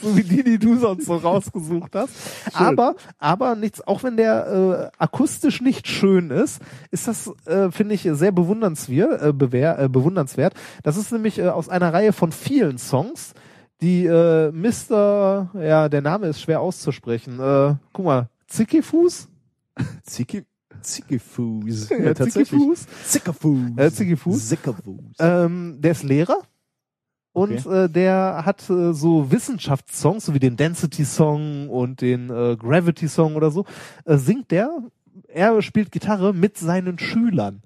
so wie die, die du sonst so rausgesucht hast. Aber, aber nichts, auch wenn der äh, akustisch nicht schön ist, ist das, äh, finde ich, sehr bewundernswert, äh, bewehr, äh, bewundernswert. Das ist nämlich äh, aus einer Reihe von vielen Songs, die äh, Mr., ja, der Name ist schwer auszusprechen. Äh, guck mal, Zickifuß? Zicki, Zickifuß. Ja, Zickifuß. Zickerfuß. Äh, Zickifuß. Zickerfuß. Ähm, der ist Lehrer und äh, der hat äh, so Wissenschaftssongs, so wie den Density-Song und den äh, Gravity-Song oder so, äh, singt der, er spielt Gitarre mit seinen Schülern.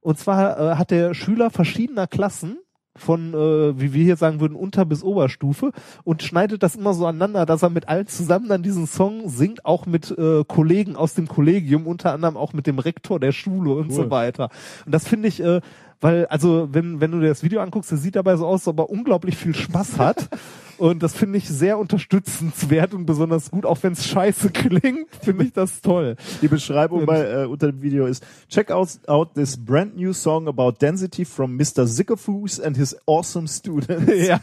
Und zwar äh, hat der Schüler verschiedener Klassen von, äh, wie wir hier sagen würden, Unter- bis Oberstufe und schneidet das immer so aneinander, dass er mit allen zusammen dann diesen Song singt, auch mit äh, Kollegen aus dem Kollegium, unter anderem auch mit dem Rektor der Schule und so Cool. weiter. Und das finde ich, äh, weil, also, wenn, wenn du dir das Video anguckst, der sieht dabei so aus, als ob er unglaublich viel Spaß hat. Und das finde ich sehr unterstützenswert und besonders gut, auch wenn es scheiße klingt, finde ich das toll. Die Beschreibung bei, äh, unter dem Video ist, check out, out this brand new song about density from Mr. Zickerfuß and his awesome students. ja,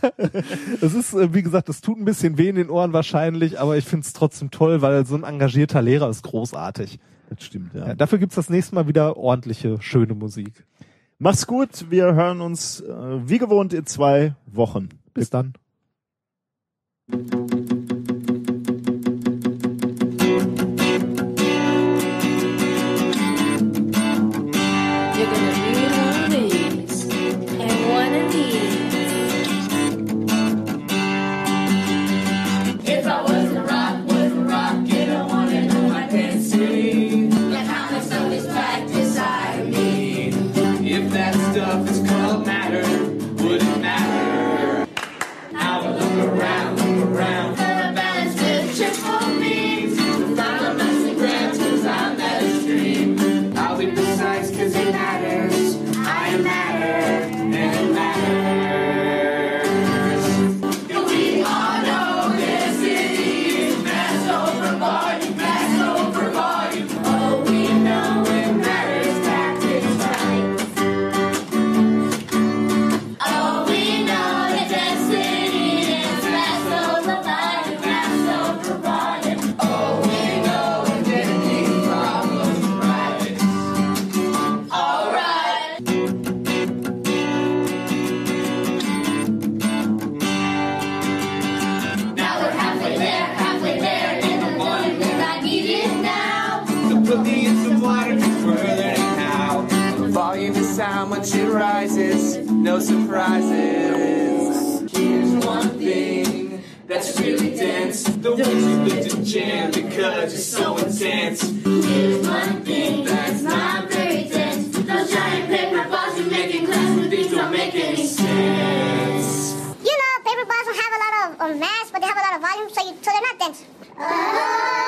es ist, äh, wie gesagt, das tut ein bisschen weh in den Ohren wahrscheinlich, aber ich finde es trotzdem toll, weil so ein engagierter Lehrer ist großartig. Das stimmt, ja. Ja, dafür gibt's das nächste Mal wieder ordentliche, schöne Musik. Mach's gut, wir hören uns äh, wie gewohnt in zwei Wochen. Bis dann. Thank you. Surprises. Here's one thing that's really dense. The way you live to jam because you're so intense. Here's one thing that's not very dense. Those giant paper balls you're making class with these don't make any sense. You know, paper balls don't have a lot of, of mass, but they have a lot of volume, so, you, so they're not dense. Oh.